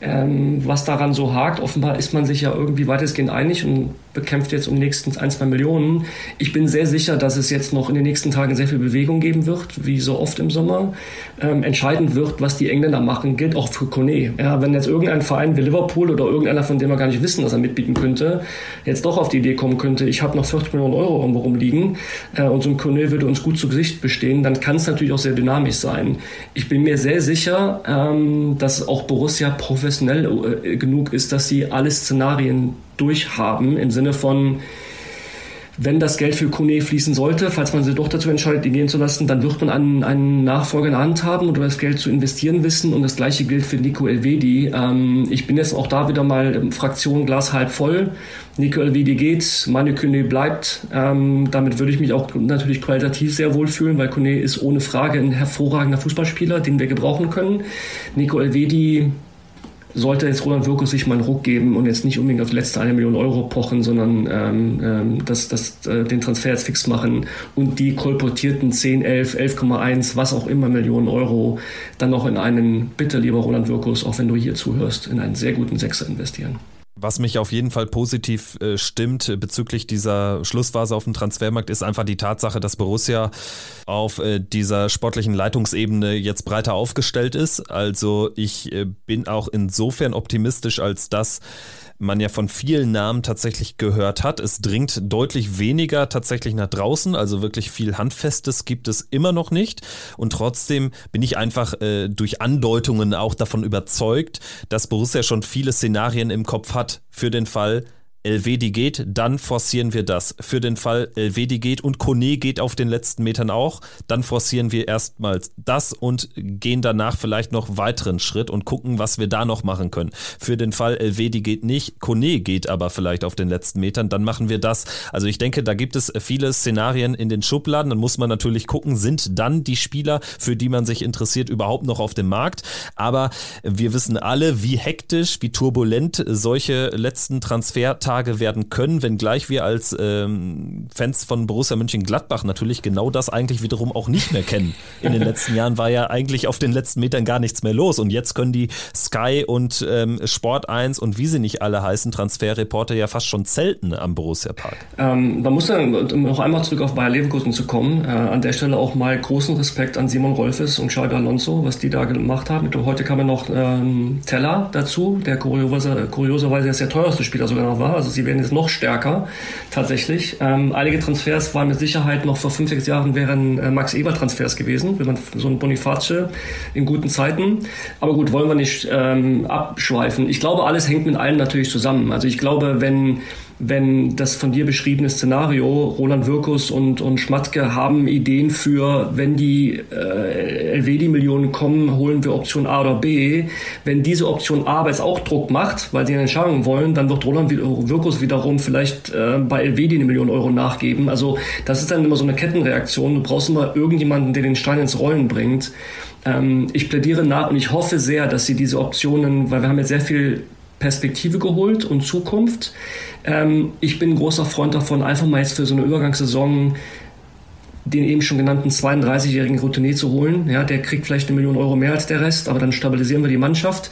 ähm, was daran so hakt. Offenbar ist man sich ja irgendwie weitestgehend einig und bekämpft jetzt um nächstens ein, zwei Millionen. Ich bin sehr sicher, dass es jetzt noch in den nächsten Tagen sehr viel Bewegung geben wird, wie so oft im Sommer. Ähm, entscheidend wird, was die Engländer machen, gilt auch für Kone. Ja, wenn jetzt irgendein Verein wie Liverpool oder irgendeiner, von dem wir gar nicht wissen, dass er mitbieten könnte, jetzt doch auf die Idee kommen könnte, ich habe noch 40 Millionen Euro irgendwo rumliegen äh, und so ein Kone würde uns gut zu Gesicht bestehen, dann kann es natürlich auch sehr dynamisch sein. Ich bin mir sehr sicher, ähm, dass auch Borussia professionell äh, genug ist, dass sie alle Szenarien durchhaben, im Sinne von, wenn das Geld für Kone fließen sollte, falls man sich doch dazu entscheidet, ihn gehen zu lassen, dann wird man einen, einen Nachfolger in der Hand haben oder das Geld zu investieren wissen. Und das gleiche gilt für Nico Elvedi. Ähm, ich bin jetzt auch da wieder mal Fraktion Glas halb voll. Nico Elvedi geht, meine Kone bleibt. Ähm, damit würde ich mich auch natürlich qualitativ sehr wohlfühlen, weil Kone ist ohne Frage ein hervorragender Fußballspieler, den wir gebrauchen können. Nico Elvedi sollte jetzt Roland Wirkus sich mal einen Ruck geben und jetzt nicht unbedingt auf die letzte eine Million Euro pochen, sondern ähm, ähm, das, das, äh, den Transfer jetzt fix machen und die kolportierten 10, 11, 11,1, was auch immer Millionen Euro dann noch in einen, bitte lieber Roland Wirkus, auch wenn du hier zuhörst, in einen sehr guten Sechser investieren. Was mich auf jeden Fall positiv äh, stimmt bezüglich dieser Schlussphase auf dem Transfermarkt ist einfach die Tatsache, dass Borussia auf äh, dieser sportlichen Leitungsebene jetzt breiter aufgestellt ist. Also ich äh, bin auch insofern optimistisch, als dass man ja von vielen Namen tatsächlich gehört hat. Es dringt deutlich weniger tatsächlich nach draußen, also wirklich viel Handfestes gibt es immer noch nicht. Und trotzdem bin ich einfach äh, durch Andeutungen auch davon überzeugt, dass Borussia schon viele Szenarien im Kopf hat für den Fall, Elvedi geht, dann forcieren wir das. Für den Fall Elvedi geht und Kone geht auf den letzten Metern auch, dann forcieren wir erstmals das und gehen danach vielleicht noch weiteren Schritt und gucken, was wir da noch machen können. Für den Fall Elvedi geht nicht, Kone geht aber vielleicht auf den letzten Metern, dann machen wir das. Also ich denke, da gibt es viele Szenarien in den Schubladen. Dann muss man natürlich gucken, sind dann die Spieler, für die man sich interessiert, überhaupt noch auf dem Markt. Aber wir wissen alle, wie hektisch, wie turbulent solche letzten Transfertage Tage werden können, wenngleich wir als ähm, Fans von Borussia Mönchengladbach natürlich genau das eigentlich wiederum auch nicht mehr kennen. In den letzten Jahren war ja eigentlich auf den letzten Metern gar nichts mehr los und jetzt können die Sky und ähm, Sport 1 und wie sie nicht alle heißen, Transferreporter ja fast schon zelten am Borussia Park. Ähm, man muss dann, um noch einmal zurück auf Bayer Leverkusen zu kommen, äh, an der Stelle auch mal großen Respekt an Simon Rolfes und Xabi Alonso, was die da gemacht haben. Heute kam ja noch ähm, Teller dazu, der kurioserweise, kurioserweise der teuerste Spieler sogar noch war. Also sie werden jetzt noch stärker tatsächlich. Ähm, einige Transfers waren mit Sicherheit noch vor fünf, sechs Jahren wären äh, Max Eber Transfers gewesen, wenn man so ein Boniface in guten Zeiten. Aber gut, wollen wir nicht ähm, abschweifen. Ich glaube, alles hängt mit allem natürlich zusammen. Also ich glaube, wenn wenn das von dir beschriebene Szenario, Roland Wirkus und, und Schmatke haben Ideen für, wenn die äh, LWD-Millionen kommen, holen wir Option A oder B. Wenn diese Option A jetzt auch Druck macht, weil sie eine Entscheidung wollen, dann wird Roland Wirkus wiederum vielleicht äh, bei LWD eine Million Euro nachgeben. Also das ist dann immer so eine Kettenreaktion. Du brauchst immer irgendjemanden, der den Stein ins Rollen bringt. Ähm, ich plädiere nach und ich hoffe sehr, dass sie diese Optionen, weil wir haben jetzt sehr viel Perspektive geholt und Zukunft. Ähm, ich bin ein großer Freund davon, einfach mal jetzt für so eine Übergangssaison den eben schon genannten 32-jährigen Routinier zu holen. Ja, der kriegt vielleicht eine Million Euro mehr als der Rest, aber dann stabilisieren wir die Mannschaft.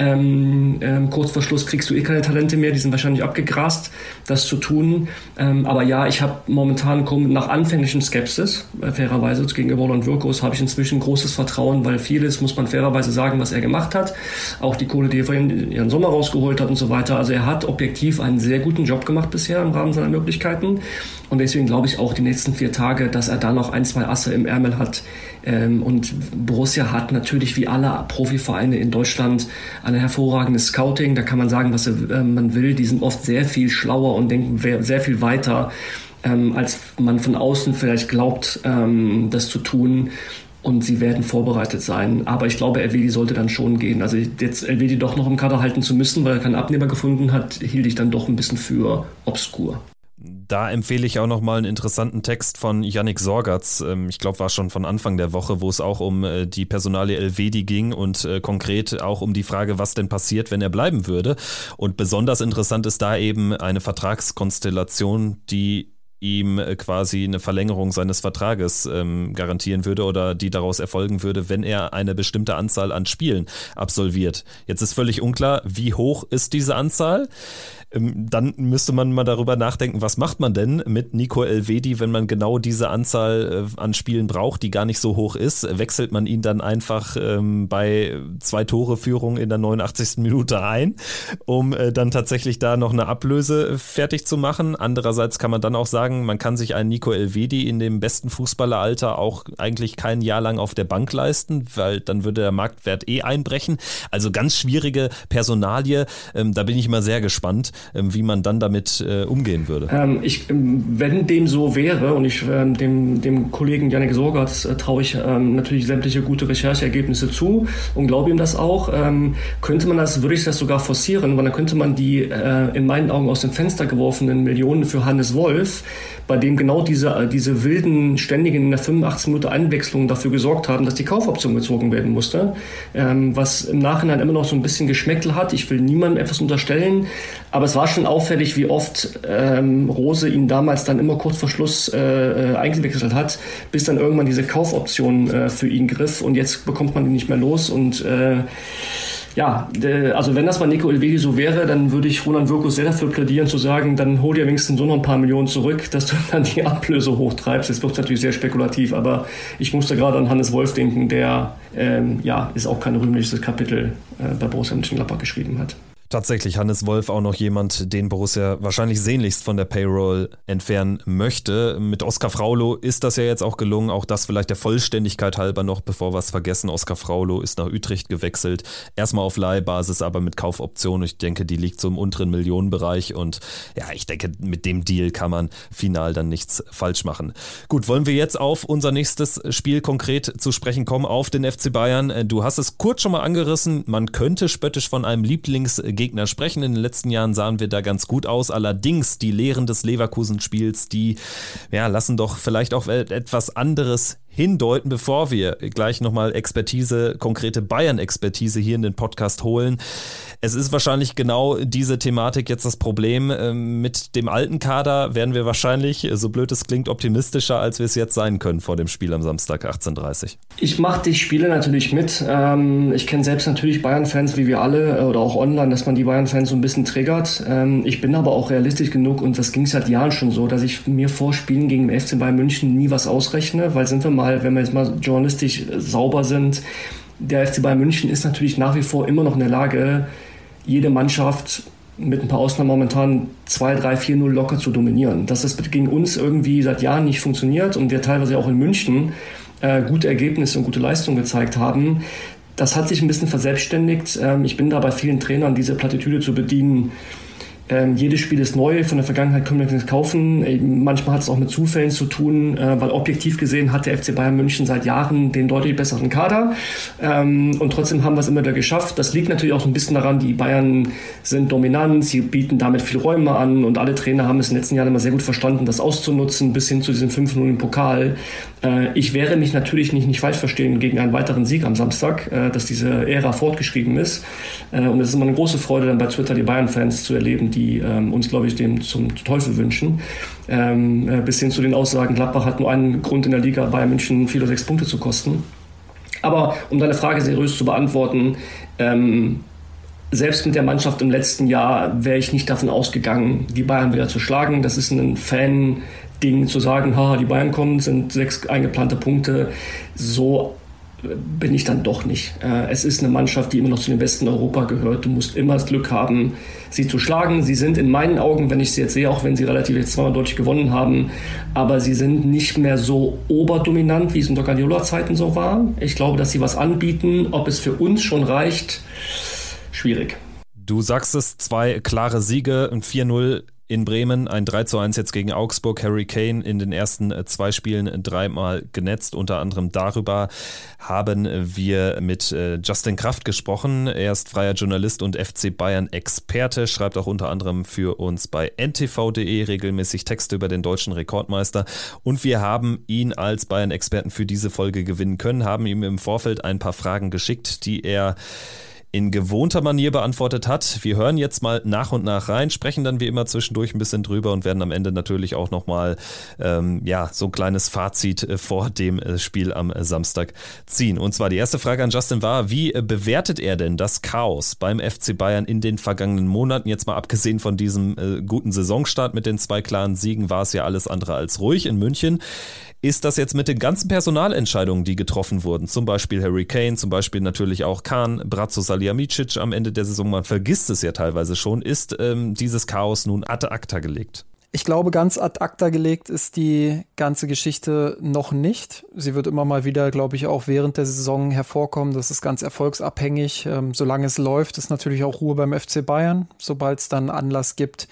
Ähm, ähm, kurz vor Schluss kriegst du eh keine Talente mehr, die sind wahrscheinlich abgegrast, das zu tun. Ähm, aber ja, ich habe momentan nach anfänglichen Skepsis, äh, fairerweise gegenüber Roland Wirkus, habe ich inzwischen großes Vertrauen, weil vieles muss man fairerweise sagen, was er gemacht hat. Auch die Kohle, die er vorhin ihren Sommer rausgeholt hat und so weiter. Also er hat objektiv einen sehr guten Job gemacht bisher im Rahmen seiner Möglichkeiten. Und deswegen glaube ich auch die nächsten vier Tage, dass er da noch ein, zwei Asse im Ärmel hat. Ähm, und Borussia hat natürlich wie alle Profivereine in Deutschland eine hervorragende Scouting. Da kann man sagen, was äh, man will. Die sind oft sehr viel schlauer und denken sehr viel weiter, ähm, als man von außen vielleicht glaubt, ähm, das zu tun und sie werden vorbereitet sein. Aber ich glaube, Elvedi sollte dann schon gehen. Also jetzt Elvedi doch noch im Kader halten zu müssen, weil er keinen Abnehmer gefunden hat, hielt ich dann doch ein bisschen für obskur. Da empfehle ich auch nochmal einen interessanten Text von Yannick Sorgatz. Ähm, ich glaube, war schon von Anfang der Woche, wo es auch um äh, die Personalie Elvedi ging und äh, konkret auch um die Frage, was denn passiert, wenn er bleiben würde. Und besonders interessant ist da eben eine Vertragskonstellation, die ihm äh, quasi eine Verlängerung seines Vertrages ähm, garantieren würde oder die daraus erfolgen würde, wenn er eine bestimmte Anzahl an Spielen absolviert. Jetzt ist völlig unklar, wie hoch ist diese Anzahl. Ähm, dann müsste man mal darüber nachdenken, was macht man denn mit Nico Elvedi, wenn man genau diese Anzahl äh, an Spielen braucht, die gar nicht so hoch ist? Wechselt man ihn dann einfach ähm, bei zwei Tore Führung in der 89. Minute ein, um äh, dann tatsächlich da noch eine Ablöse fertig zu machen? Andererseits kann man dann auch sagen, man kann sich einen Nico Elvedi in dem besten Fußballeralter auch eigentlich kein Jahr lang auf der Bank leisten, weil dann würde der Marktwert eh einbrechen. Also ganz schwierige Personalie. Ähm, da bin ich mal sehr gespannt. Ähm, wie man dann damit äh, umgehen würde. Ähm, ich, ähm, wenn dem so wäre und ich ähm, dem, dem Kollegen Janik Sorgatz äh, traue ich natürlich sämtliche gute Rechercheergebnisse zu und glaube ihm das auch, könnte man das, würde ich das sogar forcieren, weil dann könnte man die äh, in meinen Augen aus dem Fenster geworfenen Millionen für Hannes Wolf bei dem genau diese, diese wilden, ständigen in der 85 Minute Einwechslung dafür gesorgt haben, dass die Kaufoption gezogen werden musste. Was im Nachhinein immer noch so ein bisschen Geschmäckle hat. Ich will niemandem etwas unterstellen, aber es war schon auffällig, wie oft ähm, Rose ihn damals dann immer kurz vor Schluss äh, äh eingewechselt hat, bis dann irgendwann diese Kaufoption äh, für ihn griff und jetzt bekommt man ihn nicht mehr los und äh, ja, also wenn das bei Nico Elvedi so wäre, dann würde ich Roland Wirkus sehr dafür plädieren zu sagen, dann hol dir wenigstens so noch ein paar Millionen zurück, dass du dann die Ablöse hochtreibst. Das wird natürlich sehr spekulativ, aber ich musste gerade an Hannes Wolf denken, der ähm, ja, ist auch kein rühmliches Kapitel äh, bei Borussia Mönchengladbach geschrieben hat. Tatsächlich Hannes Wolf auch noch jemand, den Borussia wahrscheinlich sehnlichst von der Payroll entfernen möchte. Mit Oskar Fraulo ist das ja jetzt auch gelungen. Auch das vielleicht der Vollständigkeit halber noch, bevor wir es vergessen. Oskar Fraulo ist nach Utrecht gewechselt. Erstmal auf Leihbasis, aber mit Kaufoption. Ich denke, die liegt so im unteren Millionenbereich. Und ja, ich denke, mit dem Deal kann man final dann nichts falsch machen. Gut, wollen wir jetzt auf unser nächstes Spiel konkret zu sprechen kommen, auf den FC Bayern. Du hast es kurz schon mal angerissen. Man könnte spöttisch von einem Lieblings Gegner sprechen. In den letzten Jahren sahen wir da ganz gut aus. Allerdings die Lehren des Leverkusen-Spiels, die ja, lassen doch vielleicht auch etwas anderes hindeuten, bevor wir gleich nochmal Expertise, konkrete Bayern-Expertise hier in den Podcast holen. Es ist wahrscheinlich genau diese Thematik jetzt das Problem. Ähm, mit dem alten Kader werden wir wahrscheinlich, so blöd es klingt, optimistischer, als wir es jetzt sein können vor dem Spiel am Samstag 18.30 Ich mache die Spiele natürlich mit. Ähm, ich kenne selbst natürlich Bayern-Fans, wie wir alle, äh, oder auch online, dass man die Bayern-Fans so ein bisschen triggert. Ähm, ich bin aber auch realistisch genug und das ging seit Jahren schon so, dass ich mir vor Spielen gegen den FC Bayern München nie was ausrechne, weil sind wir mal, wenn wir jetzt mal journalistisch sauber sind, der FC Bayern München ist natürlich nach wie vor immer noch in der Lage, jede Mannschaft mit ein paar Ausnahmen momentan 2, 3, 4, 0 locker zu dominieren. Dass das gegen uns irgendwie seit Jahren nicht funktioniert und wir teilweise auch in München äh, gute Ergebnisse und gute Leistungen gezeigt haben, das hat sich ein bisschen verselbstständigt. Ähm, ich bin da bei vielen Trainern, diese Plattitüde zu bedienen, ähm, jedes Spiel ist neu, von der Vergangenheit können wir nichts kaufen. Ähm, manchmal hat es auch mit Zufällen zu tun, äh, weil objektiv gesehen hat der FC Bayern München seit Jahren den deutlich besseren Kader. Ähm, und trotzdem haben wir es immer wieder geschafft. Das liegt natürlich auch so ein bisschen daran, die Bayern sind dominant, sie bieten damit viele Räume an und alle Trainer haben es in den letzten Jahren immer sehr gut verstanden, das auszunutzen, bis hin zu diesem 5-0 im Pokal. Äh, ich wäre mich natürlich nicht, nicht falsch verstehen gegen einen weiteren Sieg am Samstag, äh, dass diese Ära fortgeschrieben ist. Äh, und es ist immer eine große Freude, dann bei Twitter die Bayern-Fans zu erleben, die ähm, uns, glaube ich, dem zum Teufel wünschen. Ähm, äh, bis hin zu den Aussagen, Gladbach hat nur einen Grund in der Liga, Bayern München vier oder sechs Punkte zu kosten. Aber um deine Frage seriös zu beantworten, ähm, selbst mit der Mannschaft im letzten Jahr wäre ich nicht davon ausgegangen, die Bayern wieder zu schlagen. Das ist ein Fan-Ding zu sagen, haha, die Bayern kommen, sind sechs eingeplante Punkte. So bin ich dann doch nicht. Äh, es ist eine Mannschaft, die immer noch zu den Besten Europa gehört. Du musst immer das Glück haben, sie zu schlagen. Sie sind in meinen Augen, wenn ich sie jetzt sehe, auch wenn sie relativ jetzt zweimal deutlich gewonnen haben, aber sie sind nicht mehr so oberdominant, wie es unter Guardiola-Zeiten so war. Ich glaube, dass sie was anbieten. Ob es für uns schon reicht, schwierig. Du sagst es, zwei klare Siege, ein 4-0 in Bremen, ein 3 zu 1 jetzt gegen Augsburg. Harry Kane in den ersten äh, zwei Spielen dreimal genetzt. Unter anderem darüber haben wir mit äh, Justin Kraft gesprochen. Er ist freier Journalist und FC Bayern Experte, schreibt auch unter anderem für uns bei ntv.de regelmäßig Texte über den deutschen Rekordmeister. Und wir haben ihn als Bayern Experten für diese Folge gewinnen können, haben ihm im Vorfeld ein paar Fragen geschickt, die er in gewohnter Manier beantwortet hat. Wir hören jetzt mal nach und nach rein, sprechen dann wie immer zwischendurch ein bisschen drüber und werden am Ende natürlich auch nochmal ähm, ja, so ein kleines Fazit äh, vor dem äh, Spiel am Samstag ziehen. Und zwar die erste Frage an Justin war, wie äh, bewertet er denn das Chaos beim FC Bayern in den vergangenen Monaten? Jetzt mal abgesehen von diesem äh, guten Saisonstart mit den zwei klaren Siegen war es ja alles andere als ruhig in München ist das jetzt mit den ganzen Personalentscheidungen, die getroffen wurden, zum Beispiel Harry Kane, zum Beispiel natürlich auch Kahn, Brazzo Salihamidzic am Ende der Saison, man vergisst es ja teilweise schon, ist ähm, dieses Chaos nun ad acta gelegt? Ich glaube, ganz ad acta gelegt ist die ganze Geschichte noch nicht. Sie wird immer mal wieder, glaube ich, auch während der Saison hervorkommen. Das ist ganz erfolgsabhängig. Ähm, solange es läuft, ist natürlich auch Ruhe beim FC Bayern. Sobald es dann Anlass gibt,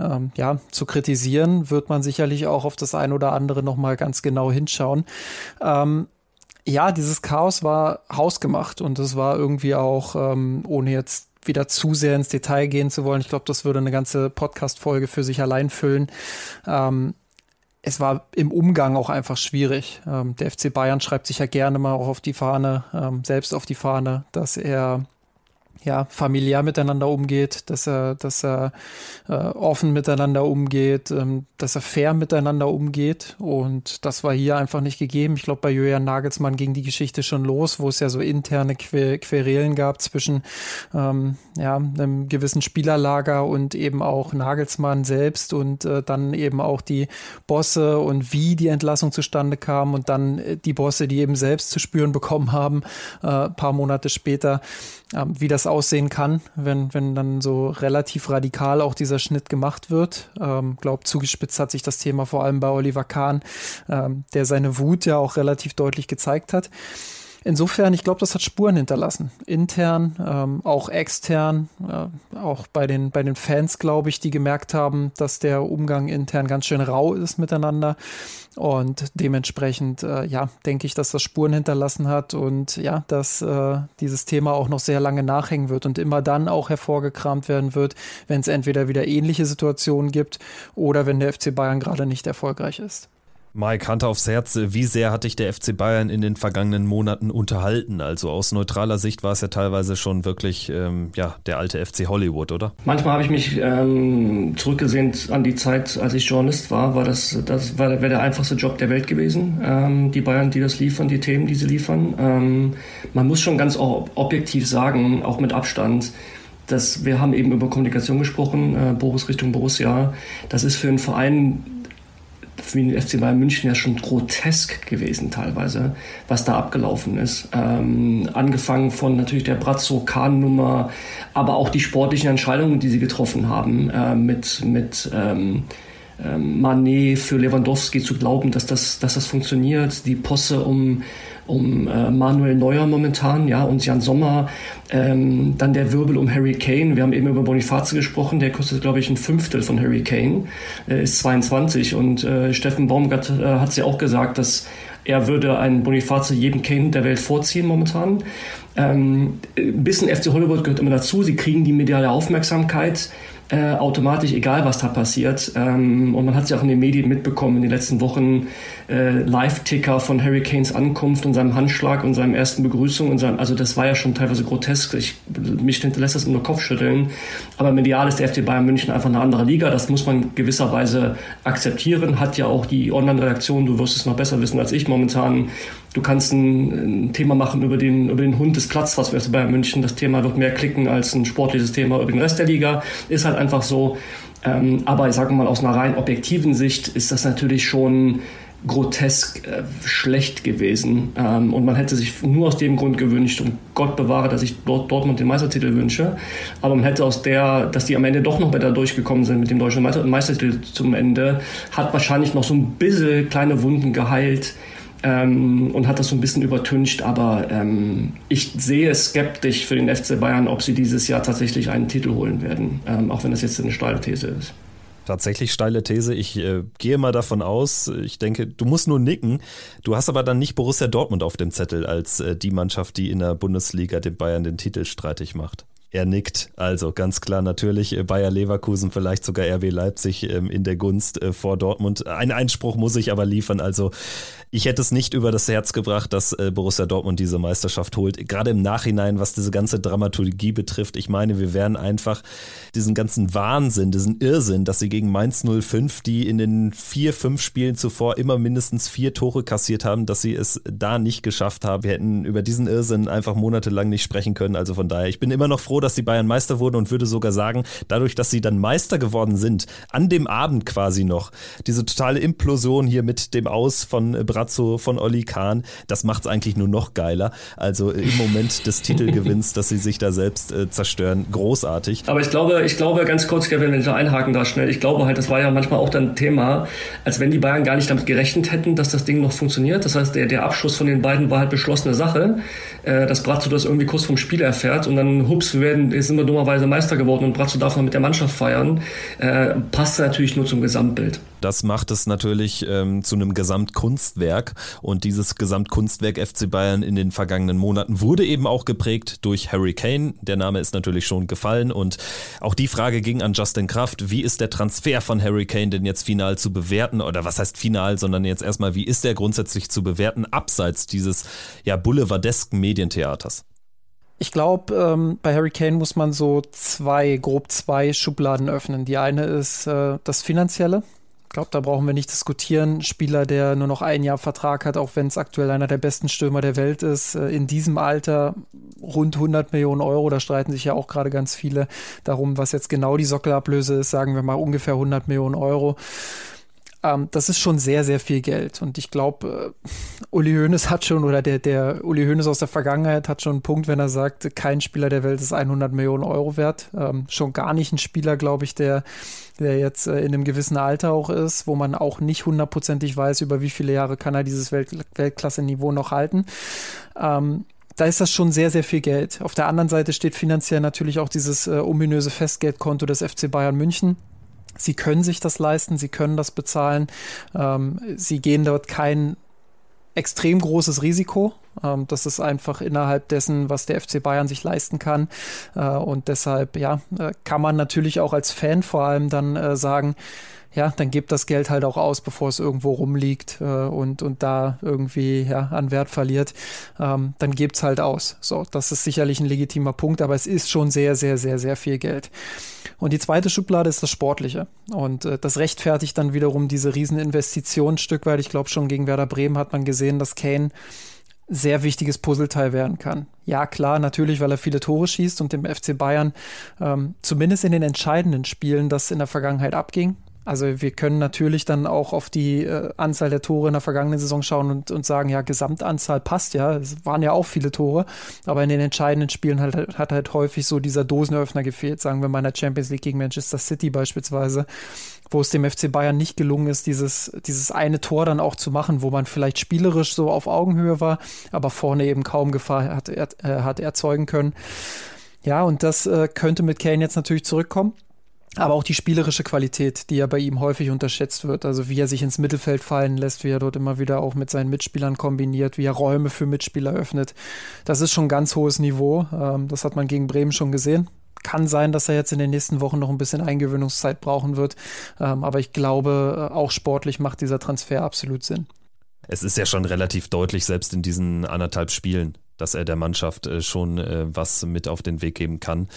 ähm, ja, zu kritisieren, wird man sicherlich auch auf das ein oder andere nochmal ganz genau hinschauen. Ähm, ja, dieses Chaos war hausgemacht und es war irgendwie auch, ähm, ohne jetzt wieder zu sehr ins Detail gehen zu wollen. Ich glaube, das würde eine ganze Podcast-Folge für sich allein füllen. Ähm, es war im Umgang auch einfach schwierig. Ähm, der FC Bayern schreibt sich ja gerne mal auch auf die Fahne, ähm, selbst auf die Fahne, dass er ja, familiär miteinander umgeht, dass er, dass er äh, offen miteinander umgeht, ähm, dass er fair miteinander umgeht. Und das war hier einfach nicht gegeben. Ich glaube, bei Julian Nagelsmann ging die Geschichte schon los, wo es ja so interne que Querelen gab zwischen ähm, ja, einem gewissen Spielerlager und eben auch Nagelsmann selbst und äh, dann eben auch die Bosse und wie die Entlassung zustande kam und dann äh, die Bosse, die eben selbst zu spüren bekommen haben, äh, paar Monate später ähm, wie das aussehen kann, wenn, wenn dann so relativ radikal auch dieser Schnitt gemacht wird. Ähm, glaub, zugespitzt hat sich das Thema vor allem bei Oliver Kahn, ähm, der seine Wut ja auch relativ deutlich gezeigt hat. Insofern, ich glaube, das hat Spuren hinterlassen. Intern, ähm, auch extern, äh, auch bei den, bei den Fans, glaube ich, die gemerkt haben, dass der Umgang intern ganz schön rau ist miteinander. Und dementsprechend, äh, ja, denke ich, dass das Spuren hinterlassen hat und ja, dass äh, dieses Thema auch noch sehr lange nachhängen wird und immer dann auch hervorgekramt werden wird, wenn es entweder wieder ähnliche Situationen gibt oder wenn der FC Bayern gerade nicht erfolgreich ist. Mike, Hand aufs Herz, wie sehr hat dich der FC Bayern in den vergangenen Monaten unterhalten? Also aus neutraler Sicht war es ja teilweise schon wirklich ähm, ja, der alte FC Hollywood, oder? Manchmal habe ich mich ähm, zurückgesehen an die Zeit, als ich Journalist war, war das, das wäre der einfachste Job der Welt gewesen. Ähm, die Bayern, die das liefern, die Themen, die sie liefern. Ähm, man muss schon ganz objektiv sagen, auch mit Abstand, dass wir haben eben über Kommunikation gesprochen, äh, Boris Richtung Borussia. Das ist für einen Verein für den FC Bayern München ja schon grotesk gewesen teilweise, was da abgelaufen ist. Ähm, angefangen von natürlich der Brazzo-Kahn-Nummer, aber auch die sportlichen Entscheidungen, die sie getroffen haben, äh, mit, mit ähm, ähm, Manet für Lewandowski zu glauben, dass das, dass das funktioniert, die Posse um um äh, Manuel Neuer momentan, ja, und Jan Sommer, ähm, dann der Wirbel um Harry Kane. Wir haben eben über Boniface gesprochen, der kostet, glaube ich, ein Fünftel von Harry Kane, äh, ist 22 und äh, Steffen Baumgart äh, hat ja auch gesagt, dass er würde einen Boniface jedem Kane der Welt vorziehen momentan. Ähm, ein bisschen FC Hollywood gehört immer dazu. Sie kriegen die mediale Aufmerksamkeit äh, automatisch, egal was da passiert. Ähm, und man hat es ja auch in den Medien mitbekommen in den letzten Wochen, äh, Live-Ticker von Harry Kanes Ankunft und seinem Handschlag und seinem ersten Begrüßung. Und seinem, also das war ja schon teilweise grotesk. Ich, mich hinterlässt das nur Kopfschütteln. Aber medial ist der FC Bayern München einfach eine andere Liga. Das muss man gewisserweise akzeptieren. Hat ja auch die Online-Redaktion, du wirst es noch besser wissen als ich momentan, Du kannst ein, ein, Thema machen über den, über den Hund des Platz, was wir bei München. Das Thema wird mehr klicken als ein sportliches Thema über den Rest der Liga. Ist halt einfach so. Ähm, aber ich sage mal, aus einer rein objektiven Sicht ist das natürlich schon grotesk äh, schlecht gewesen. Ähm, und man hätte sich nur aus dem Grund gewünscht, und Gott bewahre, dass ich dort Dortmund den Meistertitel wünsche. Aber man hätte aus der, dass die am Ende doch noch weiter durchgekommen sind mit dem deutschen Meistertitel zum Ende, hat wahrscheinlich noch so ein bisschen kleine Wunden geheilt ähm, und hat das so ein bisschen übertüncht. Aber ähm, ich sehe skeptisch für den FC Bayern, ob sie dieses Jahr tatsächlich einen Titel holen werden, ähm, auch wenn das jetzt eine steile These ist. Tatsächlich steile These. Ich äh, gehe mal davon aus, ich denke, du musst nur nicken. Du hast aber dann nicht Borussia Dortmund auf dem Zettel als äh, die Mannschaft, die in der Bundesliga den Bayern den Titel streitig macht. Er nickt. Also ganz klar natürlich äh, Bayer Leverkusen, vielleicht sogar RB Leipzig ähm, in der Gunst äh, vor Dortmund. Ein Einspruch muss ich aber liefern. Also ich hätte es nicht über das Herz gebracht, dass äh, Borussia Dortmund diese Meisterschaft holt. Gerade im Nachhinein, was diese ganze Dramaturgie betrifft. Ich meine, wir wären einfach diesen ganzen Wahnsinn, diesen Irrsinn, dass sie gegen Mainz 05, die in den vier, fünf Spielen zuvor immer mindestens vier Tore kassiert haben, dass sie es da nicht geschafft haben. Wir hätten über diesen Irrsinn einfach monatelang nicht sprechen können. Also von daher, ich bin immer noch froh, dass die Bayern Meister wurden und würde sogar sagen, dadurch, dass sie dann Meister geworden sind, an dem Abend quasi noch, diese totale Implosion hier mit dem Aus von Brazzo, von Olli Kahn, das macht es eigentlich nur noch geiler. Also im Moment des Titelgewinns, dass sie sich da selbst äh, zerstören, großartig. Aber ich glaube, ich glaube ganz kurz, Kevin, wenn ich da einhaken darf schnell, ich glaube halt, das war ja manchmal auch dann Thema, als wenn die Bayern gar nicht damit gerechnet hätten, dass das Ding noch funktioniert. Das heißt, der, der Abschluss von den beiden war halt beschlossene Sache, äh, dass Brazzo das irgendwie kurz vom Spiel erfährt und dann, hups, wir werden, jetzt sind wir dummerweise Meister geworden und Brazzo darf noch mit der Mannschaft feiern, äh, passt natürlich nur zum Gesamtbild. Das macht es natürlich ähm, zu einem Gesamtkunstwerk und dieses Gesamtkunstwerk FC Bayern in den vergangenen Monaten wurde eben auch geprägt durch Harry Kane. Der Name ist natürlich schon gefallen und auch die Frage ging an Justin Kraft, wie ist der Transfer von Harry Kane denn jetzt final zu bewerten oder was heißt final, sondern jetzt erstmal, wie ist der grundsätzlich zu bewerten abseits dieses ja boulevardesken Medientheaters? Ich glaube, ähm, bei Harry Kane muss man so zwei, grob zwei Schubladen öffnen. Die eine ist äh, das Finanzielle. Ich glaube, da brauchen wir nicht diskutieren. Spieler, der nur noch ein Jahr Vertrag hat, auch wenn es aktuell einer der besten Stürmer der Welt ist, äh, in diesem Alter rund 100 Millionen Euro. Da streiten sich ja auch gerade ganz viele darum, was jetzt genau die Sockelablöse ist. Sagen wir mal ungefähr 100 Millionen Euro. Ähm, das ist schon sehr, sehr viel Geld. Und ich glaube, äh, Uli Hoeneß hat schon, oder der, der Uli Hoeneß aus der Vergangenheit hat schon einen Punkt, wenn er sagt, kein Spieler der Welt ist 100 Millionen Euro wert. Ähm, schon gar nicht ein Spieler, glaube ich, der, der jetzt äh, in einem gewissen Alter auch ist, wo man auch nicht hundertprozentig weiß, über wie viele Jahre kann er dieses Welt Weltklasse-Niveau noch halten. Ähm, da ist das schon sehr, sehr viel Geld. Auf der anderen Seite steht finanziell natürlich auch dieses äh, ominöse Festgeldkonto des FC Bayern München. Sie können sich das leisten, sie können das bezahlen. Ähm, sie gehen dort kein extrem großes Risiko. Ähm, das ist einfach innerhalb dessen, was der FC Bayern sich leisten kann. Äh, und deshalb, ja, äh, kann man natürlich auch als Fan vor allem dann äh, sagen, ja, dann gebt das Geld halt auch aus, bevor es irgendwo rumliegt äh, und, und da irgendwie ja, an Wert verliert. Ähm, dann gebt's halt aus. So, das ist sicherlich ein legitimer Punkt, aber es ist schon sehr, sehr, sehr, sehr viel Geld. Und die zweite Schublade ist das Sportliche. Und äh, das rechtfertigt dann wiederum diese Rieseninvestition ein. Ich glaube, schon gegen Werder Bremen hat man gesehen, dass Kane sehr wichtiges Puzzleteil werden kann. Ja, klar, natürlich, weil er viele Tore schießt und dem FC Bayern ähm, zumindest in den entscheidenden Spielen das in der Vergangenheit abging. Also wir können natürlich dann auch auf die äh, Anzahl der Tore in der vergangenen Saison schauen und, und sagen, ja, Gesamtanzahl passt ja. Es waren ja auch viele Tore, aber in den entscheidenden Spielen hat, hat halt häufig so dieser Dosenöffner gefehlt, sagen wir mal in der Champions League gegen Manchester City beispielsweise, wo es dem FC Bayern nicht gelungen ist, dieses, dieses eine Tor dann auch zu machen, wo man vielleicht spielerisch so auf Augenhöhe war, aber vorne eben kaum Gefahr hat, er, äh, hat erzeugen können. Ja, und das äh, könnte mit Kane jetzt natürlich zurückkommen aber auch die spielerische Qualität, die ja bei ihm häufig unterschätzt wird. Also wie er sich ins Mittelfeld fallen lässt, wie er dort immer wieder auch mit seinen Mitspielern kombiniert, wie er Räume für Mitspieler öffnet. Das ist schon ein ganz hohes Niveau. Ähm, das hat man gegen Bremen schon gesehen. Kann sein, dass er jetzt in den nächsten Wochen noch ein bisschen Eingewöhnungszeit brauchen wird. Ähm, aber ich glaube, äh, auch sportlich macht dieser Transfer absolut Sinn. Es ist ja schon relativ deutlich, selbst in diesen anderthalb Spielen, dass er der Mannschaft äh, schon äh, was mit auf den Weg geben kann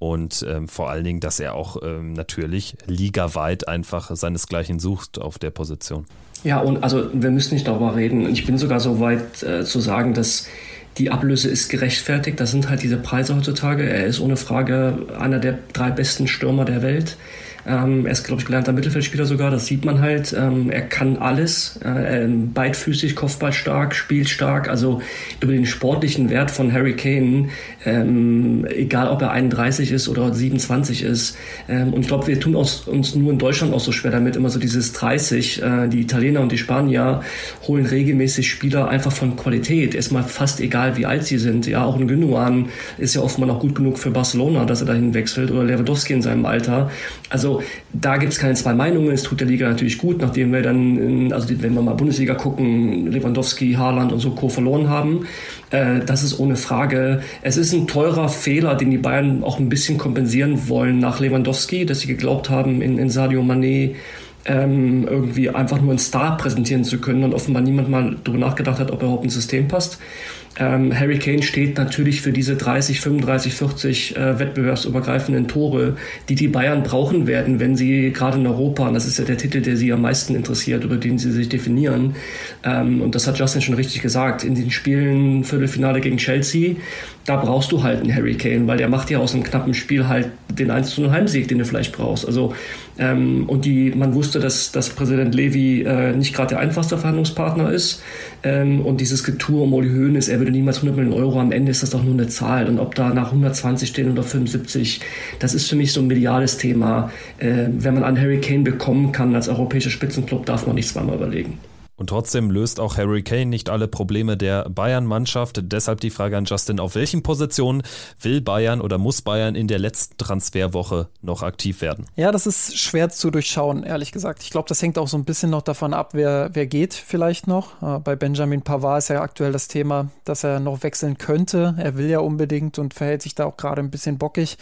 und ähm, vor allen Dingen, dass er auch ähm, natürlich ligaweit einfach seinesgleichen sucht auf der Position. Ja, und also wir müssen nicht darüber reden. Ich bin sogar so weit äh, zu sagen, dass die Ablöse ist gerechtfertigt. Das sind halt diese Preise heutzutage. Er ist ohne Frage einer der drei besten Stürmer der Welt. Ähm, er ist, glaube ich, gelernter Mittelfeldspieler sogar, das sieht man halt. Ähm, er kann alles, äh, beidfüßig, Kopfballstark, spielstark. Also über den sportlichen Wert von Harry Kane, ähm, egal ob er 31 ist oder 27 ist. Ähm, und ich glaube, wir tun uns, uns nur in Deutschland auch so schwer damit, immer so dieses 30. Äh, die Italiener und die Spanier holen regelmäßig Spieler einfach von Qualität. Erstmal fast egal, wie alt sie sind. Ja, auch ein Gündogan ist ja oftmals auch gut genug für Barcelona, dass er dahin wechselt oder Lewandowski in seinem Alter. Also also da gibt es keine zwei Meinungen. Es tut der Liga natürlich gut, nachdem wir dann, also wenn wir mal Bundesliga gucken, Lewandowski, Haaland und so Co. verloren haben. Äh, das ist ohne Frage. Es ist ein teurer Fehler, den die Bayern auch ein bisschen kompensieren wollen nach Lewandowski, dass sie geglaubt haben, in, in Sadio Mané ähm, irgendwie einfach nur einen Star präsentieren zu können und offenbar niemand mal darüber nachgedacht hat, ob er überhaupt ins System passt. Ähm, Harry Kane steht natürlich für diese 30, 35, 40 äh, wettbewerbsübergreifenden Tore, die die Bayern brauchen werden, wenn sie gerade in Europa, und das ist ja der Titel, der sie am meisten interessiert, über den sie sich definieren, ähm, und das hat Justin schon richtig gesagt, in den Spielen Viertelfinale gegen Chelsea, da brauchst du halt einen Harry Kane, weil der macht ja aus einem knappen Spiel halt den 1 zu 0 Heimsieg, den du vielleicht brauchst. Also ähm, und die, man wusste, dass, dass Präsident Levy äh, nicht gerade der einfachste Verhandlungspartner ist. Ähm, und dieses Getue um Uli Hoeneß, er würde niemals 100 Millionen Euro, am Ende ist das doch nur eine Zahl. Und ob da nach 120 stehen oder 75, das ist für mich so ein mediales Thema. Äh, wenn man einen Harry Kane bekommen kann als europäischer Spitzenclub, darf man nicht zweimal überlegen. Und trotzdem löst auch Harry Kane nicht alle Probleme der Bayern-Mannschaft. Deshalb die Frage an Justin, auf welchen Positionen will Bayern oder muss Bayern in der letzten Transferwoche noch aktiv werden? Ja, das ist schwer zu durchschauen, ehrlich gesagt. Ich glaube, das hängt auch so ein bisschen noch davon ab, wer, wer geht vielleicht noch. Äh, bei Benjamin Pavard ist ja aktuell das Thema, dass er noch wechseln könnte. Er will ja unbedingt und verhält sich da auch gerade ein bisschen bockig.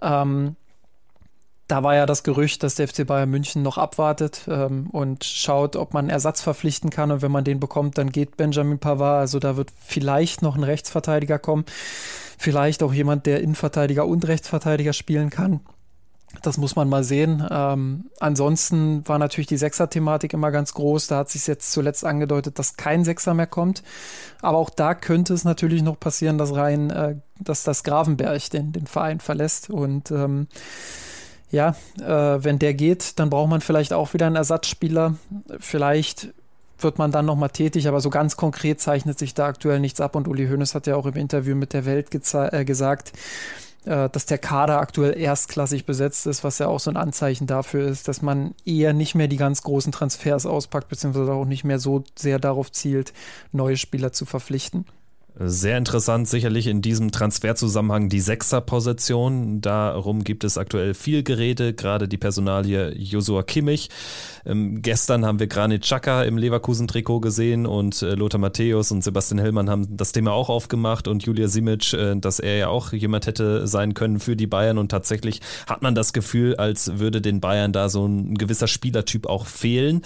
Ähm, da war ja das Gerücht, dass der FC Bayern München noch abwartet ähm, und schaut, ob man Ersatz verpflichten kann. Und wenn man den bekommt, dann geht Benjamin Pavard. Also da wird vielleicht noch ein Rechtsverteidiger kommen. Vielleicht auch jemand, der Innenverteidiger und Rechtsverteidiger spielen kann. Das muss man mal sehen. Ähm, ansonsten war natürlich die Sechser-Thematik immer ganz groß. Da hat sich jetzt zuletzt angedeutet, dass kein Sechser mehr kommt. Aber auch da könnte es natürlich noch passieren, dass rein, äh, dass das Gravenberg den, den Verein verlässt. Und ähm, ja, äh, wenn der geht, dann braucht man vielleicht auch wieder einen Ersatzspieler. Vielleicht wird man dann nochmal tätig, aber so ganz konkret zeichnet sich da aktuell nichts ab. Und Uli Hoeneß hat ja auch im Interview mit der Welt äh, gesagt, äh, dass der Kader aktuell erstklassig besetzt ist, was ja auch so ein Anzeichen dafür ist, dass man eher nicht mehr die ganz großen Transfers auspackt, beziehungsweise auch nicht mehr so sehr darauf zielt, neue Spieler zu verpflichten. Sehr interessant, sicherlich in diesem Transferzusammenhang die Sechser-Position. Darum gibt es aktuell viel Gerede, gerade die Personalie Josua Kimmich. Ähm, gestern haben wir Granit Xhaka im Leverkusen-Trikot gesehen und äh, Lothar Matthäus und Sebastian Hellmann haben das Thema auch aufgemacht und Julia Simic, äh, dass er ja auch jemand hätte sein können für die Bayern und tatsächlich hat man das Gefühl, als würde den Bayern da so ein gewisser Spielertyp auch fehlen.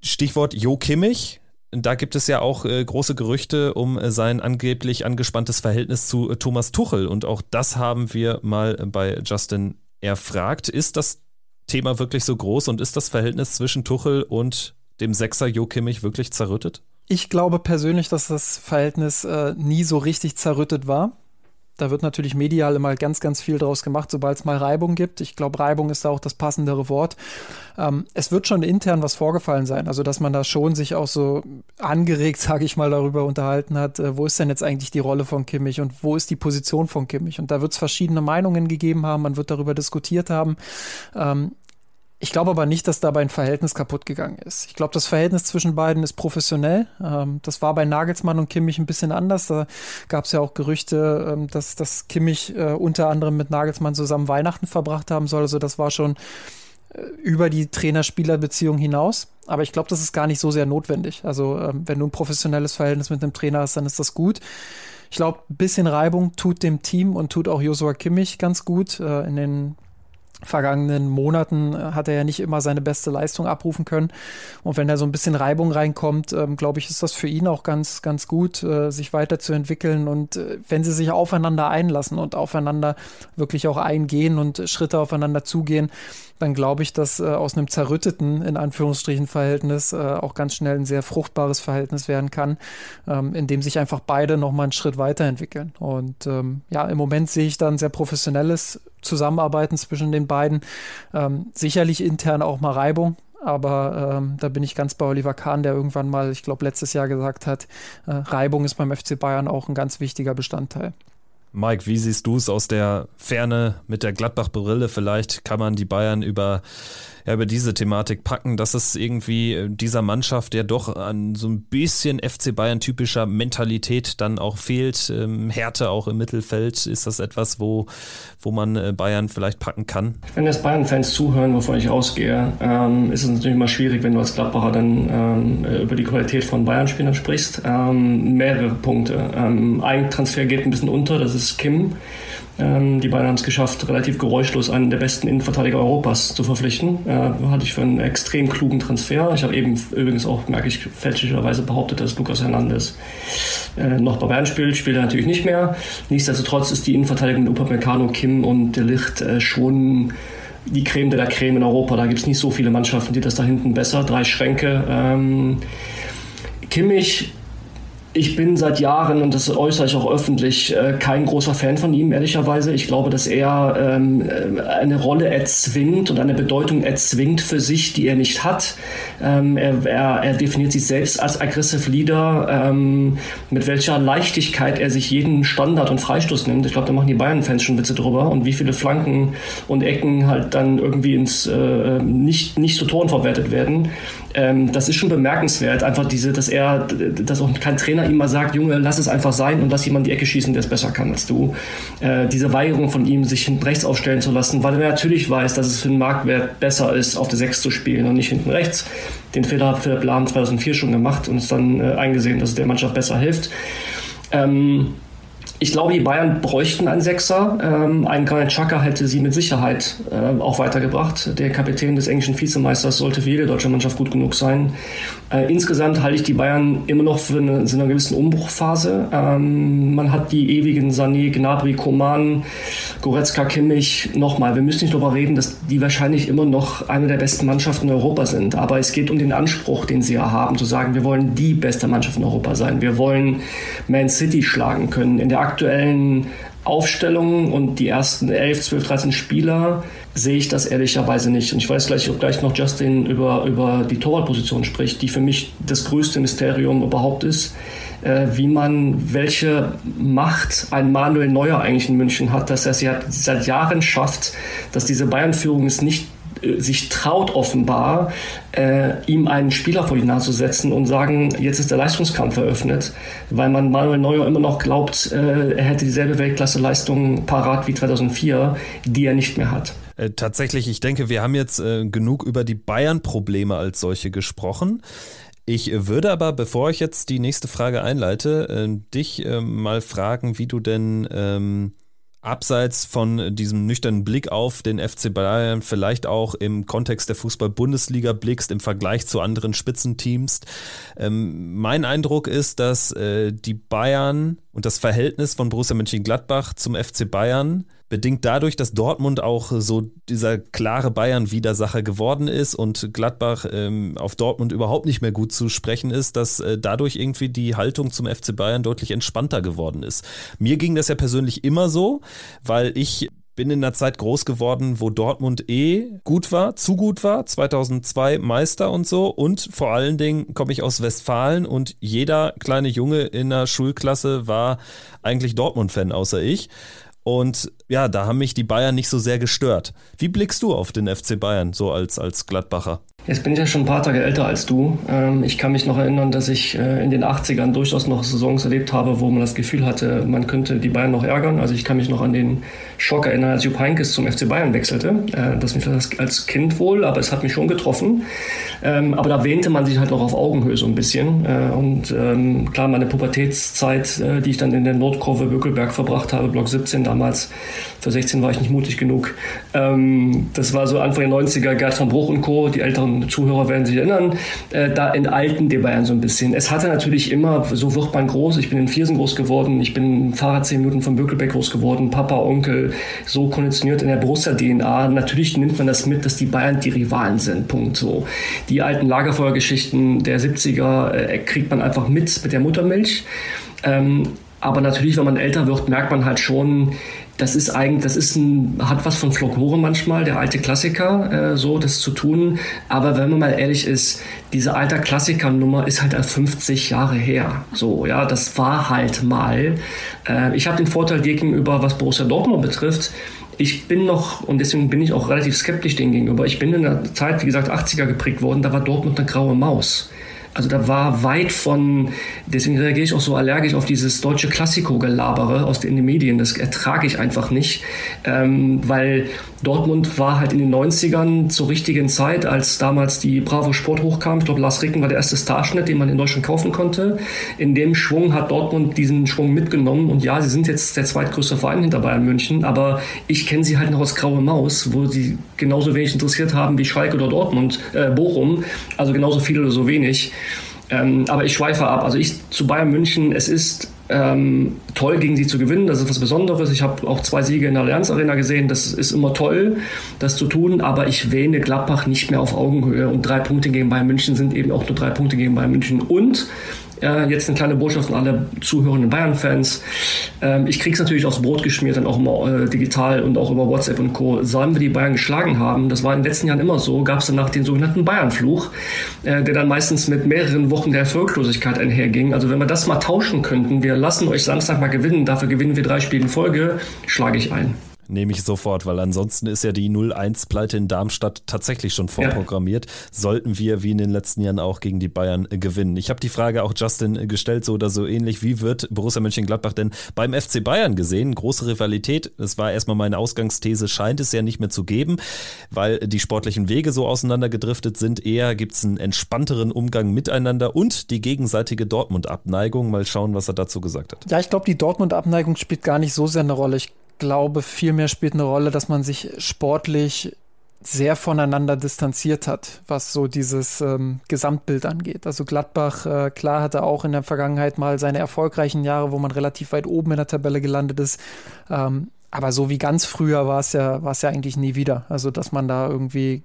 Stichwort Jo Kimmich da gibt es ja auch äh, große Gerüchte um äh, sein angeblich angespanntes Verhältnis zu äh, Thomas Tuchel. Und auch das haben wir mal bei Justin erfragt. Ist das Thema wirklich so groß und ist das Verhältnis zwischen Tuchel und dem Sechser Jo Kimmich wirklich zerrüttet? Ich glaube persönlich, dass das Verhältnis äh, nie so richtig zerrüttet war. Da wird natürlich medial immer ganz, ganz viel draus gemacht, sobald es mal Reibung gibt. Ich glaube, Reibung ist da auch das passendere Wort. Ähm, es wird schon intern was vorgefallen sein. Also, dass man da schon sich auch so angeregt, sage ich mal, darüber unterhalten hat, äh, wo ist denn jetzt eigentlich die Rolle von Kimmich und wo ist die Position von Kimmich? Und da wird es verschiedene Meinungen gegeben haben, man wird darüber diskutiert haben. Ähm, ich glaube aber nicht, dass dabei ein Verhältnis kaputt gegangen ist. Ich glaube, das Verhältnis zwischen beiden ist professionell. Ähm, das war bei Nagelsmann und Kimmich ein bisschen anders. Da gab es ja auch Gerüchte, ähm, dass, dass Kimmich äh, unter anderem mit Nagelsmann zusammen Weihnachten verbracht haben soll. Also das war schon äh, über die Trainer-Spieler-Beziehung hinaus. Aber ich glaube, das ist gar nicht so sehr notwendig. Also ähm, wenn du ein professionelles Verhältnis mit einem Trainer hast, dann ist das gut. Ich glaube, ein bisschen Reibung tut dem Team und tut auch Josua Kimmich ganz gut. Äh, in den vergangenen Monaten äh, hat er ja nicht immer seine beste Leistung abrufen können. Und wenn da so ein bisschen Reibung reinkommt, ähm, glaube ich, ist das für ihn auch ganz, ganz gut, äh, sich weiterzuentwickeln. Und äh, wenn sie sich aufeinander einlassen und aufeinander wirklich auch eingehen und Schritte aufeinander zugehen, dann glaube ich, dass äh, aus einem zerrütteten, in Anführungsstrichen, Verhältnis äh, auch ganz schnell ein sehr fruchtbares Verhältnis werden kann, ähm, in dem sich einfach beide nochmal einen Schritt weiterentwickeln. Und ähm, ja, im Moment sehe ich da ein sehr professionelles Zusammenarbeiten zwischen den beiden. Ähm, sicherlich intern auch mal Reibung, aber ähm, da bin ich ganz bei Oliver Kahn, der irgendwann mal, ich glaube, letztes Jahr gesagt hat, äh, Reibung ist beim FC Bayern auch ein ganz wichtiger Bestandteil. Mike, wie siehst du es aus der Ferne mit der Gladbach-Brille? Vielleicht kann man die Bayern über ja, über diese Thematik packen, dass es irgendwie äh, dieser Mannschaft ja doch an so ein bisschen FC Bayern typischer Mentalität dann auch fehlt. Ähm, Härte auch im Mittelfeld. Ist das etwas, wo, wo man äh, Bayern vielleicht packen kann? Wenn jetzt Bayern-Fans zuhören, wovon ich ausgehe, ähm, ist es natürlich immer schwierig, wenn du als Gladbacher dann ähm, über die Qualität von Bayern-Spielern sprichst. Ähm, mehrere Punkte. Ähm, ein Transfer geht ein bisschen unter, das ist Kim. Ähm, die beiden haben es geschafft, relativ geräuschlos einen der besten Innenverteidiger Europas zu verpflichten. Äh, hatte ich für einen extrem klugen Transfer. Ich habe eben übrigens auch, merke ich, fälschlicherweise behauptet, dass Lukas Hernandez äh, noch bei Bayern spielt. Spielt er natürlich nicht mehr. Nichtsdestotrotz ist die Innenverteidigung mit Upamecano, Kim und De Licht äh, schon die Creme de la Creme in Europa. Da gibt es nicht so viele Mannschaften, die das da hinten besser. Drei Schränke. Ähm, Kimmich ich bin seit Jahren, und das äußere ich auch öffentlich, äh, kein großer Fan von ihm, ehrlicherweise. Ich glaube, dass er ähm, äh, eine Rolle erzwingt und eine Bedeutung erzwingt für sich, die er nicht hat. Ähm, er, er, er, definiert sich selbst als aggressive Leader, ähm, mit welcher Leichtigkeit er sich jeden Standard und Freistoß nimmt. Ich glaube, da machen die Bayern-Fans schon Witze drüber und wie viele Flanken und Ecken halt dann irgendwie ins äh, nicht, nicht zu Toren verwertet werden. Ähm, das ist schon bemerkenswert, einfach diese, dass er, dass auch kein Trainer ihm mal sagt, Junge, lass es einfach sein und lass jemand die Ecke schießen, der es besser kann als du. Äh, diese Weigerung von ihm, sich hinten rechts aufstellen zu lassen, weil er natürlich weiß, dass es für den Marktwert besser ist, auf der 6 zu spielen und nicht hinten rechts. Den Fehler hat Philipp Lahm 2004 schon gemacht und ist dann äh, eingesehen, dass es der Mannschaft besser hilft. Ähm, ich glaube, die Bayern bräuchten einen Sechser. Ähm, ein Granit Xhaka hätte sie mit Sicherheit äh, auch weitergebracht. Der Kapitän des englischen Vizemeisters sollte für jede deutsche Mannschaft gut genug sein. Äh, insgesamt halte ich die Bayern immer noch für eine, in einer gewissen Umbruchphase. Ähm, man hat die ewigen Sané, Gnabry, Koman, Goretzka, Kimmich. Nochmal, wir müssen nicht darüber reden, dass die wahrscheinlich immer noch eine der besten Mannschaften in Europa sind. Aber es geht um den Anspruch, den sie ja haben, zu sagen, wir wollen die beste Mannschaft in Europa sein. Wir wollen Man City schlagen können. In der aktuellen Aufstellung und die ersten 11, 12, 13 Spieler sehe ich das ehrlicherweise nicht. Und ich weiß gleich, ob gleich noch Justin über, über die Torwartposition spricht, die für mich das größte Mysterium überhaupt ist, äh, wie man, welche Macht ein Manuel Neuer eigentlich in München hat, dass er es ja seit Jahren schafft, dass diese Bayern-Führung es nicht äh, sich traut offenbar, äh, ihm einen Spieler vor die Nase zu setzen und sagen, jetzt ist der Leistungskampf eröffnet, weil man Manuel Neuer immer noch glaubt, äh, er hätte dieselbe Weltklasse-Leistung parat wie 2004, die er nicht mehr hat. Äh, tatsächlich, ich denke, wir haben jetzt äh, genug über die Bayern-Probleme als solche gesprochen. Ich würde aber, bevor ich jetzt die nächste Frage einleite, äh, dich äh, mal fragen, wie du denn ähm, abseits von diesem nüchternen Blick auf den FC Bayern vielleicht auch im Kontext der Fußball-Bundesliga blickst im Vergleich zu anderen Spitzenteams. Ähm, mein Eindruck ist, dass äh, die Bayern und das Verhältnis von Borussia Mönchengladbach zum FC Bayern bedingt dadurch, dass Dortmund auch so dieser klare Bayern-Widersacher geworden ist und Gladbach ähm, auf Dortmund überhaupt nicht mehr gut zu sprechen ist, dass äh, dadurch irgendwie die Haltung zum FC Bayern deutlich entspannter geworden ist. Mir ging das ja persönlich immer so, weil ich bin in einer Zeit groß geworden, wo Dortmund eh gut war, zu gut war, 2002 Meister und so und vor allen Dingen komme ich aus Westfalen und jeder kleine Junge in der Schulklasse war eigentlich Dortmund-Fan außer ich. Und ja, da haben mich die Bayern nicht so sehr gestört. Wie blickst du auf den FC Bayern, so als, als Gladbacher? Jetzt bin ich ja schon ein paar Tage älter als du. Ähm, ich kann mich noch erinnern, dass ich äh, in den 80ern durchaus noch Saisons erlebt habe, wo man das Gefühl hatte, man könnte die Bayern noch ärgern. Also ich kann mich noch an den Schock erinnern, als Jupp Heynckes zum FC Bayern wechselte. Äh, das mich als Kind wohl, aber es hat mich schon getroffen. Ähm, aber da wähnte man sich halt noch auf Augenhöhe so ein bisschen. Äh, und ähm, klar, meine Pubertätszeit, die ich dann in der Nordkurve Bökelberg verbracht habe, Block 17 damals, für 16 war ich nicht mutig genug. Das war so Anfang der 90er, Gerd von Bruch und Co., die älteren Zuhörer werden sich erinnern, äh, da entalten die Bayern so ein bisschen. Es hatte natürlich immer, so wird man groß, ich bin in Viersen groß geworden, ich bin Fahrrad zehn Minuten von Bökelbeck groß geworden, Papa, Onkel, so konditioniert in der Borussia-DNA. Natürlich nimmt man das mit, dass die Bayern die Rivalen sind, Punkt so. Die alten Lagerfeuergeschichten der 70er äh, kriegt man einfach mit, mit der Muttermilch. Ähm, aber natürlich, wenn man älter wird, merkt man halt schon, das ist eigentlich, das ist ein, hat was von Folklore manchmal, der alte Klassiker, äh, so das zu tun. Aber wenn man mal ehrlich ist, diese alte Klassikernummer ist halt 50 Jahre her. So, ja, das war halt mal. Äh, ich habe den Vorteil gegenüber, was Borussia Dortmund betrifft. Ich bin noch, und deswegen bin ich auch relativ skeptisch dem gegenüber, ich bin in der Zeit, wie gesagt, 80er geprägt worden, da war Dortmund eine graue Maus. Also da war weit von, deswegen reagiere ich auch so allergisch auf dieses deutsche Klassiko-Gelabere aus den Medien. Das ertrage ich einfach nicht, ähm, weil Dortmund war halt in den 90ern zur richtigen Zeit, als damals die Bravo Sport hochkam. Ich glaube, Lars Ricken war der erste Starschnitt, den man in Deutschland kaufen konnte. In dem Schwung hat Dortmund diesen Schwung mitgenommen. Und ja, sie sind jetzt der zweitgrößte Verein hinter Bayern München, aber ich kenne sie halt noch aus Graue Maus, wo sie genauso wenig interessiert haben wie Schalke oder Dortmund, äh, Bochum. Also genauso viel oder so wenig. Ähm, aber ich schweife ab. Also ich zu Bayern München, es ist ähm, toll, gegen sie zu gewinnen. Das ist was Besonderes. Ich habe auch zwei Siege in der Allianz Arena gesehen. Das ist immer toll, das zu tun. Aber ich wähne Gladbach nicht mehr auf Augenhöhe. Und drei Punkte gegen Bayern München sind eben auch nur drei Punkte gegen Bayern München. Und äh, jetzt eine kleine Botschaft an alle zuhörenden Bayern-Fans. Ähm, ich kriege es natürlich aufs Brot geschmiert, dann auch immer äh, digital und auch über WhatsApp und Co. Sollen wir die Bayern geschlagen haben, das war in den letzten Jahren immer so, gab es danach den sogenannten Bayern-Fluch, äh, der dann meistens mit mehreren Wochen der Erfolglosigkeit einherging. Also wenn wir das mal tauschen könnten, wir lassen euch Samstag mal gewinnen, dafür gewinnen wir drei Spiele in Folge, schlage ich ein. Nehme ich sofort, weil ansonsten ist ja die 0-1-Pleite in Darmstadt tatsächlich schon vorprogrammiert. Ja. Sollten wir wie in den letzten Jahren auch gegen die Bayern äh, gewinnen. Ich habe die Frage auch Justin äh, gestellt, so oder so ähnlich. Wie wird Borussia Mönchengladbach denn beim FC Bayern gesehen? Große Rivalität. Das war erstmal meine Ausgangsthese, scheint es ja nicht mehr zu geben, weil die sportlichen Wege so auseinandergedriftet sind. Eher gibt es einen entspannteren Umgang miteinander und die gegenseitige Dortmund-Abneigung. Mal schauen, was er dazu gesagt hat. Ja, ich glaube, die Dortmund-Abneigung spielt gar nicht so sehr eine Rolle. Ich glaube, vielmehr spielt eine Rolle, dass man sich sportlich sehr voneinander distanziert hat, was so dieses ähm, Gesamtbild angeht. Also Gladbach, äh, klar, hatte auch in der Vergangenheit mal seine erfolgreichen Jahre, wo man relativ weit oben in der Tabelle gelandet ist. Ähm, aber so wie ganz früher war es ja, war es ja eigentlich nie wieder. Also, dass man da irgendwie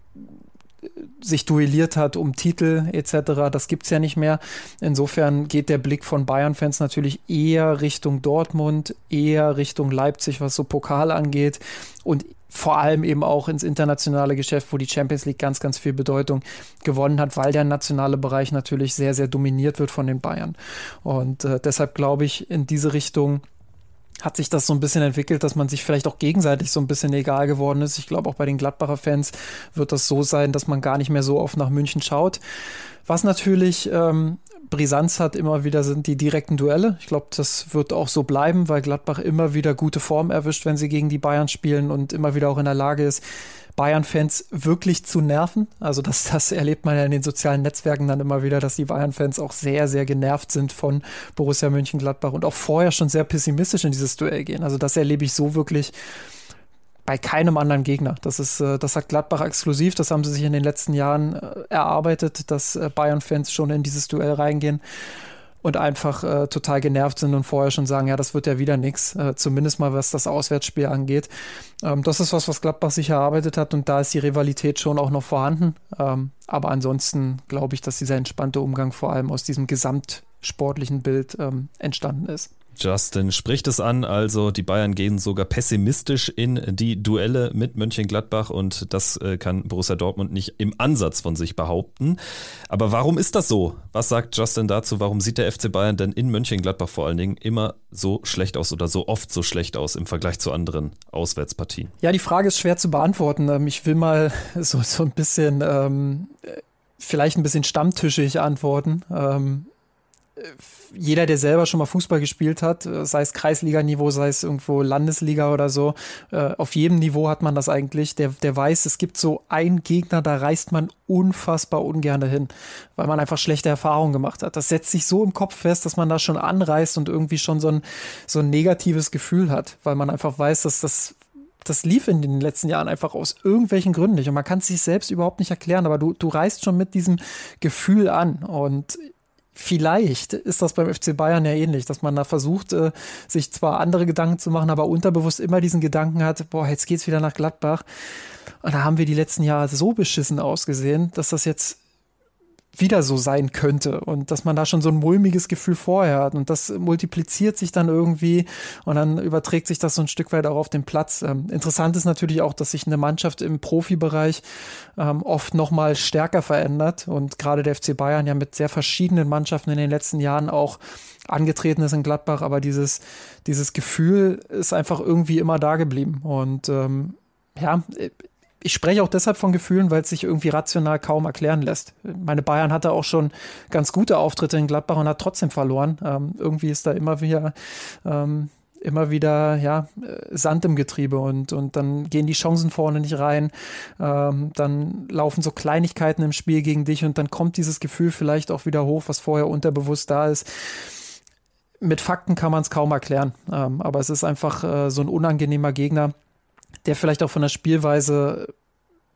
sich duelliert hat um Titel etc. Das gibt es ja nicht mehr. Insofern geht der Blick von Bayern-Fans natürlich eher Richtung Dortmund, eher Richtung Leipzig, was so Pokal angeht und vor allem eben auch ins internationale Geschäft, wo die Champions League ganz, ganz viel Bedeutung gewonnen hat, weil der nationale Bereich natürlich sehr, sehr dominiert wird von den Bayern. Und äh, deshalb glaube ich, in diese Richtung hat sich das so ein bisschen entwickelt, dass man sich vielleicht auch gegenseitig so ein bisschen egal geworden ist. Ich glaube, auch bei den Gladbacher Fans wird das so sein, dass man gar nicht mehr so oft nach München schaut. Was natürlich ähm, Brisanz hat immer wieder sind die direkten Duelle. Ich glaube, das wird auch so bleiben, weil Gladbach immer wieder gute Form erwischt, wenn sie gegen die Bayern spielen und immer wieder auch in der Lage ist, Bayern-Fans wirklich zu nerven. Also das, das erlebt man ja in den sozialen Netzwerken dann immer wieder, dass die Bayern-Fans auch sehr, sehr genervt sind von Borussia Mönchengladbach und auch vorher schon sehr pessimistisch in dieses Duell gehen. Also das erlebe ich so wirklich bei keinem anderen Gegner. Das ist, äh, das hat Gladbach exklusiv. Das haben sie sich in den letzten Jahren äh, erarbeitet, dass äh, Bayern-Fans schon in dieses Duell reingehen und einfach äh, total genervt sind und vorher schon sagen, ja, das wird ja wieder nichts, äh, zumindest mal was das Auswärtsspiel angeht. Ähm, das ist was, was Gladbach sich erarbeitet hat und da ist die Rivalität schon auch noch vorhanden. Ähm, aber ansonsten glaube ich, dass dieser entspannte Umgang vor allem aus diesem gesamtsportlichen Bild ähm, entstanden ist. Justin spricht es an, also die Bayern gehen sogar pessimistisch in die Duelle mit Mönchengladbach und das äh, kann Borussia Dortmund nicht im Ansatz von sich behaupten. Aber warum ist das so? Was sagt Justin dazu? Warum sieht der FC Bayern denn in Mönchengladbach vor allen Dingen immer so schlecht aus oder so oft so schlecht aus im Vergleich zu anderen Auswärtspartien? Ja, die Frage ist schwer zu beantworten. Ähm, ich will mal so, so ein bisschen, ähm, vielleicht ein bisschen stammtischig antworten. Ähm, jeder, der selber schon mal Fußball gespielt hat, äh, sei es Kreisliganiveau, sei es irgendwo Landesliga oder so, äh, auf jedem Niveau hat man das eigentlich. Der, der weiß, es gibt so einen Gegner, da reist man unfassbar ungern dahin, weil man einfach schlechte Erfahrungen gemacht hat. Das setzt sich so im Kopf fest, dass man da schon anreist und irgendwie schon so ein, so ein negatives Gefühl hat, weil man einfach weiß, dass das das lief in den letzten Jahren einfach aus irgendwelchen Gründen nicht. Und man kann es sich selbst überhaupt nicht erklären, aber du, du reist schon mit diesem Gefühl an. Und vielleicht ist das beim FC Bayern ja ähnlich, dass man da versucht, äh, sich zwar andere Gedanken zu machen, aber unterbewusst immer diesen Gedanken hat, boah, jetzt geht's wieder nach Gladbach. Und da haben wir die letzten Jahre so beschissen ausgesehen, dass das jetzt wieder so sein könnte und dass man da schon so ein mulmiges Gefühl vorher hat und das multipliziert sich dann irgendwie und dann überträgt sich das so ein Stück weit auch auf den Platz. Ähm, interessant ist natürlich auch, dass sich eine Mannschaft im Profibereich ähm, oft nochmal stärker verändert und gerade der FC Bayern ja mit sehr verschiedenen Mannschaften in den letzten Jahren auch angetreten ist in Gladbach, aber dieses, dieses Gefühl ist einfach irgendwie immer da geblieben und ähm, ja, ich spreche auch deshalb von Gefühlen, weil es sich irgendwie rational kaum erklären lässt. Meine Bayern hatte auch schon ganz gute Auftritte in Gladbach und hat trotzdem verloren. Ähm, irgendwie ist da immer wieder ähm, immer wieder ja, Sand im Getriebe und, und dann gehen die Chancen vorne nicht rein. Ähm, dann laufen so Kleinigkeiten im Spiel gegen dich und dann kommt dieses Gefühl vielleicht auch wieder hoch, was vorher unterbewusst da ist. Mit Fakten kann man es kaum erklären, ähm, aber es ist einfach äh, so ein unangenehmer Gegner der vielleicht auch von der Spielweise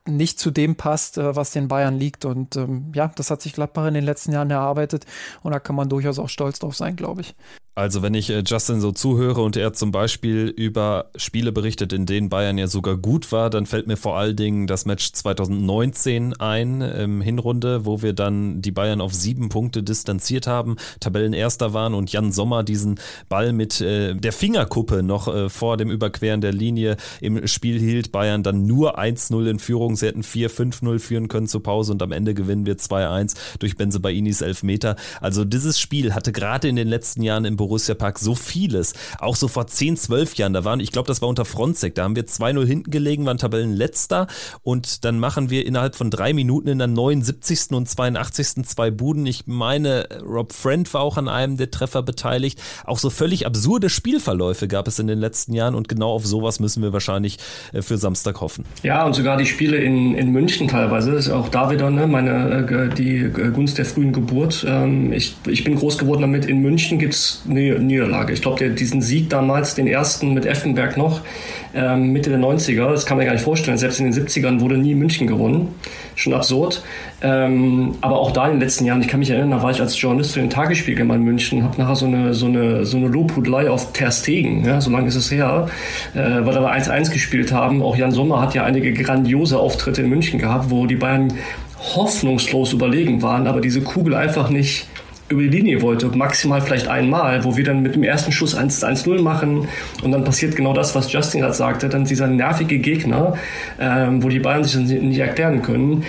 nicht zu dem passt, äh, was den Bayern liegt. Und ähm, ja, das hat sich Gladbach in den letzten Jahren erarbeitet und da kann man durchaus auch stolz drauf sein, glaube ich. Also wenn ich äh, Justin so zuhöre und er zum Beispiel über Spiele berichtet, in denen Bayern ja sogar gut war, dann fällt mir vor allen Dingen das Match 2019 ein, im Hinrunde, wo wir dann die Bayern auf sieben Punkte distanziert haben, Tabellenerster waren und Jan Sommer diesen Ball mit äh, der Fingerkuppe noch äh, vor dem Überqueren der Linie im Spiel hielt. Bayern dann nur 1-0 in Führung. Sie hätten 4-5-0 führen können zur Pause und am Ende gewinnen wir 2-1 durch Benzebainis Elfmeter. Also dieses Spiel hatte gerade in den letzten Jahren im Borussia Park so vieles. Auch so vor 10, 12 Jahren, da waren, ich glaube, das war unter Fronzek, da haben wir 2-0 hinten gelegen, waren Tabellenletzter und dann machen wir innerhalb von drei Minuten in der 79. und 82. zwei Buden. Ich meine, Rob Friend war auch an einem der Treffer beteiligt. Auch so völlig absurde Spielverläufe gab es in den letzten Jahren und genau auf sowas müssen wir wahrscheinlich äh, für Samstag hoffen. Ja, und sogar die Spiele in, in München teilweise, ist auch da wieder ne, meine, äh, die Gunst der frühen Geburt. Ähm, ich, ich bin groß geworden damit, in München gibt es Niederlage. Ich glaube, diesen Sieg damals, den ersten mit Effenberg noch, ähm, Mitte der 90er, das kann man gar nicht vorstellen. Selbst in den 70ern wurde nie München gewonnen. Schon absurd. Ähm, aber auch da in den letzten Jahren, ich kann mich erinnern, da war ich als Journalist für den Tagesspiegel in München, habe nachher so eine, so eine, so eine Lobhudelei auf Ter Stegen, ja, so lange ist es her, äh, weil wir 1-1 gespielt haben. Auch Jan Sommer hat ja einige grandiose Auftritte in München gehabt, wo die Bayern hoffnungslos überlegen waren, aber diese Kugel einfach nicht über die Linie wollte, maximal vielleicht einmal, wo wir dann mit dem ersten Schuss 1-0 machen und dann passiert genau das, was Justin gerade sagte, dann dieser nervige Gegner, ähm, wo die Bayern sich dann nicht erklären können.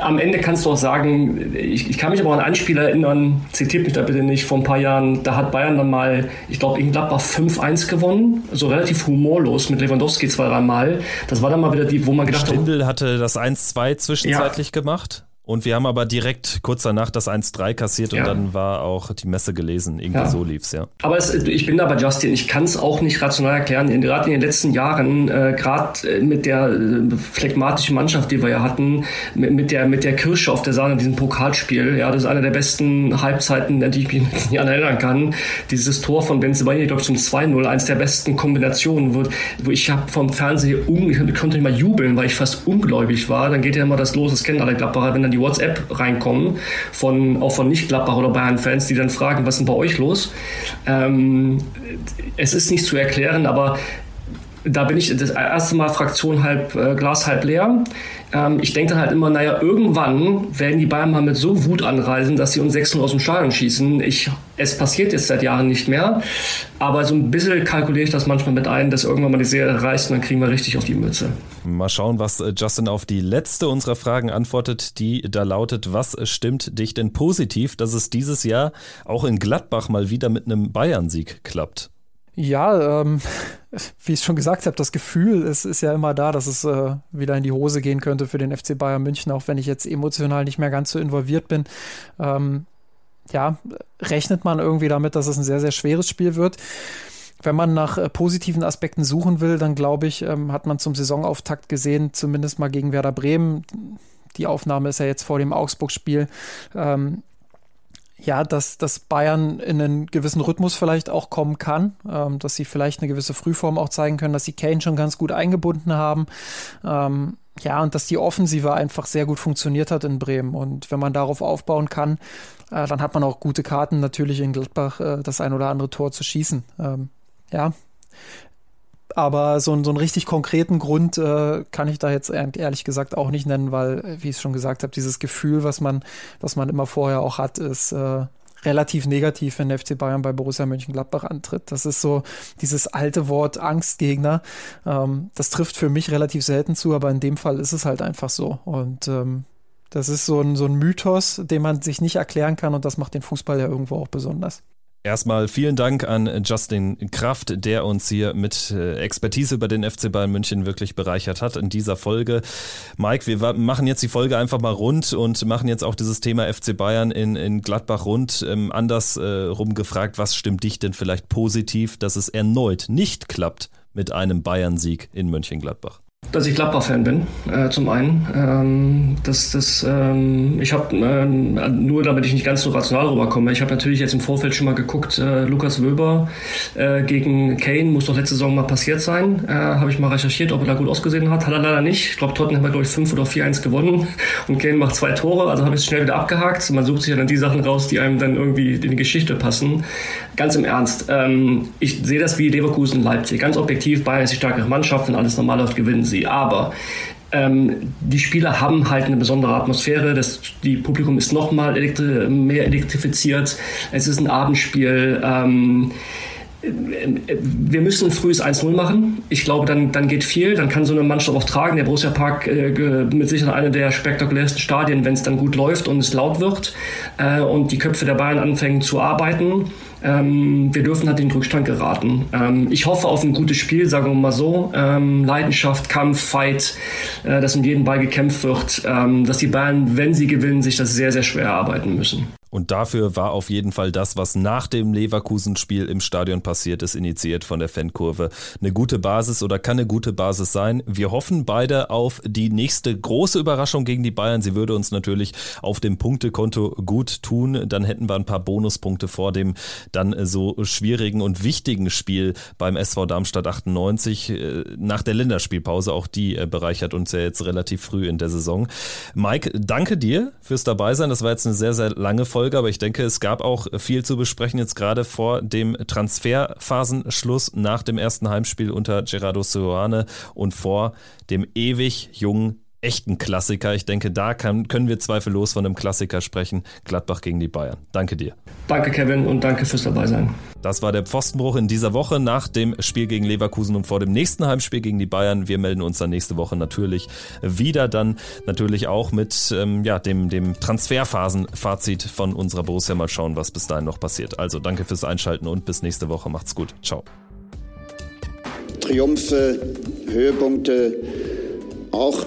am Ende kannst du auch sagen, ich, ich, kann mich aber an ein Spiel erinnern, zitiert mich da bitte nicht, vor ein paar Jahren, da hat Bayern dann mal, ich glaube, in Gladbach 5-1 gewonnen, so relativ humorlos mit Lewandowski zwei, dreimal. Das war dann mal wieder die, wo man gedacht hat. Stindl hatte das 1-2 zwischenzeitlich ja. gemacht. Und wir haben aber direkt kurz danach das 1-3 kassiert ja. und dann war auch die Messe gelesen. Irgendwie ja. so lief's, ja. Aber es, ich bin da bei Justin, ich kann es auch nicht rational erklären. Gerade in den letzten Jahren, äh, gerade äh, mit der äh, phlegmatischen Mannschaft, die wir ja hatten, mit, mit, der, mit der Kirsche auf der Sahne, diesem Pokalspiel, ja, das ist eine der besten Halbzeiten, an die ich mich nicht erinnern kann. Dieses Tor von Benzema, ich glaube zum 2-0, eins der besten Kombinationen, wo, wo ich habe vom Fernseher, ich konnte nicht mal jubeln, weil ich fast ungläubig war. Dann geht ja immer das los, das kennen alle Klapperer, wenn dann die die WhatsApp reinkommen, von, auch von Nicht-Gladbach oder Bayern-Fans, die dann fragen, was ist denn bei euch los? Ähm, es ist nicht zu erklären, aber da bin ich das erste Mal Fraktion halb äh, Glas halb leer. Ähm, ich denke dann halt immer, naja, irgendwann werden die Bayern mal mit so Wut anreisen, dass sie uns 6 aus dem Stadion schießen. Ich, es passiert jetzt seit Jahren nicht mehr, aber so ein bisschen kalkuliere ich das manchmal mit ein, dass irgendwann mal die Serie reißt und dann kriegen wir richtig auf die Mütze. Mal schauen, was äh, Justin auf die letzte unserer Fragen antwortet, die da lautet, was stimmt dich denn positiv, dass es dieses Jahr auch in Gladbach mal wieder mit einem Bayern-Sieg klappt? Ja, ähm, wie ich schon gesagt habe, das Gefühl ist, ist ja immer da, dass es äh, wieder in die Hose gehen könnte für den FC Bayern München, auch wenn ich jetzt emotional nicht mehr ganz so involviert bin. Ähm, ja, rechnet man irgendwie damit, dass es ein sehr, sehr schweres Spiel wird. Wenn man nach äh, positiven Aspekten suchen will, dann glaube ich, ähm, hat man zum Saisonauftakt gesehen, zumindest mal gegen Werder Bremen. Die Aufnahme ist ja jetzt vor dem Augsburg-Spiel. Ähm, ja, dass, dass Bayern in einen gewissen Rhythmus vielleicht auch kommen kann, ähm, dass sie vielleicht eine gewisse Frühform auch zeigen können, dass sie Kane schon ganz gut eingebunden haben. Ähm, ja, und dass die Offensive einfach sehr gut funktioniert hat in Bremen. Und wenn man darauf aufbauen kann, äh, dann hat man auch gute Karten, natürlich in Gladbach äh, das ein oder andere Tor zu schießen. Ähm, ja, aber so, so einen richtig konkreten Grund äh, kann ich da jetzt ehrlich gesagt auch nicht nennen, weil, äh, wie ich es schon gesagt habe, dieses Gefühl, was man, was man immer vorher auch hat, ist äh, relativ negativ, wenn der FC Bayern bei Borussia Mönchengladbach antritt. Das ist so dieses alte Wort Angstgegner. Ähm, das trifft für mich relativ selten zu, aber in dem Fall ist es halt einfach so. Und ähm, das ist so ein, so ein Mythos, den man sich nicht erklären kann und das macht den Fußball ja irgendwo auch besonders. Erstmal vielen Dank an Justin Kraft, der uns hier mit äh, Expertise über den FC Bayern München wirklich bereichert hat in dieser Folge. Mike, wir machen jetzt die Folge einfach mal rund und machen jetzt auch dieses Thema FC Bayern in, in Gladbach rund. Ähm, anders äh, rumgefragt, was stimmt dich denn vielleicht positiv, dass es erneut nicht klappt mit einem Bayern-Sieg in Mönchengladbach? Dass ich Gladbach-Fan bin, äh, zum einen. Ähm, das, das, ähm, ich habe, ähm, nur damit ich nicht ganz so rational rüberkomme, ich habe natürlich jetzt im Vorfeld schon mal geguckt, äh, Lukas Wöber äh, gegen Kane muss doch letzte Saison mal passiert sein. Äh, habe ich mal recherchiert, ob er da gut ausgesehen hat. Hat er leider nicht. Ich glaube, Tottenham hat, glaube ich, 5 oder 4-1 gewonnen und Kane macht zwei Tore, also habe ich es schnell wieder abgehakt. Man sucht sich dann die Sachen raus, die einem dann irgendwie in die Geschichte passen. Ganz im Ernst, ähm, ich sehe das wie Leverkusen Leipzig. Ganz objektiv, Bayern ist die stärkere Mannschaft, wenn alles normal läuft, gewinnen sie. Aber ähm, die Spieler haben halt eine besondere Atmosphäre. Das die Publikum ist noch mal elektri mehr elektrifiziert. Es ist ein Abendspiel. Ähm, wir müssen frühes 1-0 machen. Ich glaube, dann, dann geht viel. Dann kann so eine Mannschaft auch tragen. Der Borussia Park äh, mit Sicherheit eine der spektakulärsten Stadien, wenn es dann gut läuft und es laut wird äh, und die Köpfe der Bayern anfangen zu arbeiten. Ähm, wir dürfen halt den Rückstand geraten. Ähm, ich hoffe auf ein gutes Spiel, sagen wir mal so. Ähm, Leidenschaft, Kampf, Fight, äh, dass um jeden Ball gekämpft wird, ähm, dass die Bayern, wenn sie gewinnen, sich das sehr, sehr schwer erarbeiten müssen. Und dafür war auf jeden Fall das, was nach dem Leverkusen-Spiel im Stadion passiert ist, initiiert von der Fankurve, eine gute Basis oder kann eine gute Basis sein. Wir hoffen beide auf die nächste große Überraschung gegen die Bayern. Sie würde uns natürlich auf dem Punktekonto gut tun. Dann hätten wir ein paar Bonuspunkte vor dem dann so schwierigen und wichtigen Spiel beim SV Darmstadt 98 äh, nach der Länderspielpause. Auch die äh, bereichert uns ja jetzt relativ früh in der Saison. Mike, danke dir fürs Dabeisein. Das war jetzt eine sehr, sehr lange Folge. Folge, aber ich denke, es gab auch viel zu besprechen jetzt gerade vor dem Transferphasenschluss nach dem ersten Heimspiel unter Gerardo Seoane und vor dem ewig jungen echten Klassiker. Ich denke, da kann, können wir zweifellos von einem Klassiker sprechen. Gladbach gegen die Bayern. Danke dir. Danke, Kevin, und danke fürs Dabeisein. Das war der Pfostenbruch in dieser Woche nach dem Spiel gegen Leverkusen und vor dem nächsten Heimspiel gegen die Bayern. Wir melden uns dann nächste Woche natürlich wieder, dann natürlich auch mit ähm, ja, dem, dem Transferphasen-Fazit von unserer Borussia. Mal schauen, was bis dahin noch passiert. Also danke fürs Einschalten und bis nächste Woche. Macht's gut. Ciao. Triumphe, Höhepunkte, auch